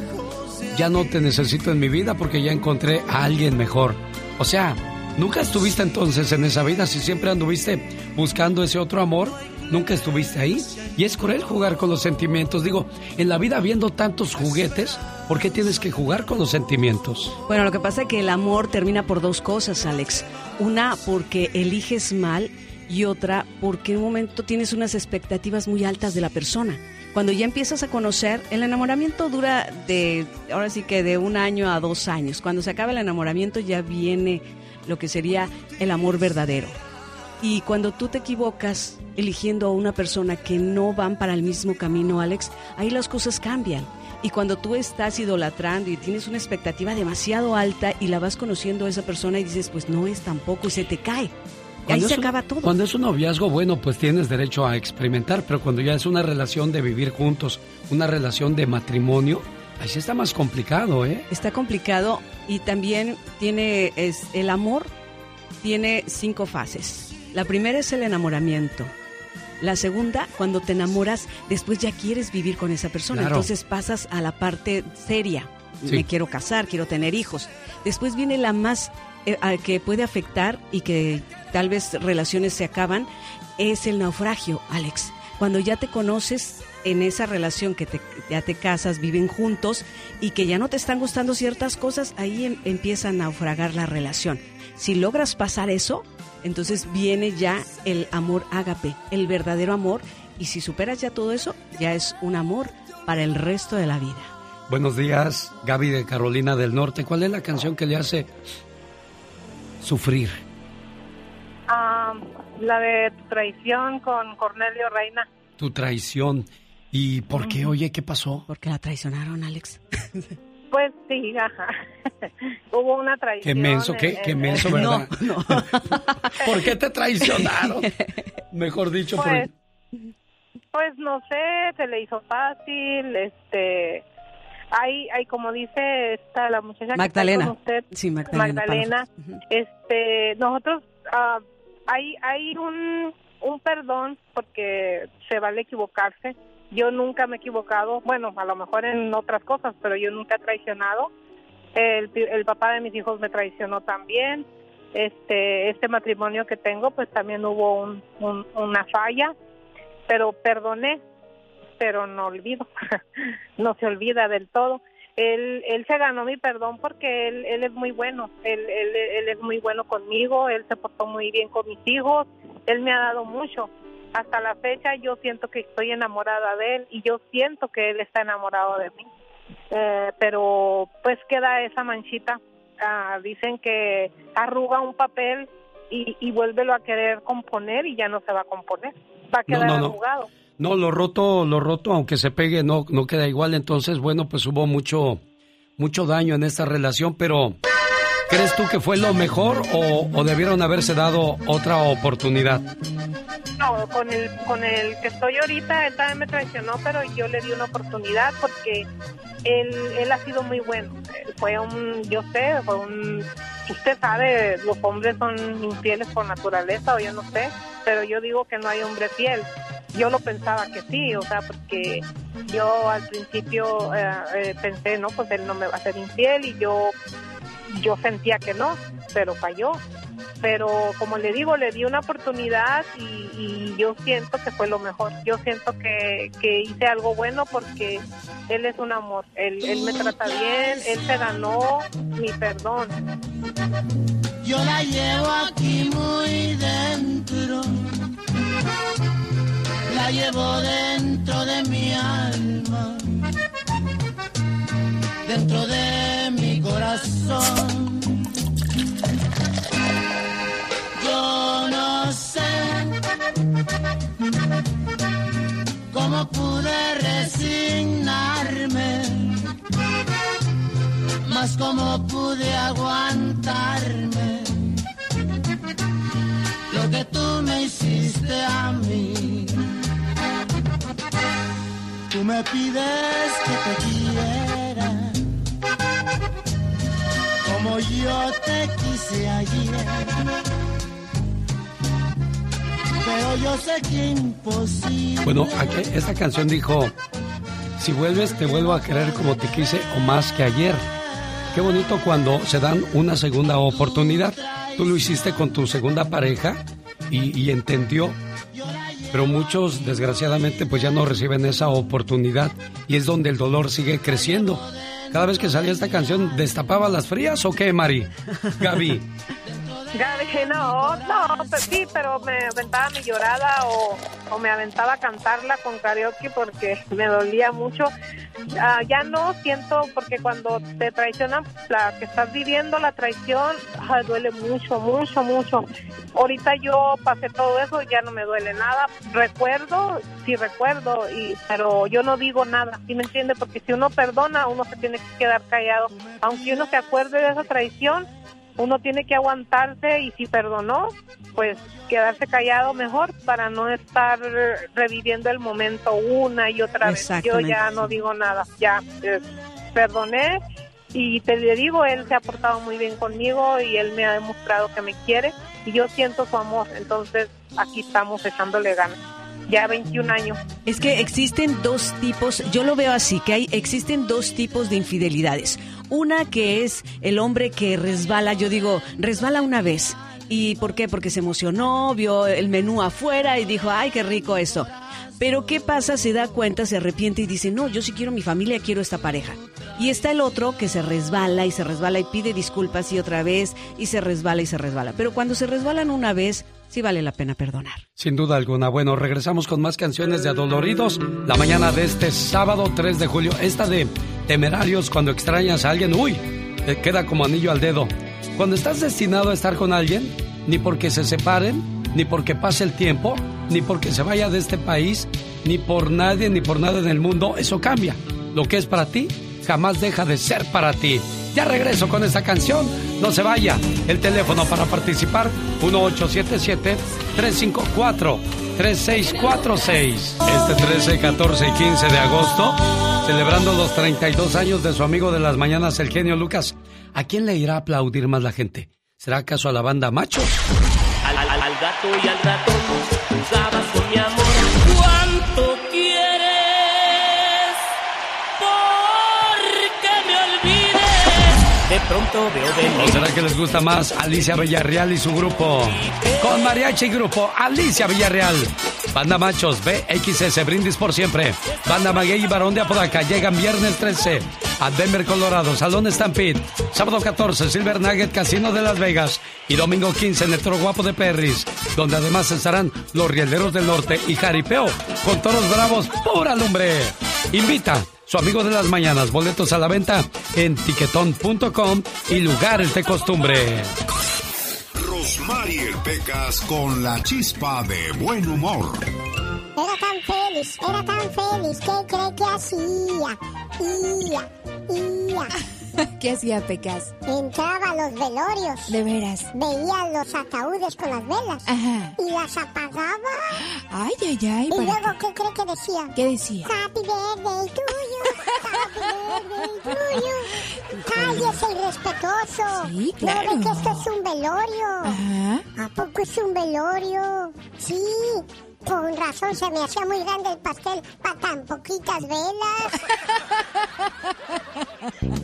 ya no te necesito en mi vida porque ya encontré a alguien mejor. O sea, nunca estuviste entonces en esa vida, si siempre anduviste buscando ese otro amor, nunca estuviste ahí. Y es cruel jugar con los sentimientos. Digo, en la vida habiendo tantos juguetes, ¿por qué tienes que jugar con los sentimientos? Bueno, lo que pasa es que el amor termina por dos cosas, Alex. Una, porque eliges mal y otra, porque en un momento tienes unas expectativas muy altas de la persona. Cuando ya empiezas a conocer, el enamoramiento dura de, ahora sí que de un año a dos años. Cuando se acaba el enamoramiento ya viene lo que sería el amor verdadero. Y cuando tú te equivocas eligiendo a una persona que no van para el mismo camino, Alex, ahí las cosas cambian. Y cuando tú estás idolatrando y tienes una expectativa demasiado alta y la vas conociendo a esa persona y dices, pues no es tampoco, y se te cae. Ahí Cuando se es un- acaba todo. Cuando es un noviazgo, bueno, pues tienes derecho a experimentar, pero cuando ya es una relación de vivir juntos, una relación de matrimonio, ahí sí está más complicado, ¿eh? Está complicado y también tiene es el amor tiene cinco fases. La primera es el enamoramiento. La segunda, cuando te enamoras, después ya quieres vivir con esa persona. Claro. Entonces pasas a la parte seria. Sí. Me quiero casar, quiero tener hijos. Después viene la más eh, a- que puede afectar y que tal vez relaciones se acaban, es el naufragio, Alex. Cuando ya te conoces en esa relación que te, ya te casas, viven juntos y que ya no te están gustando ciertas cosas, ahí em- empieza a naufragar la relación. Si logras pasar eso, entonces viene ya el amor ágape, el verdadero amor, y si superas ya todo eso, ya es un amor para el resto de la vida. Buenos días, Gaby de Carolina del Norte. ¿Cuál es la canción que le hace sufrir? Ah, la de tu traición con Cornelio Reina. Tu traición. ¿Y por qué? Oye, ¿qué pasó? Porque la traicionaron, Alex. Pues sí, ajá. Hubo una traición. Qué menso, qué, en- qué en- menso, en- ¿verdad? ¿Por qué te traicionaron? Mejor dicho, por Pues, pues no sé, se le hizo fácil, este, hay, hay como dice esta la muchacha Magdalena. que está con usted, Sí, Magdalena Magdalena, este, nosotros ah, hay hay un un perdón porque se vale equivocarse. Yo nunca me he equivocado, bueno, a lo mejor en otras cosas, pero yo nunca he traicionado. El, el papá de mis hijos me traicionó también. Este este matrimonio que tengo, pues también hubo un, un- una falla, pero perdoné, pero no olvido, no se olvida del todo. Él, él se ganó mi perdón porque él, él es muy bueno, él, él, él es muy bueno conmigo, él se portó muy bien con mis hijos, él me ha dado mucho hasta la fecha yo siento que estoy enamorada de él y yo siento que él está enamorado de mí. Eh, pero pues queda esa manchita. Ah, dicen que arruga un papel y, y vuélvelo a querer componer y ya no se va a componer. Va a quedar no, no. arrugado. No, lo roto, lo roto, aunque se pegue, no, no queda igual. Entonces, bueno, pues hubo mucho, mucho daño en esta relación, pero ¿crees tú que fue lo mejor o, o debieron haberse dado otra oportunidad? No, con el, con el que estoy ahorita, él también me traicionó, pero yo le di una oportunidad porque él, él ha sido muy bueno. Fue un, yo sé, fue un, usted sabe, los hombres son infieles por naturaleza o yo no sé, pero yo digo que no hay hombre fiel. Yo lo pensaba que sí, o sea, porque yo al principio eh, eh, pensé, no, pues él no me va a ser infiel y yo, yo sentía que no, pero falló pero como le digo, le di una oportunidad y, y yo siento que fue lo mejor. Yo siento que, que hice algo bueno porque él es un amor. Él, él me trata bien, él se ganó mi perdón. Yo la llevo aquí muy dentro. La llevo dentro de mi alma. Dentro de mi corazón. Yo no sé cómo pude resignarme, más cómo pude aguantarme lo que tú me hiciste a mí. Tú me pides que te quiera como yo te quise ayer. Pero yo sé que imposible. Bueno, esta canción dijo, si vuelves te vuelvo a querer como te quise o más que ayer. Qué bonito cuando se dan una segunda oportunidad. Tú lo hiciste con tu segunda pareja y entendió. Pero muchos, desgraciadamente, pues ya no reciben esa oportunidad y es donde el dolor sigue creciendo. Cada vez que salía esta canción, ¿destapaba las frías o qué, Mari? Gaby. Gaby, no, no, pues sí, pero me aventaba mi llorada o, o me aventaba a cantarla con karaoke porque me dolía mucho. Ah, ya no siento, porque cuando te traicionan, la que estás viviendo la traición, ah, duele mucho, mucho, mucho. Ahorita yo pasé todo eso, ya no me duele nada. Recuerdo, sí recuerdo, y, pero yo no digo nada, ¿sí me entiende? Porque si uno perdona, uno se tiene que quedar callado. Aunque uno se acuerde de esa traición, uno tiene que aguantarse y si perdonó, pues quedarse callado mejor para no estar reviviendo el momento una y otra vez. Yo ya no digo nada, ya eh, perdoné y te le digo, él se ha portado muy bien conmigo y él me ha demostrado que me quiere y yo siento su amor, entonces aquí estamos echándole ganas. Ya 21 años. Es que existen dos tipos, yo lo veo así, que hay, existen dos tipos de infidelidades. Una que es el hombre que resbala, yo digo, resbala una vez. ¿Y por qué? Porque se emocionó, vio el menú afuera y dijo, ay, qué rico esto. Pero ¿qué pasa? Se da cuenta, se arrepiente y dice, no, yo sí quiero mi familia, quiero esta pareja. Y está el otro que se resbala y se resbala y pide disculpas y otra vez y se resbala y se resbala. Pero cuando se resbalan una vez, sí vale la pena perdonar. Sin duda alguna. Bueno, regresamos con más canciones de Adoloridos la mañana de este sábado 3 de julio. Esta de Temerarios, cuando extrañas a alguien, uy, te queda como anillo al dedo. Cuando estás destinado a estar con alguien, ni porque se separen, ni porque pase el tiempo, ni porque se vaya de este país, ni por nadie, ni por nada en el mundo, eso cambia. Lo que es para ti, jamás deja de ser para ti. Ya regreso con esta canción. No se vaya. El teléfono para participar, 1877-354-3646. Este 13, 14 y 15 de agosto, celebrando los 32 años de su amigo de las mañanas, el genio Lucas. ¿A quién le irá a aplaudir más la gente? ¿Será acaso a la banda Machos? Al, al- al gato y al ratón jugabas con mi amor. Pronto de ¿O será que les gusta más Alicia Villarreal y su grupo? Con Mariachi Grupo, Alicia Villarreal. Banda Machos, BXS, Brindis por siempre. Banda Maguey y Barón de Apodaca llegan viernes 13 a Denver, Colorado. Salón Stampede. Sábado 14, Silver Nugget, Casino de Las Vegas. Y domingo 15, en el Toro Guapo de Perris. Donde además estarán los Rieleros del Norte y Jaripeo con toros bravos, pura lumbre. Invita su amigo de las mañanas. Boletos a la venta en tiquetón.com y lugares de costumbre. Rosmarie Pecas con la chispa de buen humor. Era tan feliz, era tan feliz, ¿qué cree que hacía? Ia, ia. ¿Qué hacía Pecas? Entraba a los velorios. De veras. Veía los ataúdes con las velas. Ajá. Y las apagaba. Ay, ay, ay. Y ¿para luego, ¿qué cree que decía? ¿Qué decía? Happy birthday to you. Happy birthday to you. Cállese, irrespetuoso. Sí, claro. No ve que esto es un velorio. Ajá. ¿A poco es un velorio? Sí. Con razón se me hacía muy grande el pastel para tan poquitas velas.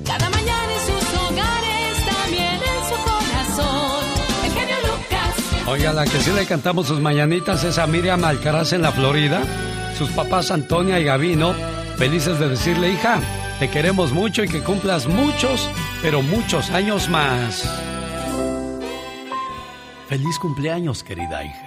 Cada mañana en sus hogares, también en su corazón. El genio Lucas. Oiga, la que sí le cantamos sus mañanitas es a Miriam Alcaraz en la Florida. Sus papás Antonia y Gavino, felices de decirle, hija, te queremos mucho y que cumplas muchos, pero muchos años más. Feliz cumpleaños, querida hija.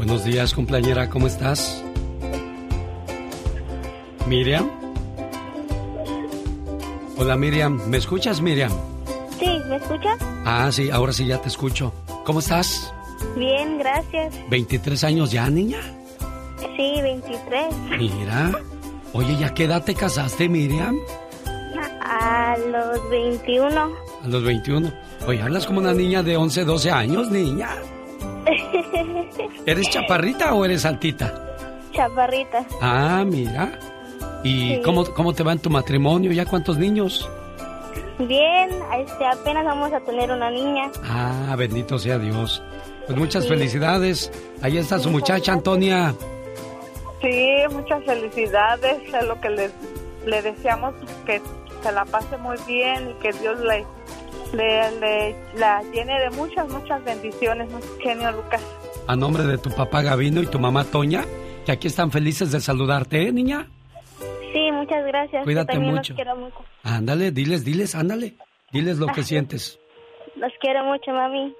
Buenos días, cumpleañera, ¿cómo estás? Miriam. Hola Miriam, ¿me escuchas Miriam? Sí, ¿me escuchas? Ah, sí, ahora sí ya te escucho. ¿Cómo estás? Bien, gracias. ¿23 años ya, niña? Sí, 23. Mira. Oye, ¿ya qué edad te casaste, Miriam? A los 21. A los 21. Oye, hablas como una niña de 11, 12 años, niña. ¿Eres chaparrita o eres altita? Chaparrita. Ah, mira. ¿Y Sí. cómo, cómo te va en tu matrimonio? ¿Ya cuántos niños? Bien, este, apenas vamos a tener una niña. Ah, bendito sea Dios. Pues muchas Sí. felicidades. Ahí está su muchacha, Antonia. Sí, muchas felicidades. Es lo que le, le deseamos que se la pase muy bien y que Dios le, le, le- la llene de muchas, muchas bendiciones, genio Lucas. A nombre de tu papá Gavino y tu mamá Toña, que aquí están felices de saludarte, ¿eh, niña? Sí, muchas gracias. Cuídate Yo mucho. Los quiero mucho. Ándale, diles, diles, ándale. Diles lo que sientes. Los quiero mucho, mami.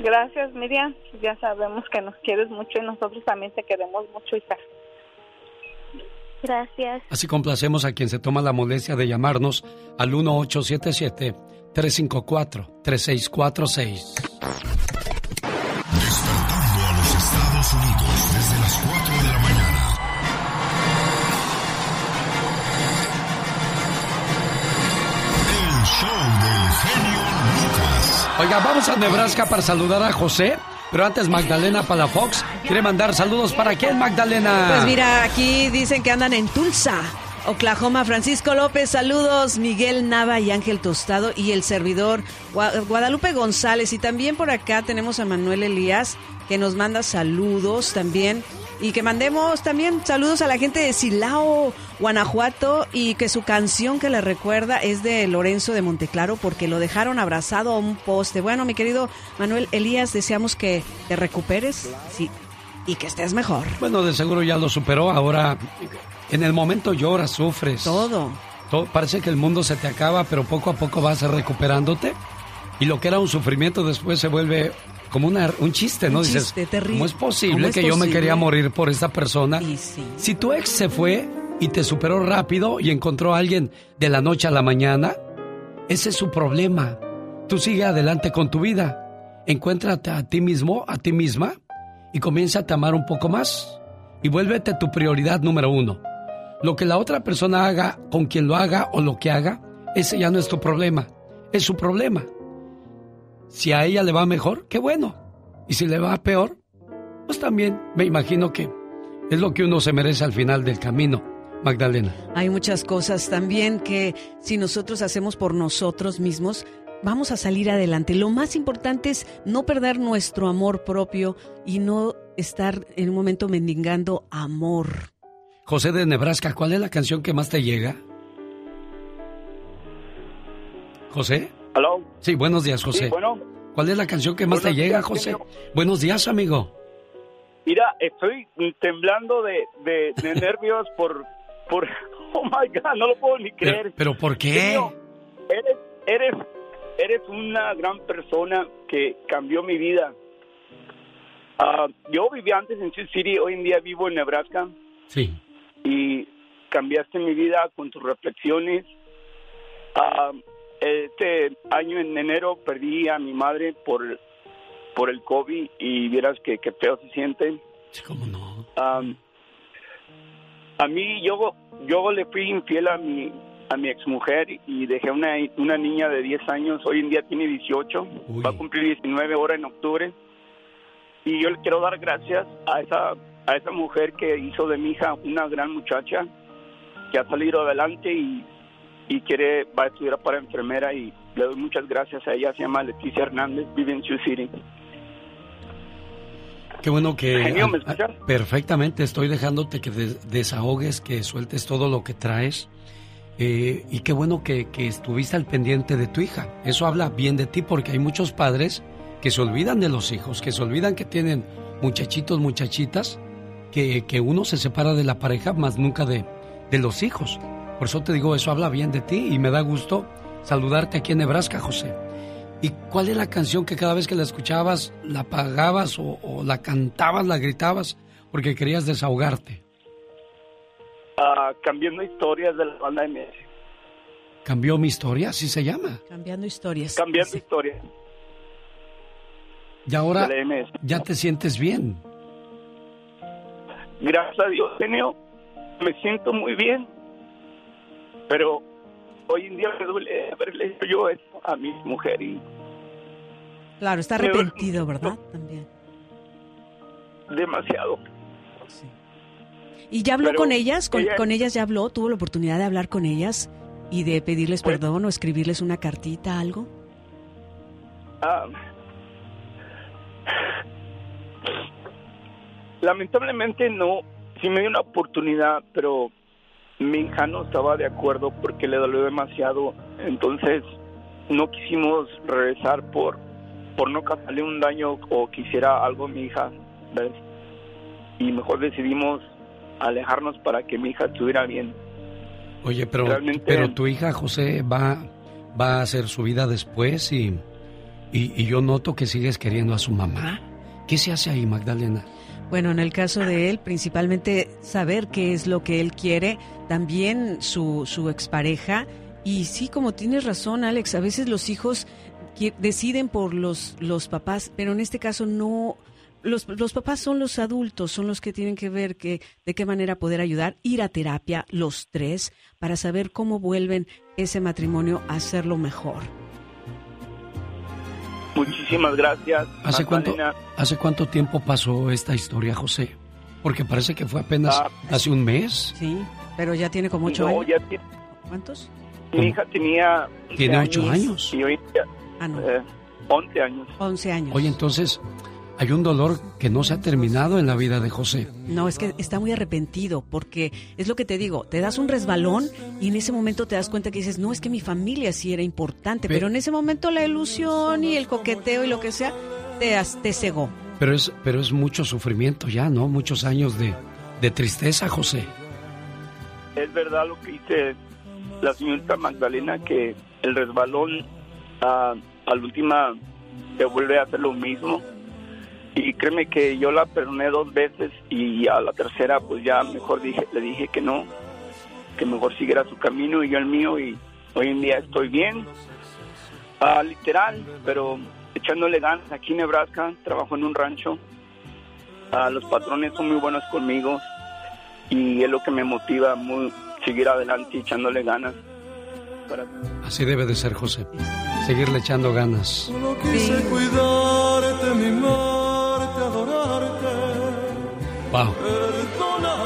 Gracias, Miriam. Ya sabemos que nos quieres mucho y nosotros también te queremos mucho, hija. Gracias. Así complacemos a quien se toma la molestia de llamarnos al 1877-354-3646. Despertando a los Estados Unidos desde las 4 de la mañana. El show del genio Lucas. Oiga, vamos a Nebraska para saludar a José. Pero antes, Magdalena Palafox quiere mandar saludos para quién, Magdalena. Pues mira, aquí dicen que andan en Tulsa, Oklahoma. Francisco López, saludos. Miguel Nava y Ángel Tostado y el servidor Gua- Guadalupe González. Y también por acá tenemos a Manuel Elías que nos manda saludos también. Y que mandemos también saludos a la gente de Silao, Guanajuato, y que su canción que le recuerda es de Lorenzo de Monteclaro porque lo dejaron abrazado a un poste. Bueno, mi querido Manuel Elías, deseamos que te recuperes sí, y que estés mejor. Bueno, de seguro ya lo superó. Ahora, en el momento lloras, sufres. Todo. Parece que el mundo se te acaba, pero poco a poco vas recuperándote. Y lo que era un sufrimiento después se vuelve como una- un chiste, ¿no? Un Dices, chiste terrible. ¿cómo es posible ¿Cómo es que yo me quería morir por esta persona? Si tu ex se fue y te superó rápido y encontró a alguien de la noche a la mañana, ese es su problema. Tú sigue adelante con tu vida. Encuéntrate a ti mismo, a ti misma, y comienza a amar un poco más. Y vuélvete tu prioridad número uno. Lo que la otra persona haga, con quien lo haga o lo que haga, ese ya no es tu problema. Es su problema. Si a ella le va mejor, qué bueno. Y si le va peor, pues también me imagino que es lo que uno se merece al final del camino. Magdalena. Hay muchas cosas también que si nosotros hacemos por nosotros mismos, vamos a salir adelante. Lo más importante es no perder nuestro amor propio y no estar en un momento mendigando amor. José de Nebraska, ¿cuál es la canción que más te llega? José. ¿Aló? Sí, buenos días, José. Sí, bueno. ¿Cuál es la canción que más te llega, José? Buenos días, amigo. Mira, estoy temblando de, de, de nervios por, por... Oh, my God, no lo puedo ni creer. pero ¿por qué? Eres, eres, eres una gran persona que cambió mi vida. Ah, yo vivía antes en Sioux City, hoy en día vivo en Nebraska. Sí. Y cambiaste mi vida con tus reflexiones. Ah, este año en enero perdí a mi madre por, por el COVID y vieras que, que feo se siente. ¿Cómo no? a mí yo yo le fui infiel a mi a mi exmujer y dejé una una niña de 10 años, hoy en día tiene 18, va a cumplir 19 ahora en octubre. Y yo le quiero dar gracias a esa a esa mujer que hizo de mi hija una gran muchacha que ha salido adelante y, y quiere va a estudiar para enfermera y le doy muchas gracias a ella, se llama Leticia Hernández, vive en Sioux City. Qué bueno que... Genio, ¿me ah, ah, perfectamente, estoy dejándote que des- desahogues, que sueltes todo lo que traes. Eh, y qué bueno que, que estuviste al pendiente de tu hija. Eso habla bien de ti porque hay muchos padres que se olvidan de los hijos, que se olvidan que tienen muchachitos, muchachitas, que, que uno se separa de la pareja, más nunca de, de los hijos. Por eso te digo, eso habla bien de ti y me da gusto saludarte aquí en Nebraska, José. ¿Y cuál es la canción que cada vez que la escuchabas la apagabas o, o la cantabas, la gritabas porque querías desahogarte? Ah, cambiando historias de la banda MS. ¿Cambió mi historia? ¿Así se llama? Cambiando historias. Cambiando historias. Y ahora de la MS. ya te sientes bien. Gracias a Dios, genio, me siento muy bien. Pero hoy en día me duele haberle hecho yo eso a mi mujer y Claro, está arrepentido, ¿verdad? También. demasiado. ¿Y ya habló Pero con ellas? ¿Con, ella- con ellas ya habló? ¿Tuvo la oportunidad de hablar con ellas y de pedirles Pues perdón o escribirles una cartita, algo? Ah, lamentablemente no, sí me dio una oportunidad, pero mi hija no estaba de acuerdo porque le dolió demasiado, entonces no quisimos regresar por por no causarle un daño o quisiera algo a mi hija, ¿ves? Y mejor decidimos alejarnos para que mi hija estuviera bien. Oye, pero, Realmente- pero tu hija José va, va a hacer su vida después y, y, y yo noto que sigues queriendo a su mamá. ¿Qué se hace ahí, Magdalena? Bueno, en el caso de él, principalmente saber qué es lo que él quiere, también su, su expareja. Y sí, como tienes razón, Alex, a veces los hijos deciden por los, los papás, pero en este caso no. Los, los papás son los adultos, son los que tienen que ver que, de qué manera poder ayudar, ir a terapia los tres para saber cómo vuelven ese matrimonio a hacerlo mejor. Muchísimas gracias. ¿Hace cuánto. ¿Hace cuánto tiempo pasó esta historia, José? Porque parece que fue apenas Ah. hace un mes. Sí, pero ya tiene como ocho No, años. ya tiene- ¿Cuántos? Mi hija tenía... Tiene 11 ocho años. Y hoy día, Ah, no. eh, 11 años. 11 años. Oye, entonces, hay un dolor que no se ha terminado en la vida de José. No, es que está muy arrepentido porque es lo que te digo, te das un resbalón y en ese momento te das cuenta que dices, no, es que mi familia sí era importante, Pe- pero en ese momento la ilusión y el coqueteo y lo que sea te, te cegó. Pero es, pero es mucho sufrimiento ya, ¿no? Muchos años de, de tristeza, José. Es verdad lo que dice la señorita Magdalena, que el resbalón ah, al última te vuelve a hacer lo mismo. Y créeme que yo la perdoné dos veces y a la tercera pues ya mejor dije, le dije que no, que mejor siguiera su camino y yo el mío y hoy en día estoy bien. Ah, literal, pero echándole ganas aquí en Nebraska, trabajo en un rancho. Ah, los patrones son muy buenos conmigo y es lo que me motiva muy seguir adelante echándole ganas. Para... Así debe de ser, José. Seguirle echando ganas. Quise cuidarte, mimarte, adorarte. Wow.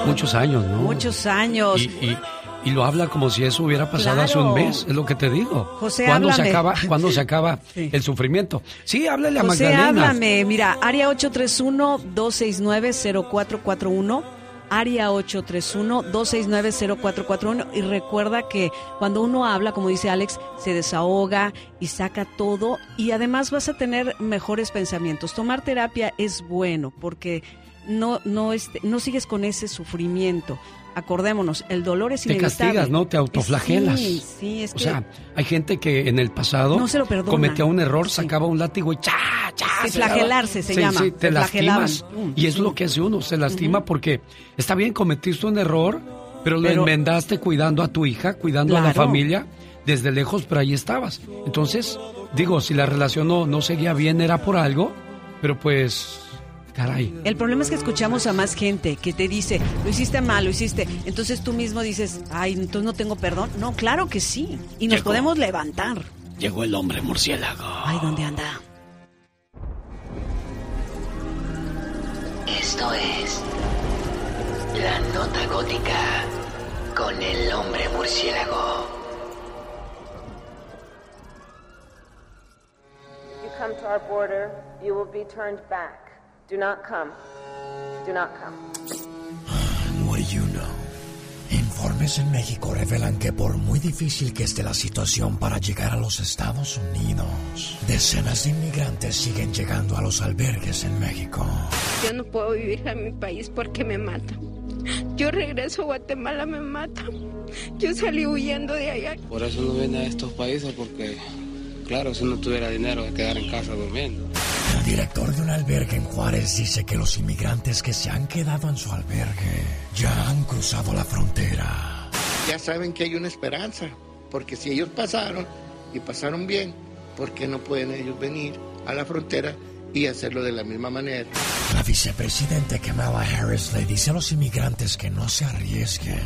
Muchos años, ¿no? Muchos años. Y, y- y lo habla como si eso hubiera pasado hace un Claro. mes, es lo que te digo. José, ¿Cuándo se háblame. acaba, ¿cuándo se acaba el sufrimiento? Sí, háblale a José, Magdalena. háblame. Mira, área 831-269-0441. Área 831-269-0441. Y recuerda que cuando uno habla, como dice Alex, se desahoga y saca todo. Y además vas a tener mejores pensamientos. Tomar terapia es bueno porque no, no, este, no sigues con ese sufrimiento. Acordémonos, el dolor es Te inevitable. castigas, ¿no? Te autoflagelas. Sí, sí, es o que- sea, hay gente que en el pasado No se lo cometía un error, sacaba un látigo y ¡cha! ¡cha! Se flagelarse se llama, sí, te lastimas. Y es lo que hace uno, se lastima porque está bien, cometiste un error, pero lo Pero- enmendaste cuidando a tu hija, cuidando a la familia, desde lejos, pero ahí estabas. Entonces, digo, si la relación no, no seguía bien, era por algo, pero pues, caray. El problema es que escuchamos a más gente que te dice, lo hiciste mal, lo hiciste. Entonces tú mismo dices, ay, entonces no tengo perdón. No, claro que sí. Y nos Llegó. podemos levantar. Llegó el hombre murciélago. Ay, ¿dónde anda? Esto es La Nota Gótica con el hombre murciélago. You come to our border, you will be turned back. Do not come. Do not come. What do you know? Informes en México revelan que por muy difícil que esté la situación para llegar a los Estados Unidos, decenas de inmigrantes siguen llegando a los albergues en México. Yo no puedo vivir en mi país porque me matan. Yo regreso a Guatemala, me matan. Yo salí huyendo de allá. Por eso no viene a estos países porque, claro, si no tuviera dinero de quedar en casa durmiendo. El director de un albergue en Juárez dice que los inmigrantes que se han quedado en su albergue ya han cruzado la frontera. ya saben que hay una esperanza, porque si ellos pasaron y pasaron bien, ¿por qué no pueden ellos venir a la frontera y hacerlo de la misma manera? La vicepresidenta Kamala Harris le dice a los inmigrantes que no se arriesguen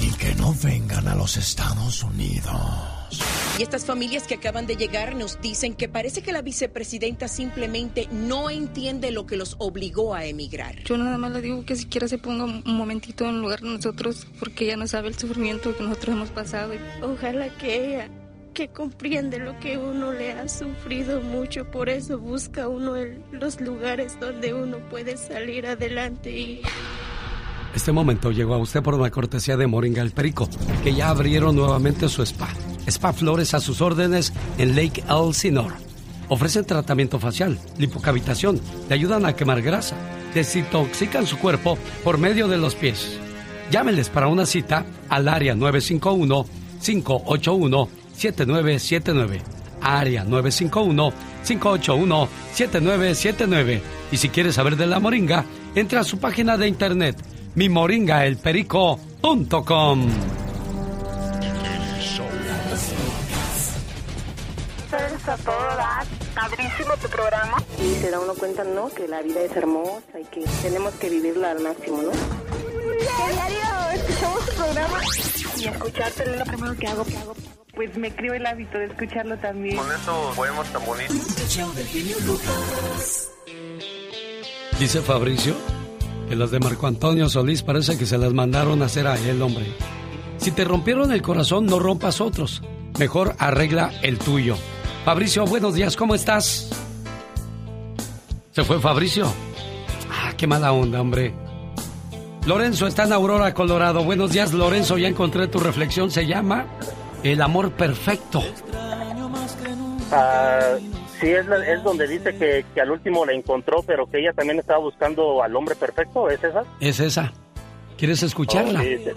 y que no vengan a los Estados Unidos. Y estas familias que acaban de llegar nos dicen que parece que la vicepresidenta simplemente no entiende lo que los obligó a emigrar. Yo nada más le digo que siquiera se ponga un momentito en lugar de nosotros porque ella no sabe el sufrimiento que nosotros hemos pasado. Ojalá que ella, que comprende lo que uno le ha sufrido mucho, por eso busca uno el- los lugares donde uno puede salir adelante y Este momento llegó a usted por una cortesía de Moringa el Perico, que ya abrieron nuevamente su spa. Spa Flores a sus órdenes en Lake Elsinore. Ofrecen tratamiento facial, lipocavitación, le ayudan a quemar grasa, desintoxican su cuerpo por medio de los pies. Llámenles para una cita al área 951-581-7979. Área 951-581-7979. Y si quieres saber de la moringa, entra a su página de internet mimoringaelperico.com. padrísimo tu programa. Y se da uno cuenta, ¿no? Que la vida es hermosa y que tenemos que vivirla al máximo, ¿no? Diario, escuchamos tu programa. Y escucharte es lo primero que hago, que hago. Pues me creo el hábito de escucharlo también. Con esos poemas tan bonitos. Dice Fabricio que las de Marco Antonio Solís parece que se las mandaron a hacer a él, hombre. Si te rompieron el corazón, no rompas otros. Mejor arregla el tuyo. Fabricio, buenos días, ¿cómo estás? ¿Se fue Fabricio? Ah, qué mala onda, hombre. Lorenzo está en Aurora, Colorado. Buenos días, Lorenzo. Ya encontré tu reflexión. Se llama El amor perfecto. Ah, sí, es, la- es donde dice que, que al último la encontró, pero que ella también estaba buscando al hombre perfecto. ¿Es esa? Es esa. ¿Quieres escucharla? Oh, sí, sí.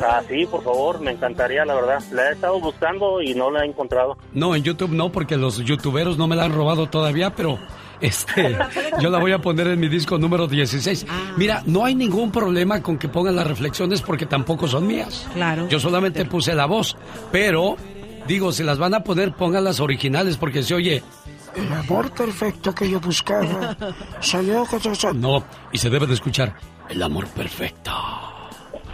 Ah, sí, por favor, me encantaría, la verdad. La he estado buscando y no la he encontrado. No, en YouTube no, porque los youtuberos no me la han robado todavía, pero este, yo la voy a poner en mi disco número 16. Mira, no hay ningún problema con que pongan las reflexiones porque tampoco son mías. Claro. Yo solamente puse la voz, pero digo, si las van a poner, pongan las originales porque se oye. El amor perfecto que yo buscaba salió con No, y se debe de escuchar el amor perfecto.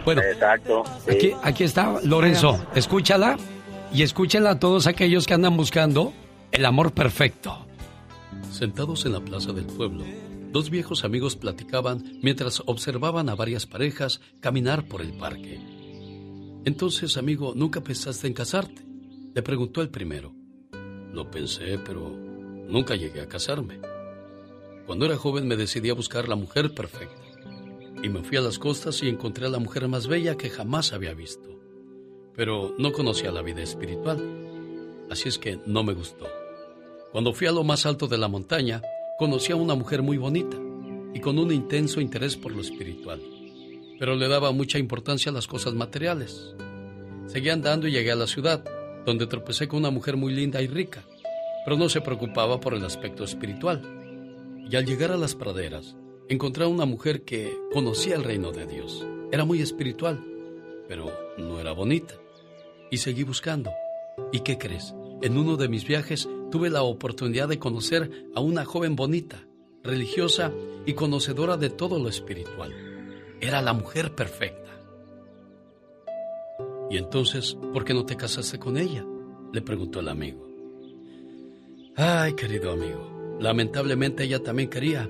Bueno, Exacto. sí. aquí, aquí está, Lorenzo, escúchala y escúchenla a todos aquellos que andan buscando el amor perfecto. Sentados en la plaza del pueblo, dos viejos amigos platicaban mientras observaban a varias parejas caminar por el parque. Entonces, amigo, ¿nunca pensaste en casarte? Le preguntó el primero. Lo pensé, pero nunca llegué a casarme. Cuando era joven me decidí a buscar la mujer perfecta. Y me fui a las costas y encontré a la mujer más bella que jamás había visto. Pero no conocía la vida espiritual. Así es que no me gustó. Cuando fui a lo más alto de la montaña, conocí a una mujer muy bonita y con un intenso interés por lo espiritual, pero le daba mucha importancia a las cosas materiales. Seguí andando y llegué a la ciudad, donde tropecé con una mujer muy linda y rica, pero no se preocupaba por el aspecto espiritual. Y al llegar a las praderas, encontré a una mujer que conocía el reino de Dios. Era muy espiritual, pero no era bonita. Y seguí buscando. ¿Y qué crees? En uno de mis viajes tuve la oportunidad de conocer a una joven bonita, religiosa y conocedora de todo lo espiritual. Era la mujer perfecta. ¿Y entonces por qué no te casaste con ella? le preguntó el amigo. Ay, querido amigo, lamentablemente ella también quería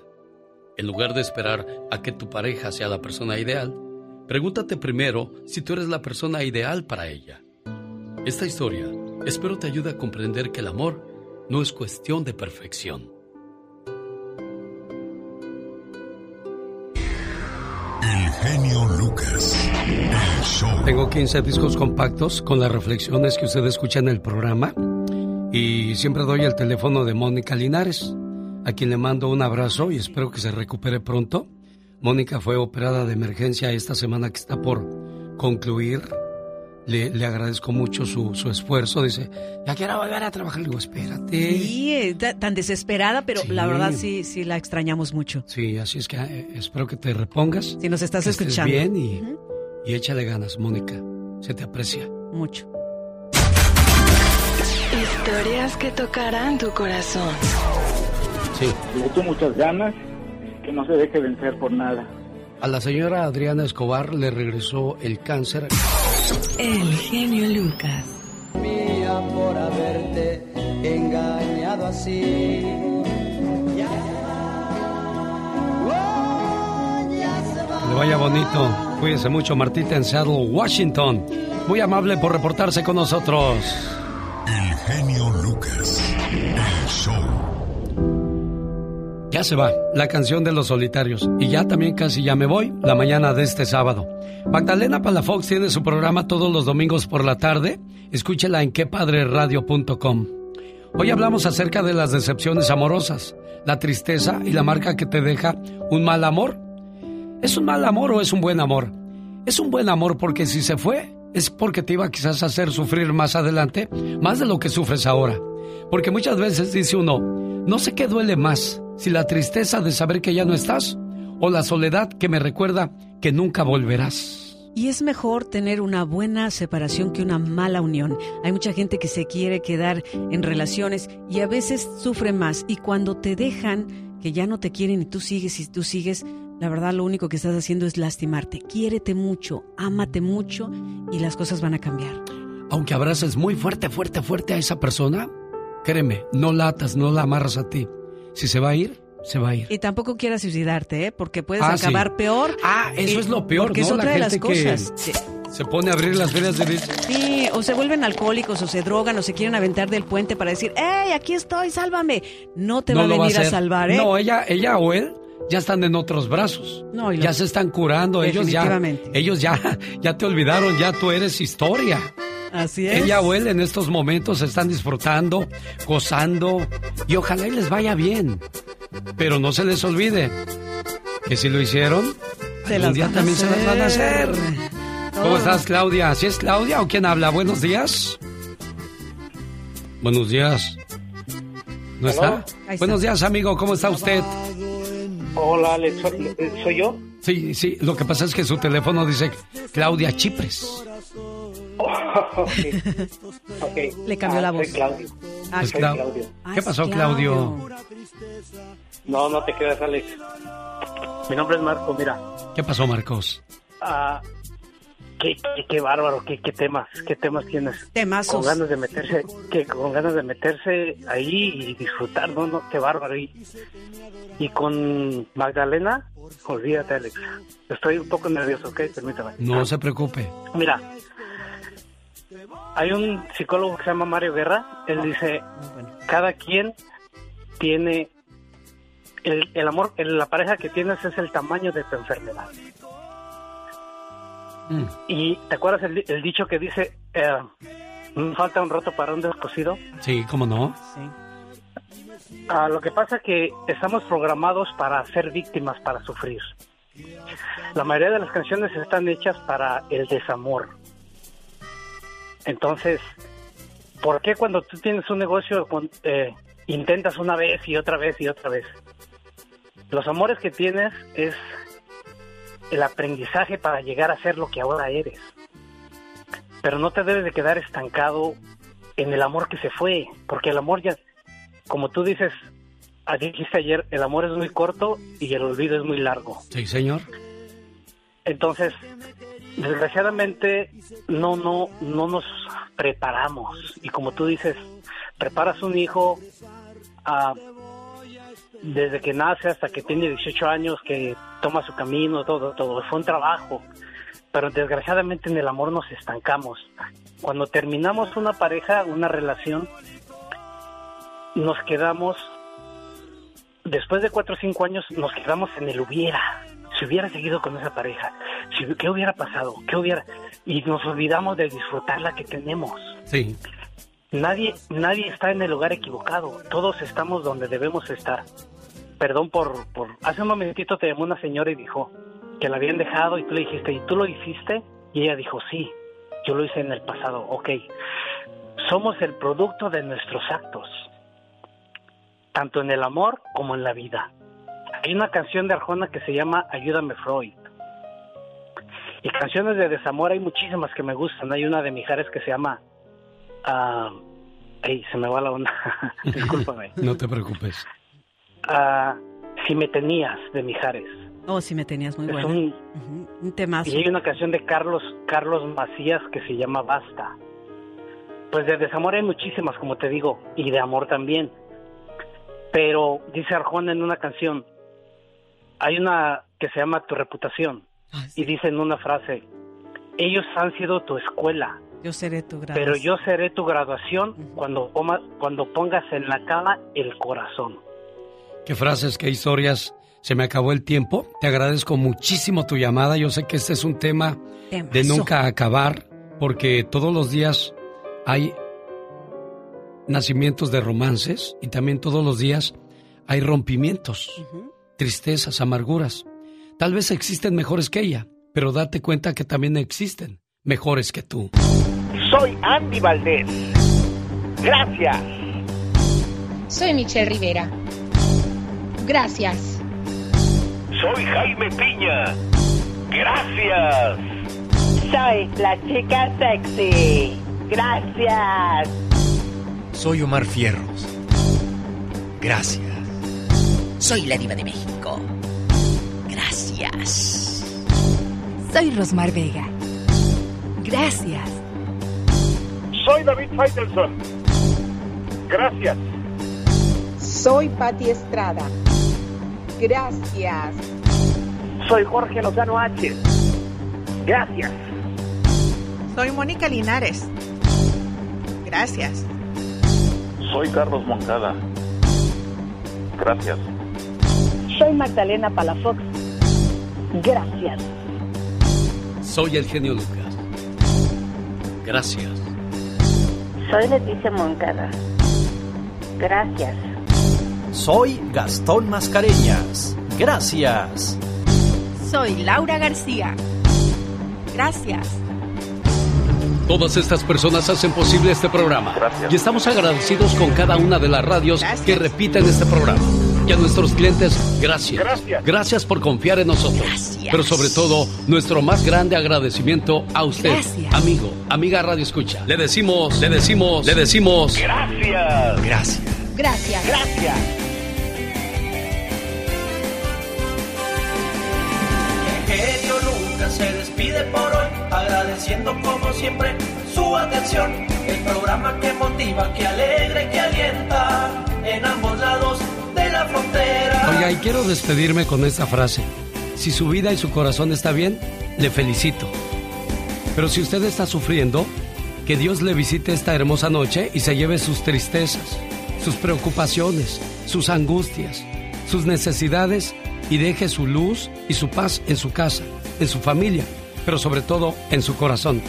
En lugar de esperar a que tu pareja sea la persona ideal, pregúntate primero si tú eres la persona ideal para ella. Esta historia espero te ayude a comprender que el amor no es cuestión de perfección. El genio Lucas. El show. Tengo 15 discos compactos con las reflexiones que usted escucha en el programa. Y siempre doy el teléfono de Mónica Linares, a quien le mando un abrazo y espero que se recupere pronto. Mónica fue operada de emergencia esta semana que está por concluir le, agradezco mucho su, esfuerzo. Dice, ya quiero volver a trabajar. Le digo, espérate. Sí, eh, tan desesperada, pero la verdad sí, sí la extrañamos mucho. Sí, así es que eh, espero que te repongas. Si nos estás que escuchando. bien y, y échale ganas, Mónica. Se te aprecia. Mucho. Historias que tocarán tu corazón. Sí. Le echo muchas ganas, que no se deje vencer por nada. A la señora Adriana Escobar le regresó el cáncer. El genio Lucas. Mía por haberte engañado así. le vaya bonito. Cuídense mucho, Martita en Seattle, Washington. Muy amable por reportarse con nosotros. El genio Lucas. El show. Ya se va, la canción de los solitarios. Y ya también casi ya me voy, la mañana de este sábado. Magdalena Palafox tiene su programa todos los domingos por la tarde. Escúchela en quepadreradio.com. Hoy hablamos acerca de las decepciones amorosas, la tristeza y la marca que te deja un mal amor. ¿Es un mal amor o es un buen amor? Es un buen amor porque si se fue, es porque te iba quizás a hacer sufrir más adelante, más de lo que sufres ahora. Porque muchas veces dice uno, no sé qué duele más, si la tristeza de saber que ya no estás o la soledad que me recuerda que nunca volverás. Y es mejor tener una buena separación que una mala unión. Hay mucha gente que se quiere quedar en relaciones y a veces sufre más. Y cuando te dejan, que ya no te quieren y tú sigues y tú sigues, la verdad lo único que estás haciendo es lastimarte. Quiérete mucho, ámate mucho y las cosas van a cambiar. Aunque abraces muy fuerte, fuerte, fuerte a esa persona, créeme, no latas, no la amarras a ti. Si se va a ir, se va a ir. Y tampoco quieras suicidarte, ¿eh? Porque puedes ah, acabar peor. Ah, eso es lo peor, porque ¿no? es otra de las cosas. Se pone a abrir las ferias de Sí, o se vuelven alcohólicos, o se drogan, o se quieren aventar del puente para decir, ¡Ey, aquí estoy, sálvame! No te va a venir a, salvar, ¿eh? No, ella, ella o él ya están en otros brazos. No, ya se están curando, ellos ya. Ellos ya, ya te olvidaron, ya tú eres historia. Así es. Ella o él en estos momentos están disfrutando, gozando y ojalá y les vaya bien. Pero no se les olvide que si lo hicieron, algún día también se las van a hacer. ¿Cómo estás, Claudia? ¿Sí es Claudia o quién habla? Buenos días. Buenos días. ¿No está? Buenos días, amigo. ¿Cómo está usted? Hola, Alex. ¿Soy yo? Sí, sí, lo que pasa es que su teléfono dice Claudia Chipres. Le cambió la voz. Soy Claudio. Ah, Es soy Clau- Claudio. ¿Qué pasó, Claudio? No, no te quedas, Alex. Mi nombre es Marco, mira. ¿Qué pasó, Marcos? Ah, qué, qué, qué bárbaro, qué, qué temas, qué temas tienes. Temazos. Con ganas de meterse, que con ganas de meterse ahí y disfrutar, no, no, qué bárbaro. Y, y con Magdalena, olvídate, Alex. Estoy un poco nervioso, ¿ok? Permítame. No se preocupe. Mira, hay un psicólogo que se llama Mario Guerra. Él dice, cada quien tiene el, el amor, el- la pareja que tienes es el tamaño de tu enfermedad. Mm. Y te acuerdas el, di- el dicho que dice, eh, "No falta un roto para un descosido. Sí, ¿cómo no? Ah, lo que pasa es que estamos programados para ser víctimas, para sufrir. La mayoría de las canciones están hechas para el desamor. Entonces, ¿por qué cuando tú tienes un negocio eh, intentas una vez y otra vez y otra vez? Los amores que tienes es el aprendizaje para llegar a ser lo que ahora eres. Pero no te debes de quedar estancado en el amor que se fue, porque el amor ya, como tú dices, ah, dijiste ayer, el amor es muy corto y el olvido es muy largo. Sí, señor. Entonces, desgraciadamente no no no nos preparamos y como tú dices, preparas un hijo ah, desde que nace hasta que tiene 18 años, que toma su camino, todo todo fue un trabajo. Pero desgraciadamente en el amor nos estancamos. Cuando terminamos una pareja, una relación, nos quedamos después de cuatro o cinco años nos quedamos en el hubiera. Si hubiera seguido con esa pareja, si, ¿qué hubiera pasado? ¿Qué hubiera? Y nos olvidamos de disfrutar la que tenemos. Sí. Nadie, nadie está en el lugar equivocado. Todos estamos donde debemos estar. Perdón por, por... Hace un momentito te llamó una señora y dijo que la habían dejado y tú le dijiste, ¿y tú lo hiciste? Y ella dijo, sí, yo lo hice en el pasado. Ok. Somos el producto de nuestros actos tanto en el amor como en la vida. Hay una canción de Arjona que se llama Ayúdame Freud. Y canciones de desamor hay muchísimas que me gustan. Hay una de Mijares que se llama... ah, ey, se me va la onda. Discúlpame. No te preocupes. Ah, si me tenías, de Mijares. Oh, si me tenías muy Es buena. un- Ujú, un temazo. Y hay una canción de Carlos, Carlos Macías que se llama Basta. Pues de desamor hay muchísimas, como te digo, y de amor también. Pero dice Arjona en una canción, hay una que se llama Tu reputación, y dice en una frase, ellos han sido tu escuela, Yo seré tu gran. pero yo seré tu graduación cuando, poma- cuando pongas en la cama el corazón. ¿Qué frases, qué historias? Se me acabó el tiempo. Te agradezco muchísimo tu llamada. Yo sé que este es un tema de nunca acabar, porque todos los días hay nacimientos de romances y también todos los días hay rompimientos, tristezas, amarguras. Tal vez existen mejores que ella, pero date cuenta que también existen mejores que tú. Soy Andy Valdés. Gracias. Soy Michelle Rivera. Gracias. Soy Jaime Piña. Gracias. Soy la chica sexy. Gracias. Soy Omar Fierros. Gracias. Soy la diva de México. Gracias. Soy Rosmar Vega. Gracias. Soy David Faitelson. Gracias. Soy Patti Estrada. Gracias. Soy Jorge Lozano H. Gracias. Soy Mónica Linares. Gracias. Soy Carlos Moncada. Gracias. Soy Magdalena Palafox. Gracias. Soy el genio Lucas. Gracias. Soy Leticia Moncada. Gracias. Soy Gastón Mascareñas. Gracias. Soy Laura García. Gracias. Todas estas personas hacen posible este programa. Y estamos agradecidos con cada una de las radios que repiten este programa. Y a nuestros clientes, gracias. Gracias. por confiar en nosotros. Pero sobre todo, nuestro más grande agradecimiento a usted, amigo, amiga Radio Escucha. Le decimos, le decimos, le decimos. Gracias. Gracias. Gracias. Gracias. genio Lucas se despide por hoy, agradeciendo como siempre su atención. El programa que motiva, que alegra y que alienta en ambos lados la. Oiga, y quiero despedirme con esta frase. Si su vida y su corazón está bien, le felicito. Pero si usted está sufriendo, que Dios le visite esta hermosa noche y se lleve sus tristezas, sus preocupaciones, sus angustias, sus necesidades y deje su luz y su paz en su casa, en su familia, pero sobre todo en su corazón.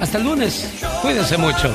Hasta el lunes. Cuídense mucho.